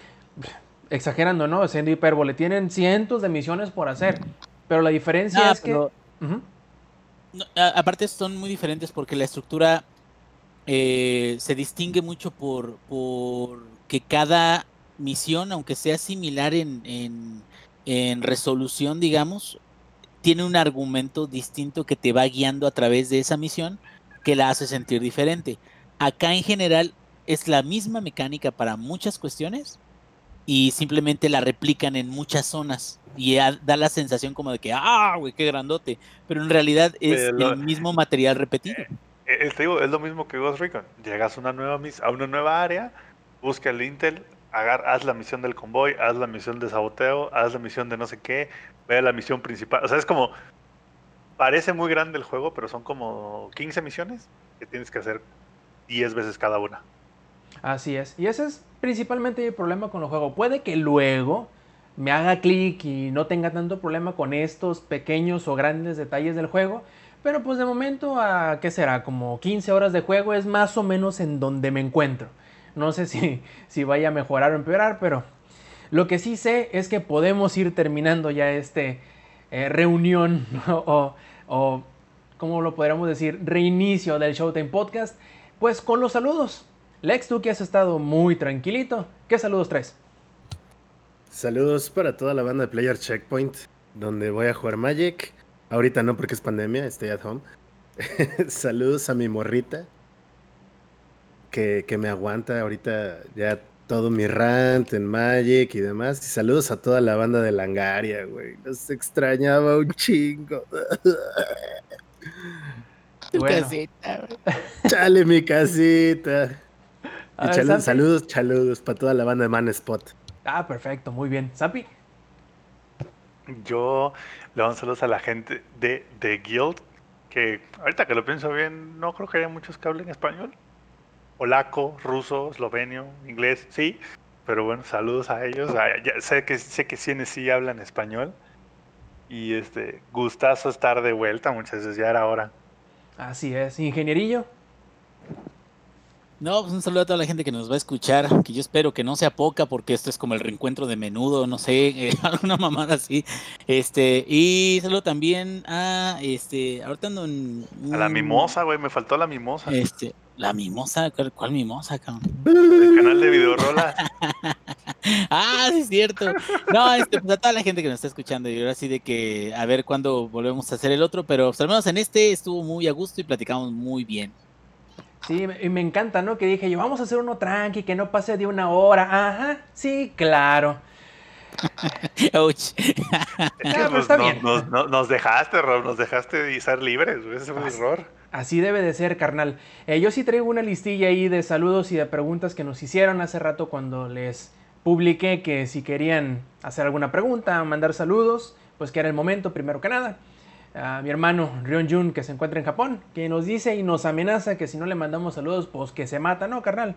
exagerando, ¿no? Siendo hipérbole, tienen cientos de misiones por hacer, pero la diferencia es
pero-
que...
Aparte son muy diferentes porque la estructura eh, se distingue mucho por, por que cada misión, aunque sea similar en- en resolución, digamos, tiene un argumento distinto que te va guiando a través de esa misión que la hace sentir diferente. Acá en general es la misma mecánica para muchas cuestiones y simplemente la replican en muchas zonas y da la sensación como de que, ah, güey, qué grandote, pero en realidad es el mismo material repetido.
eh, te digo, es lo mismo que Ghost Recon. Llegas a una nueva a una nueva área, busca el Intel, agar, haz la misión del convoy, haz la misión de saboteo, haz la misión de no sé qué, ve a la misión principal. O sea, es como. Parece muy grande el juego, pero son como 15 misiones que tienes que hacer 10 veces cada una.
Así es. Y ese es principalmente mi problema con el juego. Puede que luego me haga clic y no tenga tanto problema con estos pequeños o grandes detalles del juego. Pero pues de momento, a qué será? Como 15 horas de juego es más o menos en donde me encuentro. No sé [laughs] si, si vaya a mejorar o empeorar, pero lo que sí sé es que podemos ir terminando ya este eh, reunión [laughs] o, o, ¿cómo lo podríamos decir? Reinicio del Showtime Podcast. Pues con los saludos. Lex, tú que has estado muy tranquilito, ¿qué saludos traes?
Saludos para toda la banda de Player Checkpoint, donde voy a jugar Magic. Ahorita no porque es pandemia, estoy at home. [laughs] Saludos a mi morrita, que, que me aguanta ahorita ya todo mi rant en Magic y demás. Y saludos a toda la banda de Langaria, güey. Los extrañaba un chingo.
Tu
Bueno.
casita, güey.
Chale mi casita.
A
Y
ver,
chalu-
Santi.
saludos, saludos para toda la banda de Man Spot.
Ah, perfecto, muy bien. Zapi,
Yo le doy saludos a la gente de The Guild, que ahorita que lo pienso bien, no creo que haya muchos que hablen español. Polaco, ruso, eslovenio, inglés, sí. Pero bueno, saludos a ellos. Ah, ya sé que sé que sí, sí hablan español. Y este, gustazo estar de vuelta, muchachos, ya era hora.
así es. Ingenierillo,
No, pues un saludo a toda la gente que nos va a escuchar, que yo espero que no sea poca, porque esto es como el reencuentro de menudo, no sé, [laughs] eh, alguna mamada así. Este, y saludo también a este, ahorita ando en
A la mimosa, güey, me faltó la mimosa.
Este, la mimosa, ¿cuál, cuál mimosa, cabrón?
El canal de videorolas. [laughs]
Ah, sí es cierto. No, este, pues a toda la gente que nos está escuchando, y ahora sí de que a ver cuándo volvemos a hacer el otro, pero pues, al menos en este estuvo muy a gusto y platicamos muy bien.
Sí, y me encanta, ¿no? Que dije yo, vamos a hacer uno tranqui, que no pase de una hora. Ajá, sí, claro. [laughs]
Ouch.
Es que,
Ah, está
nos,
bien.
nos- nos- nos dejaste, Rob, nos dejaste de ser libres, ese fue
Así-
error.
Así debe de ser, carnal. Eh, yo sí traigo una listilla ahí de saludos y de preguntas que nos hicieron hace rato cuando les publiqué que si querían hacer alguna pregunta, mandar saludos, pues que era el momento, primero que nada. A mi hermano Rion Jun, que se encuentra en Japón, que nos dice y nos amenaza que si no le mandamos saludos, pues que se mata. No, carnal,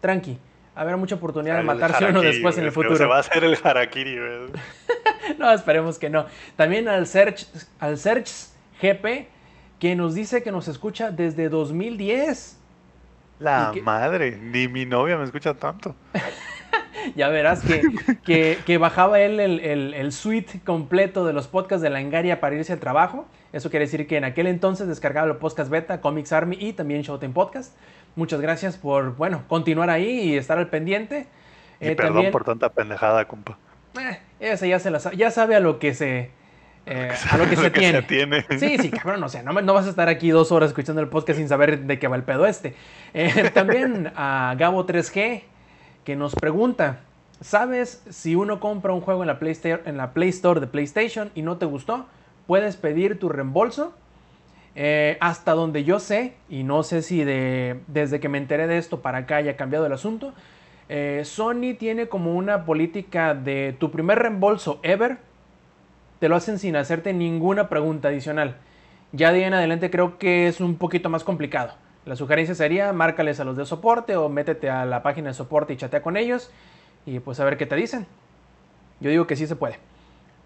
tranqui. Habrá mucha oportunidad de matarse uno después en el futuro.
Se va a hacer el harakiri. [laughs]
No, esperemos que no. También al Search, al Search GP, que nos dice que nos escucha desde 2010.
La madre, ni mi novia me escucha tanto. [laughs] [laughs]
Ya verás que, que, que bajaba él el, el, el suite completo de los podcasts de la Engaria para irse al trabajo. Eso quiere decir que en aquel entonces descargaba los podcast beta, Comics Army y también Showtime Podcast. Muchas gracias por, bueno, continuar ahí y estar al pendiente.
Y
Eh,
perdón
también-
por tanta pendejada, compa.
Eh, esa ya se la sa- ya sabe a lo que se eh, a [laughs] lo que se
Lo
tiene.
tiene.
Sí, sí, cabrón, o sea, no, no vas a estar aquí dos horas escuchando el podcast sin saber de qué va el pedo este. Eh, [laughs] también a Gabo 3G que nos pregunta, ¿sabes si uno compra un juego en la, Play Store, en la de PlayStation y no te gustó? ¿Puedes pedir tu reembolso? Eh, hasta donde yo sé, y no sé si de, desde que me enteré de esto para acá haya cambiado el asunto, eh, Sony tiene como una política de tu primer reembolso ever, te lo hacen sin hacerte ninguna pregunta adicional. Ya de ahí en adelante creo que es un poquito más complicado. La sugerencia sería márcales a los de soporte o métete a la página de soporte y chatea con ellos y pues a ver qué te dicen. Yo digo que sí se puede.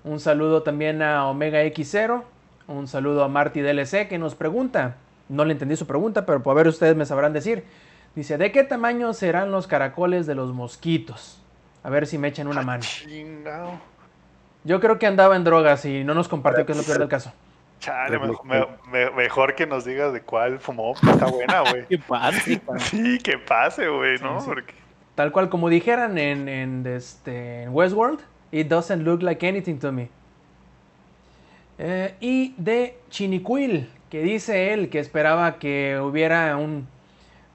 Un saludo también a Omega X0. Un saludo a Marty DLC que nos pregunta. No le entendí su pregunta, pero por ver ustedes me sabrán decir. Dice, ¿de qué tamaño serán los caracoles de los mosquitos? A ver si me echan una mano.
Chingado.
Yo creo que andaba en drogas y no nos compartió que es lo peor del caso.
Chale, me- me- me- mejor que nos digas de cuál fumó. Está buena, güey.
¿Qué pasa? cabrón?
Sí, que pase, güey, ¿no?
Sí, sí.
Porque
Tal cual como dijeran en, en, este, en Westworld, it doesn't look like anything to me. Eh, y de Chinicuil, que dice él que esperaba que hubiera un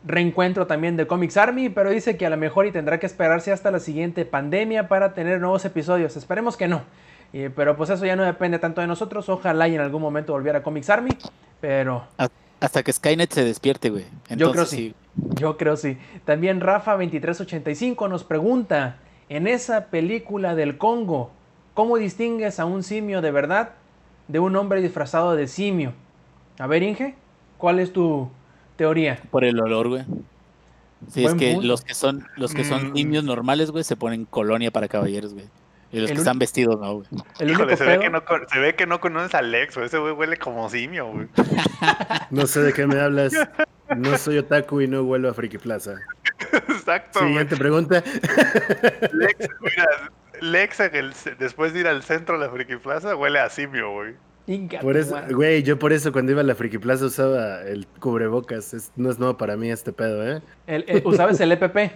reencuentro también de Comics Army, pero dice que a lo mejor y tendrá que esperarse hasta la siguiente pandemia para tener nuevos episodios. Esperemos que no. Y- pero pues eso ya no depende tanto de nosotros. Ojalá y en algún momento volviera Comics Army. Pero
hasta que Skynet se despierte, güey.
Yo creo
Entonces,
sí. Yo creo sí. También Rafa2385 nos pregunta, en esa película del Congo, ¿cómo distingues a un simio de verdad de un hombre disfrazado de simio? A ver, Inge, ¿cuál es tu teoría?
Por el olor, güey. Sí,
Buen
es que
punto.
los que son los que son
Mm.
simios normales, güey, se ponen colonia para caballeros, güey. Y los
El
que
un-
están vestidos, no, güey.
El
Híjole, se ve, que no, se ve que no conoces a Alex, güey. Ese güey huele como simio, güey. [laughs]
No sé de qué me hablas. No soy otaku y no vuelvo a Friki Plaza.
Exacto, güey.
Siguiente pregunta. [laughs]
Lex, mira, Lex el después de ir al centro de la Friki Plaza huele a simio, güey.
Por eso, güey, yo por eso cuando iba a la Friki Plaza usaba el cubrebocas. Es- no es nuevo para mí este pedo, ¿eh?
El- el- ¿Usabas el EPP?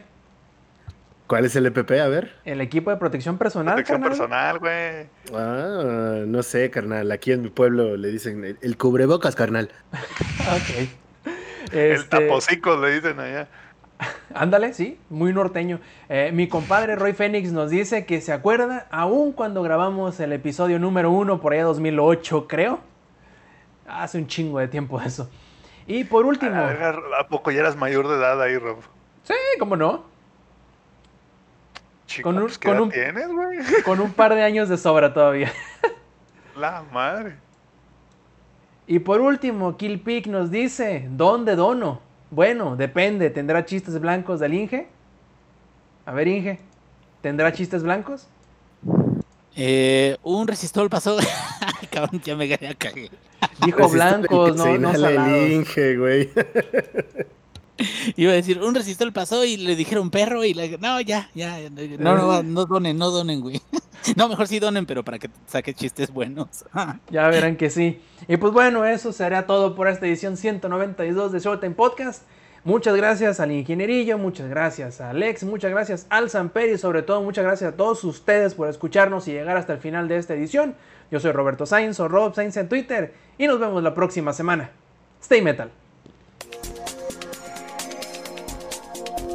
¿Cuál es el EPP? A ver.
El equipo de protección personal.
Protección
carnal?
personal, güey.
Ah, no sé, carnal. Aquí en mi pueblo le dicen el, el cubrebocas, carnal. [laughs]
Ok.
El
Este,
tapocicos le dicen allá. [laughs]
Ándale, sí, muy norteño. Eh, mi compadre Roy Fénix nos dice que se acuerda aún cuando grabamos el episodio número uno, por allá 2008, creo. Hace un chingo de tiempo eso. Y por último,
A, ver, ¿a poco ya eras mayor de edad ahí, Rob?
sí, cómo no,
Chico,
Con un-
pues, ¿qué
con
edad
un-
tienes, güey? [laughs]
con un par de años de sobra todavía. [laughs]
La madre.
Y por último, Kill Peak nos dice, ¿dónde dono? Bueno, depende, ¿tendrá chistes blancos del Inge? A ver, Inge, ¿tendrá chistes blancos?
Eh, un resistor pasó. [laughs] Cabrón, ya me cagué.
Dijo blancos, no, no
inhala el
salados.
Inge, güey. [laughs]
Iba a decir, un resistor pasó y le dijeron perro y le no, ya, ya, no, no, no donen, no donen, güey. [laughs] No, mejor sí donen, pero para que saque chistes buenos. [laughs]
Ya verán que sí. Y pues bueno, eso será todo por esta edición 192 de Showtime Podcast. Muchas gracias al ingenierillo, muchas gracias a Alex, muchas gracias al Samper y sobre todo muchas gracias a todos ustedes por escucharnos y llegar hasta el final de esta edición. Yo soy Roberto Sainz o Rob Sainz en Twitter y nos vemos la próxima semana. Stay metal.